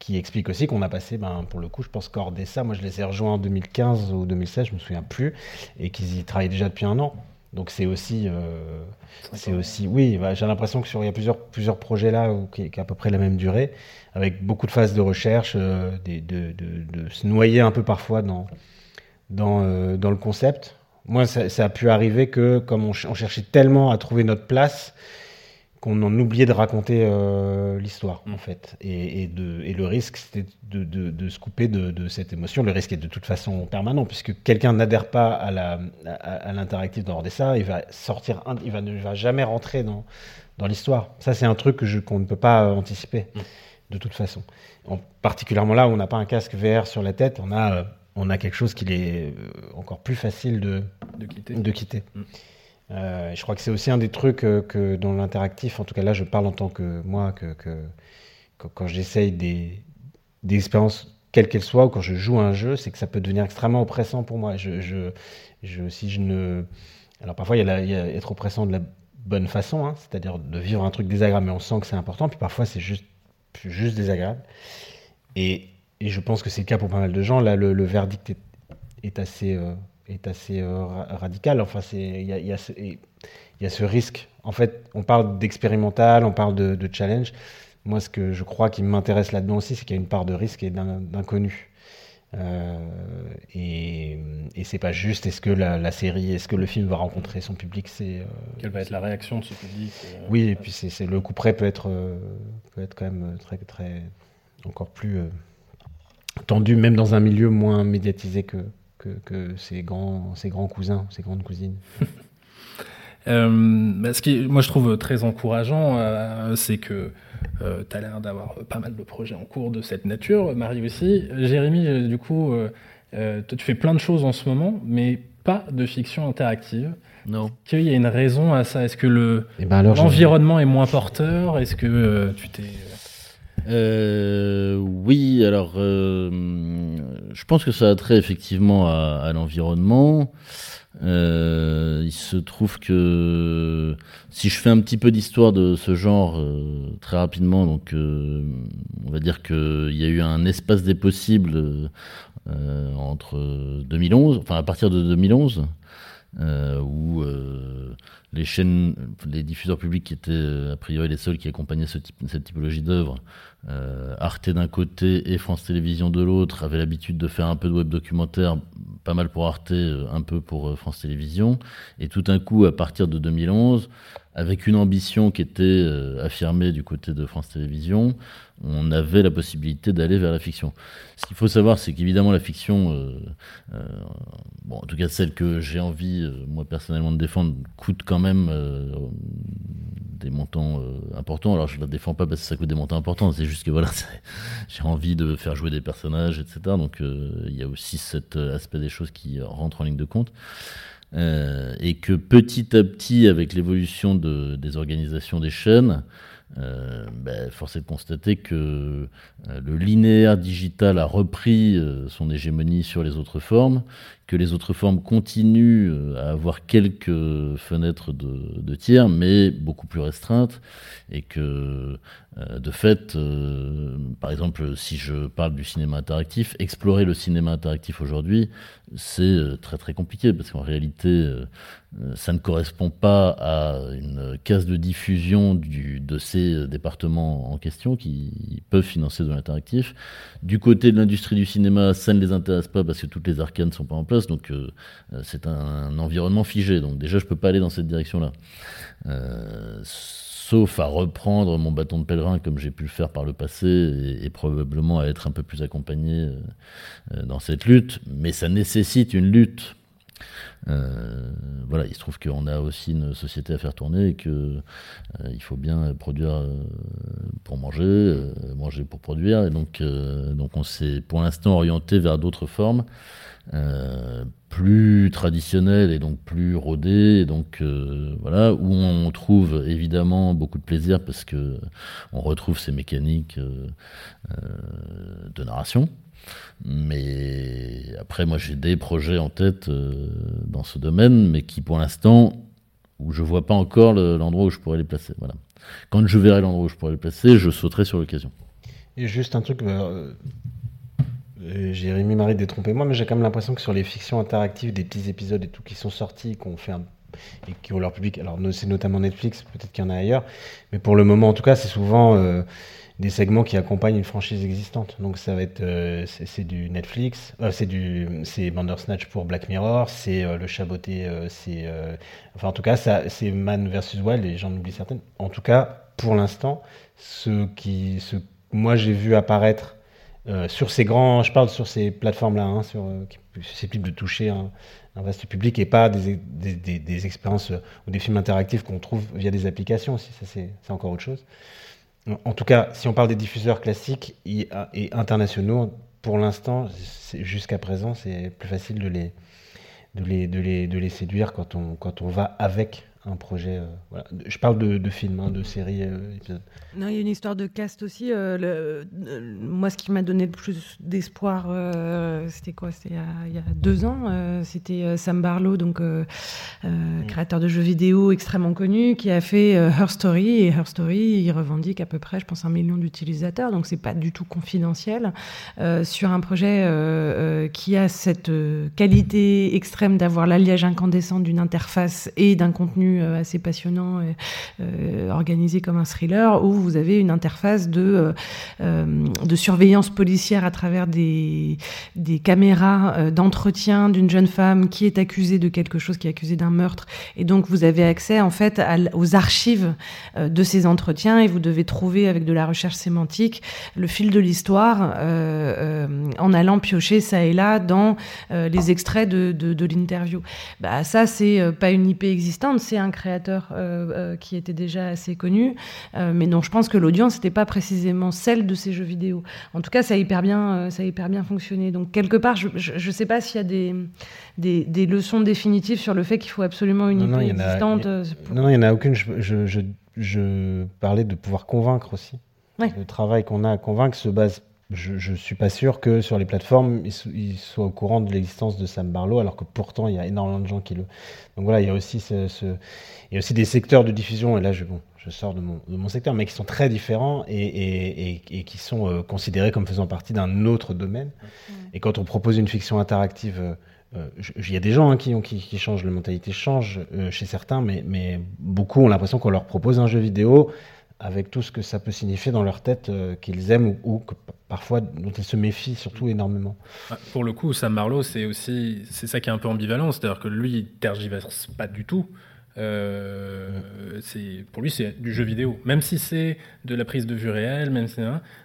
L: qui expliquent aussi qu'on a passé, ben, pour le coup, je pense qu'Ordessa, moi je les ai rejoints en 2015 ou 2016, je me souviens plus, et qu'ils y travaillent déjà depuis un an. Donc c'est aussi, euh, c'est aussi, oui, bah, j'ai l'impression que sur il y a plusieurs plusieurs projets là où- qui, qui a à peu près la même durée, avec beaucoup de phases de recherche, euh, des- de, de- de se noyer un peu parfois dans dans euh, dans le concept. Moi, ça, ça a pu arriver que comme on cherchait tellement à trouver notre place qu'on en oubliait de raconter euh, l'histoire en fait. Et, et de, et le risque, c'était de, de, de se couper de, de cette émotion. Le risque est de toute façon permanent, puisque quelqu'un n'adhère pas à la à, à l'interactif d'Ordessa, il va sortir, il va ne va jamais rentrer dans dans l'histoire. Ça, c'est un truc que je qu'on ne peut pas anticiper de toute façon. En, particulièrement là où on n'a pas un casque VR sur la tête, on a euh, on a quelque chose qui est euh, encore plus facile de
C: quitter.
L: de quitter. Euh, je crois que c'est aussi un des trucs euh, que dans l'interactif, en tout cas là je parle en tant que moi, que, quand j'essaye des, expériences, quelles qu'elles soient, ou quand je joue à un jeu, c'est que ça peut devenir extrêmement oppressant pour moi. Si je ne... Alors parfois il y, a être oppressant de la bonne façon, hein, c'est-à-dire de vivre un truc désagréable, mais on sent que c'est important, puis parfois c'est juste, juste désagréable. Et, je pense que c'est le cas pour pas mal de gens. Là, le, verdict est, est assez, euh, est assez euh, ra- radical. Enfin, il y a, y a y a ce risque. En fait, on parle d'expérimental, on parle de, de challenge. Moi, ce que je crois qui m'intéresse là-dedans aussi, c'est qu'il y a une part de risque et d'in- d'inconnu. et, et c'est pas juste est-ce que la, série, est-ce que le film va rencontrer son public, c'est
C: quelle va être la réaction de ce public
L: Oui, et puis c'est le coup près peut être peut être quand même très très encore plus tendu, même dans un milieu moins médiatisé que que, que ses grands ses grands cousins, ses grandes cousines. (laughs)
C: Euh, bah, ce qui, moi, je trouve très encourageant, euh, c'est que euh, tu as l'air d'avoir pas mal de projets en cours de cette nature, Marie aussi. Jérémy, du coup, tu fais plein de choses en ce moment, mais pas de fiction interactive.
J: Non.
C: Qu'il y a une raison à ça? Est-ce que le
L: eh ben
C: l'environnement est moins porteur? Est-ce que tu t'es
J: oui, alors je pense que ça a trait effectivement à, l'environnement. Euh, il se trouve que si je fais un petit peu d'histoire de ce genre euh, très rapidement, donc euh, on va dire qu'il y a eu un espace des possibles entre 2011, enfin à partir de 2011, où les chaînes, les diffuseurs publics qui étaient a priori les seuls qui accompagnaient ce type, cette typologie d'œuvre, Arte d'un côté et France Télévisions de l'autre, avaient l'habitude de faire un peu de web documentaire pas mal pour Arte, euh, un peu pour euh, France Télévisions. Et tout d'un coup, à partir de 2011, avec une ambition qui était euh, affirmée du côté de France Télévisions, on avait la possibilité d'aller vers la fiction. Ce qu'il faut savoir, c'est qu'évidemment la fiction, bon, en tout cas celle que j'ai envie, moi personnellement, de défendre, coûte quand même des montants importants. Alors je la défends pas parce que ça coûte des montants importants, c'est juste que voilà, (laughs) j'ai envie de faire jouer des personnages, etc. Donc il y a aussi cet aspect des choses qui rentrent en ligne de compte. Euh, et que petit à petit, avec l'évolution de, des organisations des chaînes, euh, ben, force est de constater que euh, le linéaire digital a repris son hégémonie sur les autres formes, que les autres formes continuent à avoir quelques fenêtres de, de tiers, mais beaucoup plus restreintes, et que de fait, par exemple, si je parle du cinéma interactif, explorer le cinéma interactif aujourd'hui, c'est très très compliqué, parce qu'en réalité, euh, ça ne correspond pas à une case de diffusion du, de ces départements en question qui peuvent financer de l'interactif. Du côté de l'industrie du cinéma, ça ne les intéresse pas parce que toutes les arcanes ne sont pas en place, donc euh, euh, c'est un, environnement figé. Donc déjà, je peux pas aller dans cette direction-là. Euh, sauf à reprendre mon bâton de pèlerin comme j'ai pu le faire par le passé et probablement à être un peu plus accompagné dans cette lutte. Mais ça nécessite une lutte euh, voilà, il se trouve qu'on a aussi une société à faire tourner et que euh, il faut bien produire euh, pour manger, manger pour produire. Et donc, on s'est pour l'instant orienté vers d'autres formes. plus traditionnelles et donc plus rodées, donc voilà où on trouve évidemment beaucoup de plaisir parce que on retrouve ces mécaniques de narration, mais après, moi, j'ai des projets en tête euh, dans ce domaine, mais qui, pour l'instant, où je vois pas encore l'endroit où je pourrais les placer. Voilà. Quand je verrai l'endroit où je pourrais les placer, je sauterai sur l'occasion.
L: Et juste un truc, bah, euh, Jérémy Marie détrompez-moi, mais j'ai quand même l'impression que sur les fictions interactives, des petits épisodes et tout qui sont sortis, qu'on fait et qui ont leur public, alors c'est notamment Netflix, peut-être qu'il y en a ailleurs, mais pour le moment en tout cas, c'est souvent euh, des segments qui accompagnent une franchise existante. Donc ça va être euh, c'est du Netflix, euh, c'est du c'est Bandersnatch pour Black Mirror, c'est euh, le Chaboté, c'est enfin en tout cas c'est Man versus Wild et j'en oublie certaines. En tout cas pour l'instant ce qui ce moi j'ai vu apparaître sur ces grands, je parle sur ces plateformes là, hein, sur susceptibles de toucher un, vaste public et pas des, des, des, des expériences ou des films interactifs qu'on trouve via des applications. Si ça c'est encore autre chose. En tout cas, si on parle des diffuseurs classiques et internationaux, pour l'instant, jusqu'à présent, c'est plus facile de les, séduire quand on va avec un projet. Euh, voilà. Je parle de, de films, hein, de séries, euh, épisodes.
K: Non, il y a une histoire de cast aussi. Euh, le, moi, ce qui m'a donné le plus d'espoir, c'était quoi? C'était il, y a deux ans. c'était Sam Barlow, donc mm. créateur de jeux vidéo extrêmement connu, qui a fait Her Story. Et Her Story, il revendique à peu près, je pense, un million d'utilisateurs. Donc, c'est pas du tout confidentiel. sur un projet qui a cette qualité extrême d'avoir l'alliage incandescent d'une interface et d'un contenu contenu assez passionnant, organisé comme un thriller, où vous avez une interface de, de surveillance policière à travers des, des caméras d'entretien d'une jeune femme qui est accusée de quelque chose, qui est accusée d'un meurtre, et donc vous avez accès en fait aux archives de ces entretiens et vous devez trouver avec de la recherche sémantique le fil de l'histoire en allant piocher ça et là dans euh, les extraits de, de, l'interview. Bah, ça, c'est euh, pas une IP existante, c'est un créateur euh, qui était déjà assez connu, mais dont je pense que l'audience n'était pas précisément celle de ces jeux vidéo. En tout cas, ça a hyper bien, ça a hyper bien fonctionné. Donc, quelque part, je ne sais pas s'il y a des, des, des, leçons définitives sur le fait qu'il faut absolument une IP existante.
L: Non, il n'y en a aucune. Je, je, je, parlais de pouvoir convaincre aussi. Le travail qu'on a à convaincre se base je ne suis pas sûr que sur les plateformes, ils, soient au courant de l'existence de Sam Barlow, alors que pourtant, il y a énormément de gens qui le... Donc voilà, il y a aussi, ce, il y a aussi des secteurs de diffusion, et là, je, bon, je sors de mon, de mon secteur, mais qui sont très différents et, et, et, qui sont euh, considérés comme faisant partie d'un autre domaine. Et quand on propose une fiction interactive... Euh, euh, il y a des gens hein, qui, ont, qui, qui, changent, la mentalité change chez certains, mais, mais beaucoup ont l'impression qu'on leur propose un jeu vidéo avec tout ce que ça peut signifier dans leur tête euh, qu'ils aiment ou, que parfois dont ils se méfient surtout énormément.
C: Ah, pour le coup, Sam Marlowe, c'est aussi c'est ça qui est un peu ambivalent, c'est-à-dire que lui, il tergiverse pas du tout. Euh, c'est pour lui, c'est du jeu vidéo, même si c'est de la prise de vue réelle, même si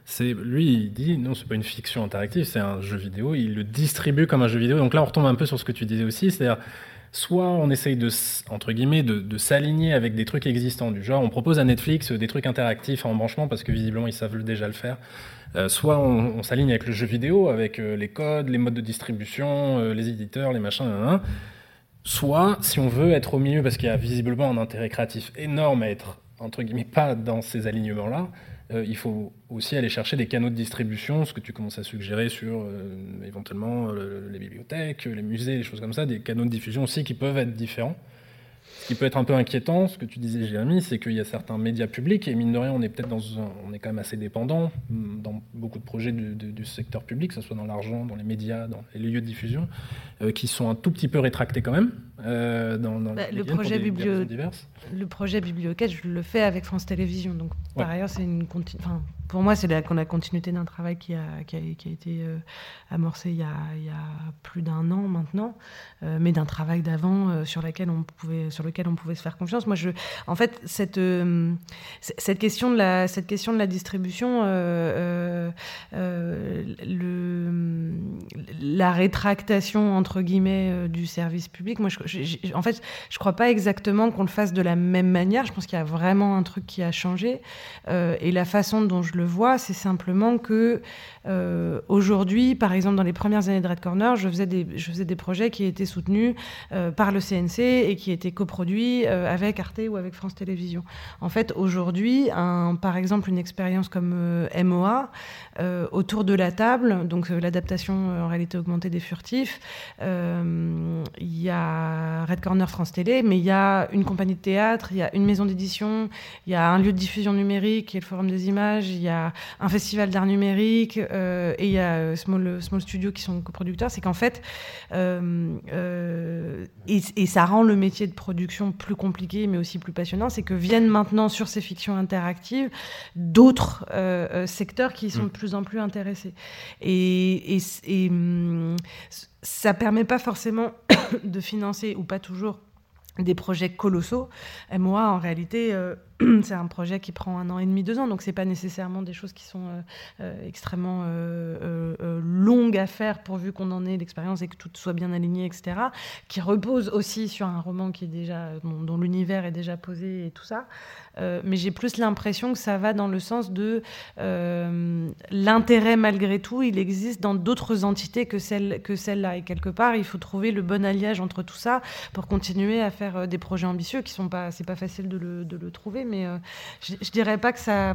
C: c'est lui, il dit non, c'est pas une fiction interactive, c'est un jeu vidéo. Il le distribue comme un jeu vidéo. Donc là, on retombe un peu sur ce que tu disais aussi, c'est-à-dire soit on essaye de, entre guillemets, de, s'aligner avec des trucs existants, du genre on propose à Netflix des trucs interactifs en branchement parce que visiblement ils savent déjà le faire. Euh, soit on, s'aligne avec le jeu vidéo, avec euh, les codes, les modes de distribution, euh, les éditeurs, les machins, soit si on veut être au milieu parce qu'il y a visiblement un intérêt créatif énorme à être, entre guillemets, pas dans ces alignements-là, euh, il faut aussi aller chercher des canaux de distribution, ce que tu commences à suggérer sur euh, éventuellement euh, les bibliothèques, les musées, les choses comme ça, des canaux de diffusion aussi qui peuvent être différents. Ce qui peut être un peu inquiétant, ce que tu disais, Jérémy, c'est qu'il y a certains médias publics, et mine de rien, on est peut-être dans on est quand même assez dépendant mm, dans beaucoup de projets du, secteur public, que ce soit dans l'argent, dans les médias, dans les lieux de diffusion, qui sont un tout petit peu rétractés quand même. dans,
K: bah, le, projet le projet bibliothèque, je le fais avec France Télévisions. Donc, par ailleurs, c'est une enfin, pour moi, c'est la, la, continuité d'un travail qui a, qui a, qui a été euh, amorcé il y, a, il y, a, plus d'un an maintenant, euh, mais d'un travail d'avant euh, sur, lequel on pouvait, sur lequel on pouvait se faire confiance. Moi, je, en fait, cette, cette, question, de la, cette question de la distribution, le, la rétractation, entre guillemets, du service public, moi, je, en fait, je ne crois pas exactement qu'on le fasse de la même manière. Je pense qu'il y a vraiment un truc qui a changé. et la façon dont je le vois, c'est simplement que euh, aujourd'hui, par exemple, dans les premières années de Red Corner, je faisais des, projets qui étaient soutenus euh, par le CNC et qui étaient coproduits euh, avec Arte ou avec France Télévisions. En fait, aujourd'hui, par exemple, une expérience comme MOA, autour de la table, donc l'adaptation en réalité augmentée des furtifs, il y a Red Corner France Télé, mais il y a une compagnie de théâtre, il y a une maison d'édition, il y a un lieu de diffusion numérique qui est le Forum des images, y a un festival d'art numérique, euh, et il y a euh, Small, Small Studio qui sont coproducteurs, c'est qu'en fait, euh, et, ça rend le métier de production plus compliqué, mais aussi plus passionnant, c'est que viennent maintenant sur ces fictions interactives d'autres secteurs qui sont mm. de plus en plus intéressés. Et, et, et hum, ça permet pas forcément (coughs) de financer, ou pas toujours, des projets colossaux. Et moi, en réalité, euh, (clears throat) c'est un projet qui prend un an et demi, deux ans, donc c'est pas nécessairement des choses qui sont euh, euh, extrêmement longues à faire pourvu qu'on en ait l'expérience et que tout soit bien aligné, etc. Qui repose aussi sur un roman qui est déjà dont l'univers est déjà posé et tout ça. Euh, mais j'ai plus l'impression que ça va dans le sens de euh, l'intérêt malgré tout, il existe dans d'autres entités que celle que celle-là. Et quelque part, il faut trouver le bon alliage entre tout ça pour continuer à faire euh, des projets ambitieux qui sont pas, c'est pas facile de le, de le trouver, mais je, je, dirais pas que ça,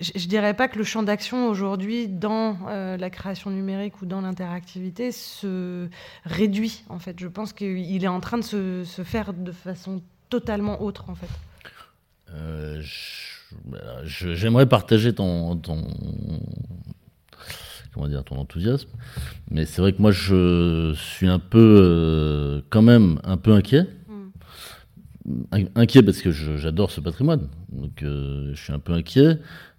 K: je, dirais pas que le champ d'action aujourd'hui dans la création numérique ou dans l'interactivité se réduit en fait. Je pense qu'il est en train de se, faire de façon totalement autre en fait.
J: Euh, j'aimerais partager ton, comment dire, ton enthousiasme, mais c'est vrai que moi je suis un peu, euh, quand même, un peu inquiet. Inquiet parce que j'adore ce patrimoine. Donc, je suis un peu inquiet,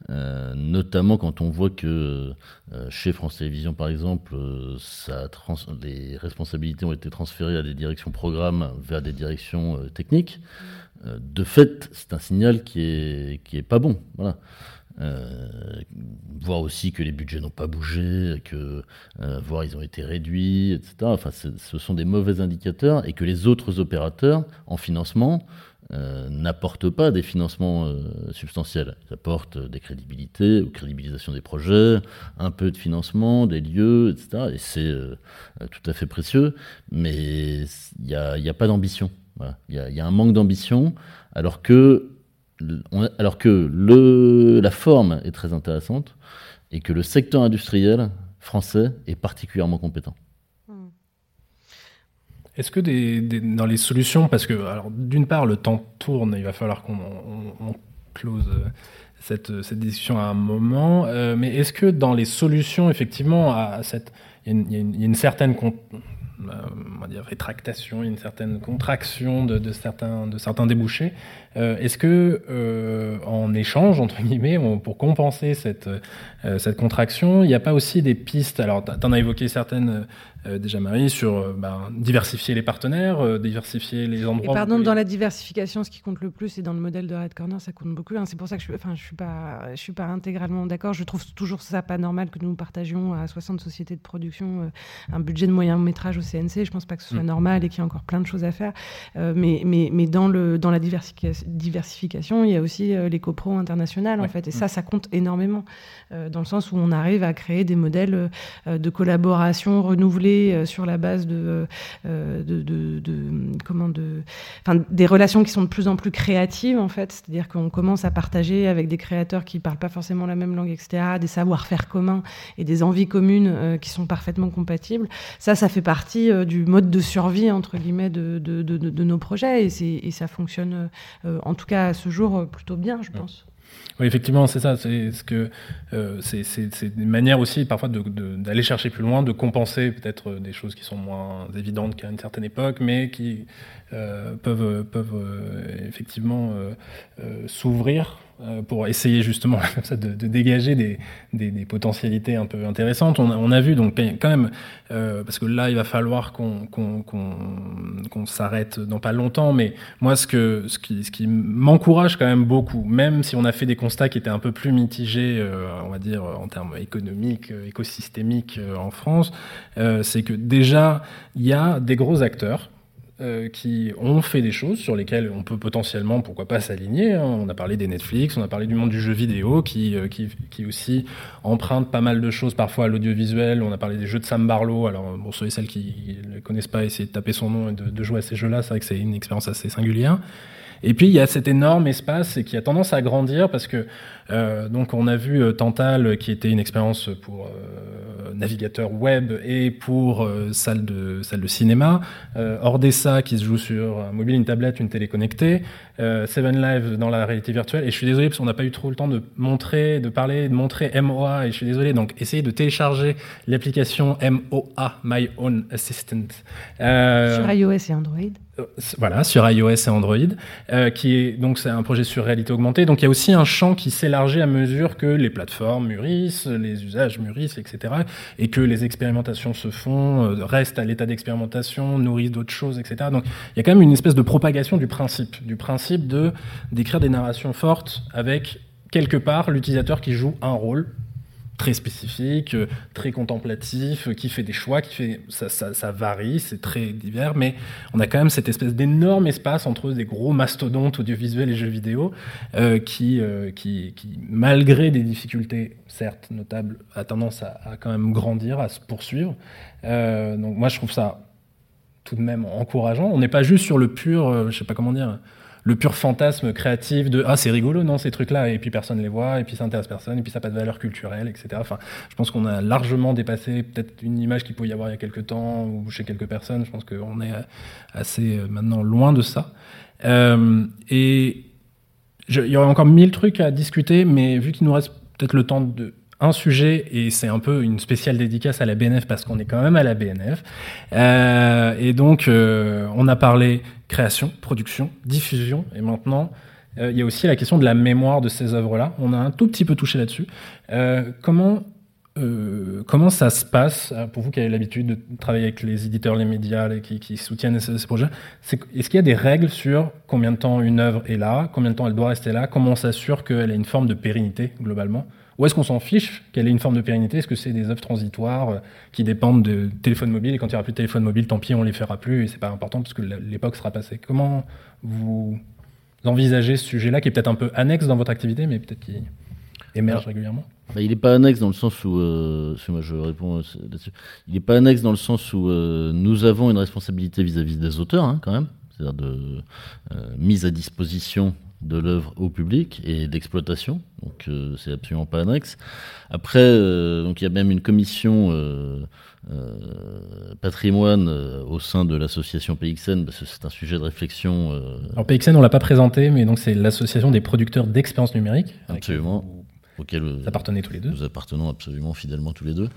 J: notamment quand on voit que chez France Télévisions, par exemple, les responsabilités ont été transférées à des directions programmes vers des directions techniques. de fait, c'est un signal qui est, qui est pas bon. Voilà. Euh, voir aussi que les budgets n'ont pas bougé, que euh, voir ils ont été réduits, etc. Enfin, ce sont des mauvais indicateurs et que les autres opérateurs en financement euh, n'apportent pas des financements substantiels. Ils apportent des crédibilités ou crédibilisation des projets, un peu de financement, des lieux, etc. Et c'est tout à fait précieux, mais il n'y a, pas d'ambition. Il y, a un manque d'ambition, alors que alors que la forme est très intéressante et que le secteur industriel français est particulièrement compétent.
C: Est-ce que dans les solutions, parce que d'une part le temps tourne, il va falloir qu'on close euh, cette, cette, discussion à un moment, euh, mais est-ce que dans les solutions, effectivement, il y, a une, certaine euh, on va dire, rétractation, une certaine contraction de, certains, de certains débouchés. Euh, est-ce que, euh, en échange, entre guillemets, pour compenser cette, euh, cette contraction, il n'y a pas aussi des pistes? Alors, tu en as évoqué certaines déjà, Marie, sur ben, diversifier les partenaires, diversifier les endroits.
K: Et pardon, dans la diversification, ce qui compte le plus, et dans le modèle de Red Corner, ça compte beaucoup. Hein. C'est pour ça que je ne enfin, je suis, pas, je suis pas intégralement d'accord. Je trouve toujours ça pas normal que nous partagions à 60 sociétés de production un budget de moyen métrage au CNC. Je pense pas que ce soit mm. normal et qu'il y a encore plein de choses à faire. mais, mais, mais dans, le, dans la diversification, diversification, il y a aussi euh, les copros internationales, en fait. Et ça, ça compte énormément, euh, dans le sens où on arrive à créer des modèles euh, de collaboration renouvelés sur la base de, de, comment de, des relations qui sont de plus en plus créatives, en fait. C'est-à-dire qu'on commence à partager avec des créateurs qui parlent pas forcément la même langue, etc., des savoir-faire communs et des envies communes qui sont parfaitement compatibles. Ça, ça fait partie du mode de survie, entre guillemets, de, de, de nos projets et, et ça fonctionne en tout cas à ce jour, euh, plutôt bien, je pense.
C: Oui, effectivement, c'est ça. C'est ce que euh, c'est aussi parfois d'aller chercher plus loin, de compenser peut-être des choses qui sont moins évidentes qu'à une certaine époque, mais qui euh, peuvent peuvent effectivement s'ouvrir euh, pour essayer justement (laughs) de, de dégager des, potentialités un peu intéressantes. On a, vu donc quand même, euh, parce que là il va falloir qu'on s'arrête dans pas longtemps, mais moi ce, que, ce qui, m'encourage quand même beaucoup, même si on a fait des constats qui étaient un peu plus mitigés, euh, on va dire en termes économiques, écosystémiques en France, c'est que déjà il y a des gros acteurs euh, qui ont fait des choses sur lesquelles on peut potentiellement, pourquoi pas, s'aligner. Hein. On a parlé des Netflix, on a parlé du monde du jeu vidéo qui, euh, qui, qui aussi emprunte pas mal de choses parfois à l'audiovisuel. On a parlé des jeux de Sam Barlow. Alors, pour ceux et celles qui ne connaissent pas, essayer de taper son nom et de, de jouer à ces jeux-là, c'est vrai que c'est une expérience assez singulière. Et puis il y a cet énorme espace qui a tendance à grandir parce que euh, donc on a vu euh, Tantal qui était une expérience pour euh, navigateur web et pour euh, salle de salle de cinéma, euh, Ordessa qui se joue sur un mobile, une tablette, une télé connectée, Seven Live dans la réalité virtuelle. Et je suis désolé parce qu'on n'a pas eu trop le temps de montrer, de parler, de montrer MOA. Et je suis désolé. Donc essayez de télécharger l'application MOA My Own Assistant
K: sur iOS et Android
C: voilà, sur iOS et Android, euh, qui est donc c'est un projet sur réalité augmentée. Donc il y a aussi un champ qui s'élargit à mesure que les plateformes mûrissent, les usages mûrissent, etc., et que les expérimentations se font, euh, restent à l'état d'expérimentation, nourrissent d'autres choses, etc. Donc il y a quand même une espèce de propagation du principe, du principe de d'écrire des narrations fortes avec quelque part l'utilisateur qui joue un rôle très spécifique, euh, très contemplatif, euh, qui fait des choix, qui fait ça, ça, varie, c'est très divers, mais on a quand même cette espèce d'énorme espace entre des gros mastodontes audiovisuels et jeux vidéo euh, qui, qui, qui, malgré des difficultés certes notables, a tendance à, quand même grandir, à se poursuivre. Donc moi je trouve ça tout de même encourageant. On n'est pas juste sur le pur, je sais pas comment dire le pur fantasme créatif de ah c'est rigolo non ces trucs là et puis personne les voit et puis ça intéresse personne et puis ça n'a pas de valeur culturelle etc enfin je pense qu'on a largement dépassé peut-être une image qu'il pouvait y avoir il y a quelques temps ou chez quelques personnes. Je pense qu'on est assez euh, maintenant loin de ça. Euh, et il y aurait encore mille trucs à discuter mais vu qu'il nous reste peut-être le temps de un sujet, et c'est un peu une spéciale dédicace à la BNF parce qu'on est quand même à la BNF. Euh, et donc, euh, on a parlé création, production, diffusion, et maintenant, euh, il y a aussi la question de la mémoire de ces œuvres-là. On a un tout petit peu touché là-dessus. Comment comment ça se passe pour vous qui avez l'habitude de travailler avec les éditeurs, les médias qui, soutiennent ces, ces projets Est-ce qu'il y a des règles sur combien de temps une œuvre est là, combien de temps elle doit rester là, comment on s'assure qu'elle a une forme de pérennité globalement? Ou est-ce qu'on s'en fiche qu'elle ait une forme de pérennité? Est-ce que c'est des œuvres transitoires euh, qui dépendent de téléphone mobile et quand il n'y aura plus de téléphone mobile, tant pis, on les fera plus et c'est pas important parce que l'époque sera passée. Comment vous envisagez ce sujet-là qui est peut-être un peu annexe dans votre activité, mais peut-être qui émerge régulièrement?
J: bah, il n'est pas annexe dans le sens où, euh, moi je réponds là-dessus, il n'est pas annexe dans le sens où euh, nous avons une responsabilité vis-à-vis des auteurs, hein, quand même, c'est-à-dire de euh, mise à disposition de l'œuvre au public et d'exploitation. Donc euh, c'est absolument pas annexe. Après, euh, donc il y a même une commission euh, patrimoine au sein de l'association PXN parce que c'est un sujet de réflexion.
C: Alors PXN on l'a pas présenté, mais donc c'est l'association des producteurs d'expériences numériques.
J: Absolument. Auquel
C: vous appartenez tous les deux.
J: Nous appartenons absolument fidèlement tous les deux.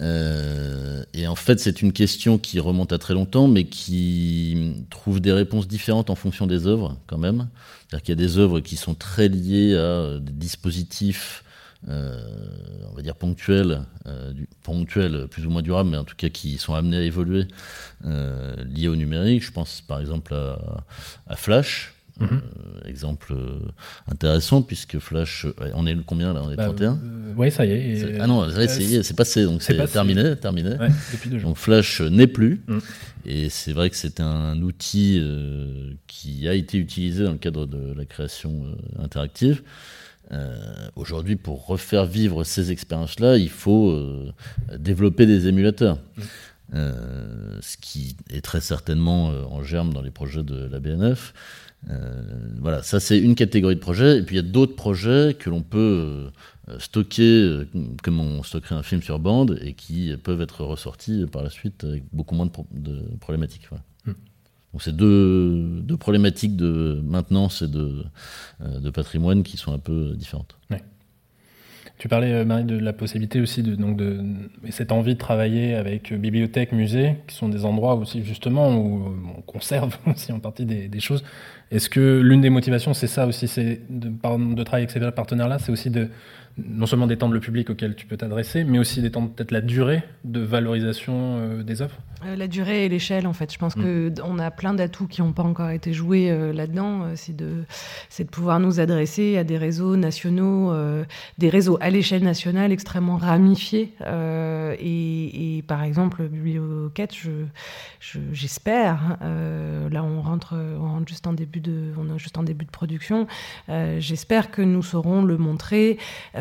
J: Euh, et en fait, c'est une question qui remonte à très longtemps, mais qui trouve des réponses différentes en fonction des œuvres, quand même. C'est-à-dire qu'il y a des œuvres qui sont très liées à des dispositifs, euh, on va dire ponctuels, euh, du, ponctuels, plus ou moins durables, mais en tout cas qui sont amenés à évoluer, euh, liés au numérique. Je pense par exemple à, à Flash. Euh, exemple euh, intéressant puisque Flash, euh, on est le combien là On est
C: Bah,
J: 31
C: euh, ouais, ça y est.
J: Ah non, c'est passé, donc
C: c'est
J: terminé, terminé.
C: Ouais, depuis deux jours.
J: Donc Flash n'est plus,
C: Mm.
J: et c'est vrai que c'est un outil qui a été utilisé dans le cadre de la création interactive. Euh, Aujourd'hui, pour refaire vivre ces expériences-là, il faut euh, développer des émulateurs. Euh, ce qui est très certainement en germe dans les projets de la BNF. Euh, voilà, ça c'est une catégorie de projets. Et puis il y a d'autres projets que l'on peut euh, stocker, euh, comme on stockerait un film sur bande, et qui peuvent être ressortis par la suite avec beaucoup moins de, pro- de problématiques. voilà.
C: Hmm.
J: Donc c'est deux, deux problématiques de maintenance et de, de patrimoine qui sont un peu différentes.
C: Ouais. Tu parlais, Marie, de la possibilité aussi de, donc de et cette envie de travailler avec bibliothèques, musées, qui sont des endroits aussi justement où on conserve (laughs) aussi en partie des, des choses. Est-ce que l'une des motivations, c'est ça aussi, c'est de, de travailler avec ces partenaires-là, c'est aussi de non seulement d'étendre le public auquel tu peux t'adresser, mais aussi d'étendre peut-être la durée de valorisation euh, des œuvres
K: Euh, La durée et l'échelle, en fait. Je pense
C: Mm.
K: que d- on a plein d'atouts qui n'ont pas encore été joués euh, là-dedans. C'est de, de pouvoir nous adresser à des réseaux nationaux, des réseaux à l'échelle nationale extrêmement ramifiés. Et, et par exemple, Biblioquette, je, je- j'espère. euh, là, on rentre, on rentre juste en début de, on est juste en début de production. J'espère que nous saurons le montrer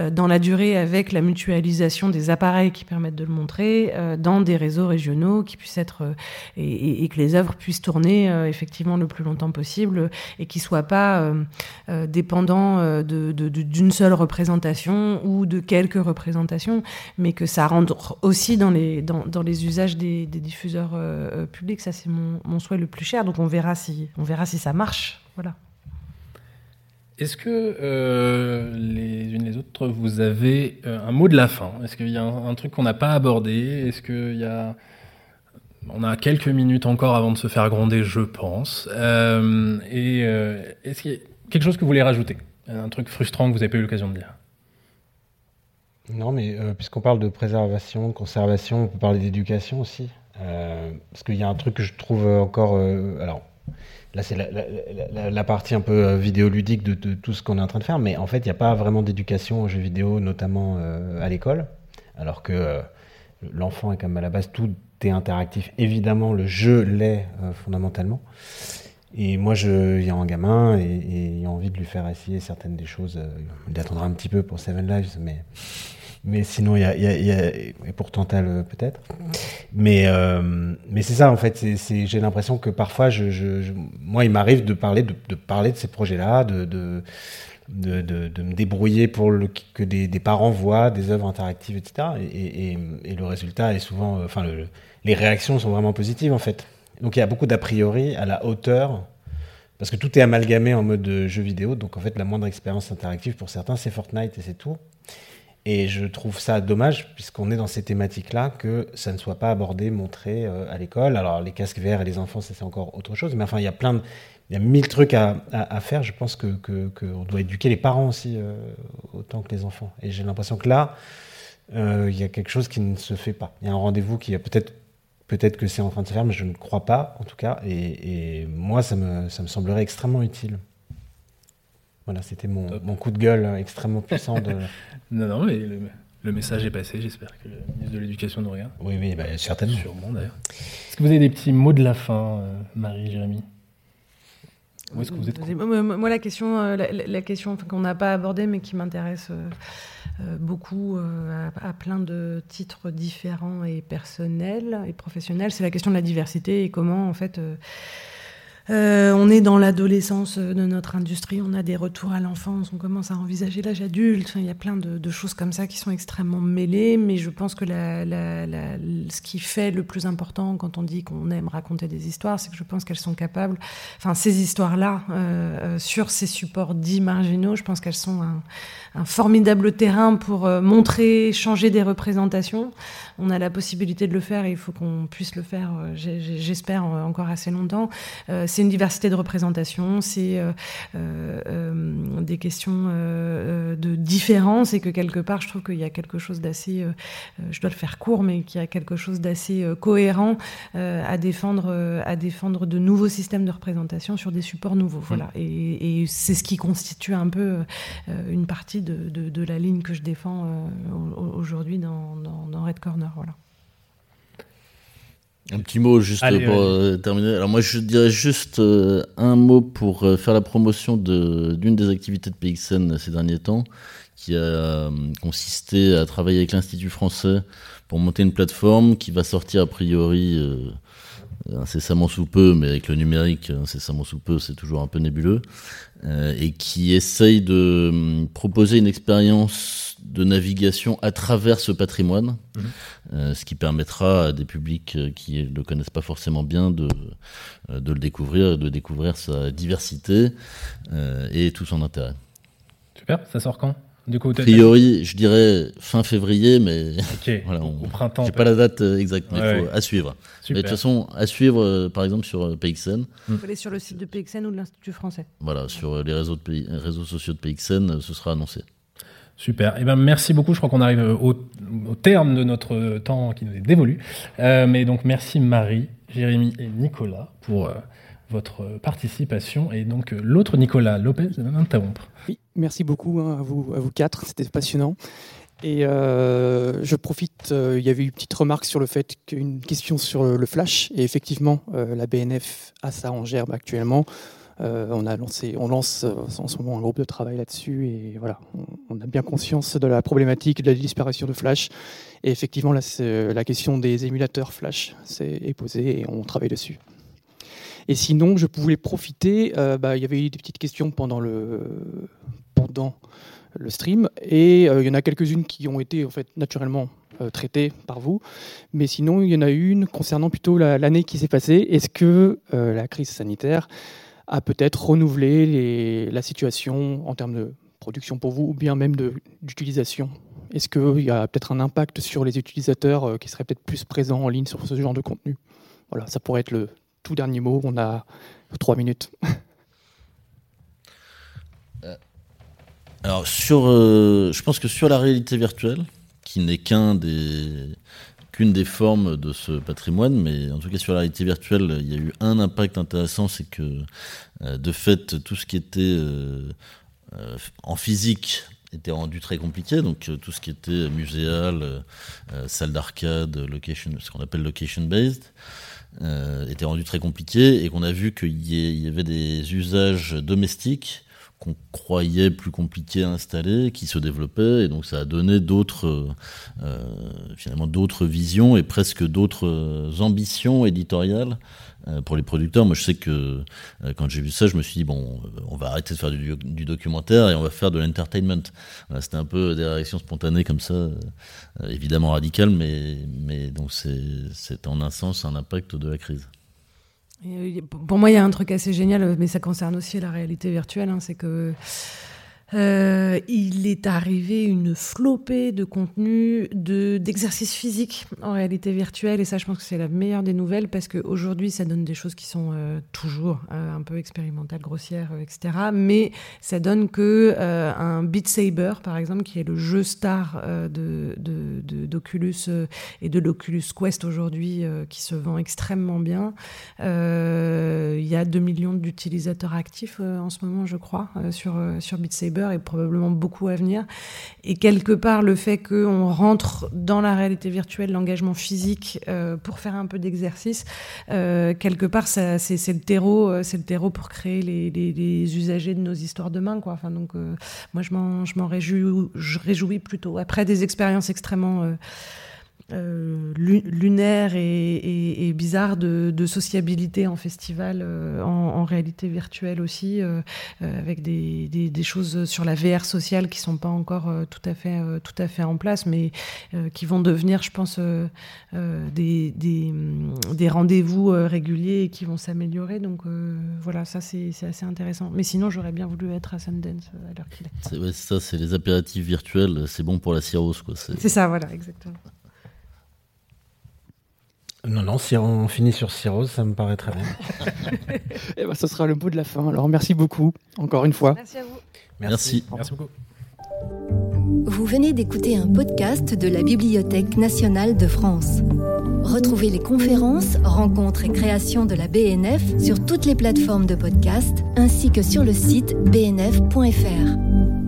K: dans la durée avec la mutualisation des appareils qui permettent de le montrer euh, dans des réseaux régionaux qui puissent être euh, et, que les œuvres puissent tourner euh, effectivement le plus longtemps possible et qui soient pas euh, euh, dépendants euh, d'une seule représentation ou de quelques représentations, mais que ça rentre aussi dans les dans, les usages des, diffuseurs euh, euh, publics. Ça c'est mon, mon souhait le plus cher. Donc on verra si on verra si ça marche. Voilà.
C: Est-ce que euh, les unes les autres, vous avez euh, un mot de la fin? Est-ce qu'il y a un, truc qu'on n'a pas abordé? Est-ce qu'il y a... On a quelques minutes encore avant de se faire gronder, je pense. Euh, et est-ce qu'il y a quelque chose que vous voulez rajouter? Un truc frustrant que vous n'avez pas eu l'occasion de dire?
L: Non, mais puisqu'on parle de préservation, de conservation, on peut parler d'éducation aussi. Parce qu'il y a un truc que je trouve encore. alors, là, c'est la, partie un peu euh, vidéoludique de, de tout ce qu'on est en train de faire, mais en fait, il n'y a pas vraiment d'éducation aux jeux vidéo, notamment euh, à l'école. Alors que euh, l'enfant est quand même à la base, tout est interactif. Évidemment, le jeu l'est fondamentalement. Et moi, je, ayant un gamin et, et ayant envie de lui faire essayer certaines des choses, il attendra un petit peu pour Seven Lives, mais, mais sinon, il y a, et pour Tantal euh, peut-être. Mais, euh, mais c'est ça, en fait, c'est- j'ai l'impression que parfois, je, moi, il m'arrive de parler de, parler de ces projets-là, de, de, de, me débrouiller pour le, que des, parents voient des œuvres interactives, etc. Et, et- et le résultat est souvent, euh, enfin, le- les réactions sont vraiment positives, en fait. Donc il y a beaucoup d'a priori à la hauteur, parce que tout est amalgamé en mode euh, jeu vidéo, donc en fait la moindre expérience interactive pour certains c'est Fortnite et c'est tout. Et je trouve ça dommage, puisqu'on est dans ces thématiques-là, que ça ne soit pas abordé, montré euh, à l'école. Alors, les casques verts et les enfants, c'est encore autre chose. Mais enfin, il y a plein de. Il y a mille trucs à, à, faire. Je pense qu'on que, que doit éduquer les parents aussi, euh, autant que les enfants. Et j'ai l'impression que là, euh, il y a quelque chose qui ne se fait pas. Il y a un rendez-vous qui a peut-être peut-être que c'est en train de se faire, mais je ne crois pas, en tout cas. Et, et moi, ça me, ça me semblerait extrêmement utile. Voilà, c'était mon, mon, coup de gueule extrêmement puissant. De... (laughs)
C: non, non, mais le, le message est passé. J'espère que le ministre de l'Éducation nous regarde.
L: Oui, oui, bah, certainement.
C: Sûrement, d'ailleurs. Est-ce que vous avez des petits mots de la fin, euh, Marie, Jérémy?
K: Où est-ce que vous êtes Moi, la question, euh, la, la question qu'on n'a pas abordée, mais qui m'intéresse euh, beaucoup euh, à, à, plein de titres différents et personnels et professionnels, c'est la question de la diversité et comment, en fait, euh, euh, on est dans l'adolescence de notre industrie, on a des retours à l'enfance, on commence à envisager l'âge adulte. Il y a plein de, choses comme ça qui sont extrêmement mêlées, mais je pense que ce qui fait le plus important quand on dit qu'on aime raconter des histoires, c'est que je pense qu'elles sont capables, enfin ces histoires-là, euh, sur ces supports dits marginaux, je pense qu'elles sont un, formidable terrain pour euh, montrer, changer des représentations. On a la possibilité de le faire et il faut qu'on puisse le faire, euh, j'espère, encore assez longtemps. Euh, c'est une diversité de représentation, c'est euh, euh, des questions euh, de différence et que quelque part, je trouve qu'il y a quelque chose d'assez, je dois le faire court, mais qu'il y a quelque chose d'assez cohérent à défendre, à défendre de nouveaux systèmes de représentation sur des supports nouveaux. Voilà. Et, et c'est ce qui constitue un peu une partie de, de, de, la ligne que je défends aujourd'hui dans, dans, dans Red Corner. Voilà.
J: Un petit mot juste Allez, pour euh, terminer. Alors moi je dirais juste euh, un mot pour euh, faire la promotion d'une des activités de PXN ces derniers temps, qui a consisté à travailler avec l'Institut français pour monter une plateforme qui va sortir a priori incessamment sous peu, mais avec le numérique, incessamment sous peu, c'est toujours un peu nébuleux, et qui essaye de euh, proposer une expérience de navigation à travers ce patrimoine, mmh. euh, ce qui permettra à des publics qui ne le connaissent pas forcément bien de, de le découvrir, de découvrir sa diversité euh, et tout son intérêt.
C: Super, ça sort quand? Du coup,
J: a priori, je dirais fin février, mais
C: okay. (laughs)
J: voilà, on,
C: au printemps.
J: J'ai pas la date exacte, mais ouais, faut, à suivre. Mais de toute façon, à suivre, euh, par exemple sur euh, PXN.
K: Vous pouvez aller sur le site de PXN ou de l'Institut français.
J: Voilà, sur les réseaux, de réseaux sociaux de PXN, euh, ce sera annoncé.
C: Super. Eh ben, merci beaucoup. Je crois qu'on arrive au, terme de notre temps qui nous est dévolu. Euh, mais donc, merci Marie, Jérémy et Nicolas pour euh, votre participation. Et donc, l'autre Nicolas Lopez va m'interrompre.
P: Oui, merci beaucoup hein, à, vous, à vous quatre. C'était passionnant. Et euh, je profite, euh, il y avait une petite remarque sur le fait qu'une question sur le flash, et effectivement, euh, la BNF a ça en gerbe actuellement. Euh, on, a lancé, on lance en ce moment un groupe de travail là-dessus, et voilà, on, a bien conscience de la problématique de la disparition de flash. Et effectivement, là, la question des émulateurs flash est posée, et on travaille dessus. Et sinon, je pouvais profiter, euh, bah, il y avait eu des petites questions pendant le, pendant le stream, et euh, il y en a quelques-unes qui ont été en fait naturellement euh, traitées par vous, mais sinon il y en a une concernant plutôt l'année la, qui s'est passée. Est-ce que euh, la crise sanitaire a peut-être renouvelé les, la situation en termes de production pour vous, ou bien même d'utilisation Est-ce qu'il y a peut-être un impact sur les utilisateurs euh, qui seraient peut-être plus présents en ligne sur ce genre de contenu? Voilà, ça pourrait être le tout dernier mot. On a trois minutes. (laughs)
J: Alors sur, euh, je pense que sur la réalité virtuelle, qui n'est qu'un des qu'une des formes de ce patrimoine, mais en tout cas sur la réalité virtuelle, il y a eu un impact intéressant, c'est que euh, de fait tout ce qui était euh, euh, en physique était rendu très compliqué, donc tout ce qui était muséal, salle d'arcade, location, ce qu'on appelle location based. Était rendu très compliqué et qu'on a vu qu'il y, avait des usages domestiques qu'on croyait plus compliqué à installer, qui se développait, et donc ça a donné d'autres, euh, finalement d'autres visions et presque d'autres ambitions éditoriales euh, pour les producteurs. Moi, je sais que euh, quand j'ai vu ça, je me suis dit bon, on va arrêter de faire du, documentaire et on va faire de l'entertainment. C'était un peu des réactions spontanées comme ça, euh, évidemment radicales, mais mais donc c'est en un sens un impact de la crise.
K: Et pour moi, il y a un truc assez génial, mais ça concerne aussi la réalité virtuelle, hein, c'est que euh, il est arrivé une flopée de contenus, de, d'exercices physiques en réalité virtuelle. Et ça, je pense que c'est la meilleure des nouvelles parce qu'aujourd'hui, ça donne des choses qui sont euh, toujours euh, un peu expérimentales, grossières, etc. Mais ça donne que un Beat Saber, par exemple, qui est le jeu star de, de, d'Oculus et de l'Oculus Quest aujourd'hui, qui se vend extrêmement bien. Il y a 2 millions d'utilisateurs actifs en ce moment, je crois, sur, sur Beat Saber et probablement beaucoup à venir. Et quelque part, le fait qu'on rentre dans la réalité virtuelle, l'engagement physique euh, pour faire un peu d'exercice, euh, quelque part, c'est le terreau, euh, c'est le terreau pour créer les, usagers de nos histoires demain, quoi. Enfin, donc, moi, je m'en réjouis plutôt. Après des expériences extrêmement euh, lunaire et, bizarre de, sociabilité en festival, euh, en, réalité virtuelle aussi, euh, avec des, choses sur la VR sociale qui sont pas encore tout à fait tout à fait en place, mais qui vont devenir, je pense, des, des, rendez-vous réguliers et qui vont s'améliorer. Donc voilà, ça c'est assez intéressant. Mais sinon, j'aurais bien voulu être à Sundance à l'heure qu'il est.
J: C'est ça, c'est les apéritifs virtuels, c'est bon pour la cirrhose.
K: C'est ça, voilà, exactement.
L: Non, non, si on finit sur Cirrhose, ça me paraît très bien.
P: Et (laughs) eh ben, ce sera le mot de la fin. Alors, merci beaucoup, encore une fois.
K: Merci à vous.
J: Merci.
C: Merci, beaucoup.
A: Vous venez d'écouter un podcast de la Bibliothèque nationale de France. Retrouvez les conférences, rencontres et créations de la BNF sur toutes les plateformes de podcast ainsi que sur le site bnf.fr.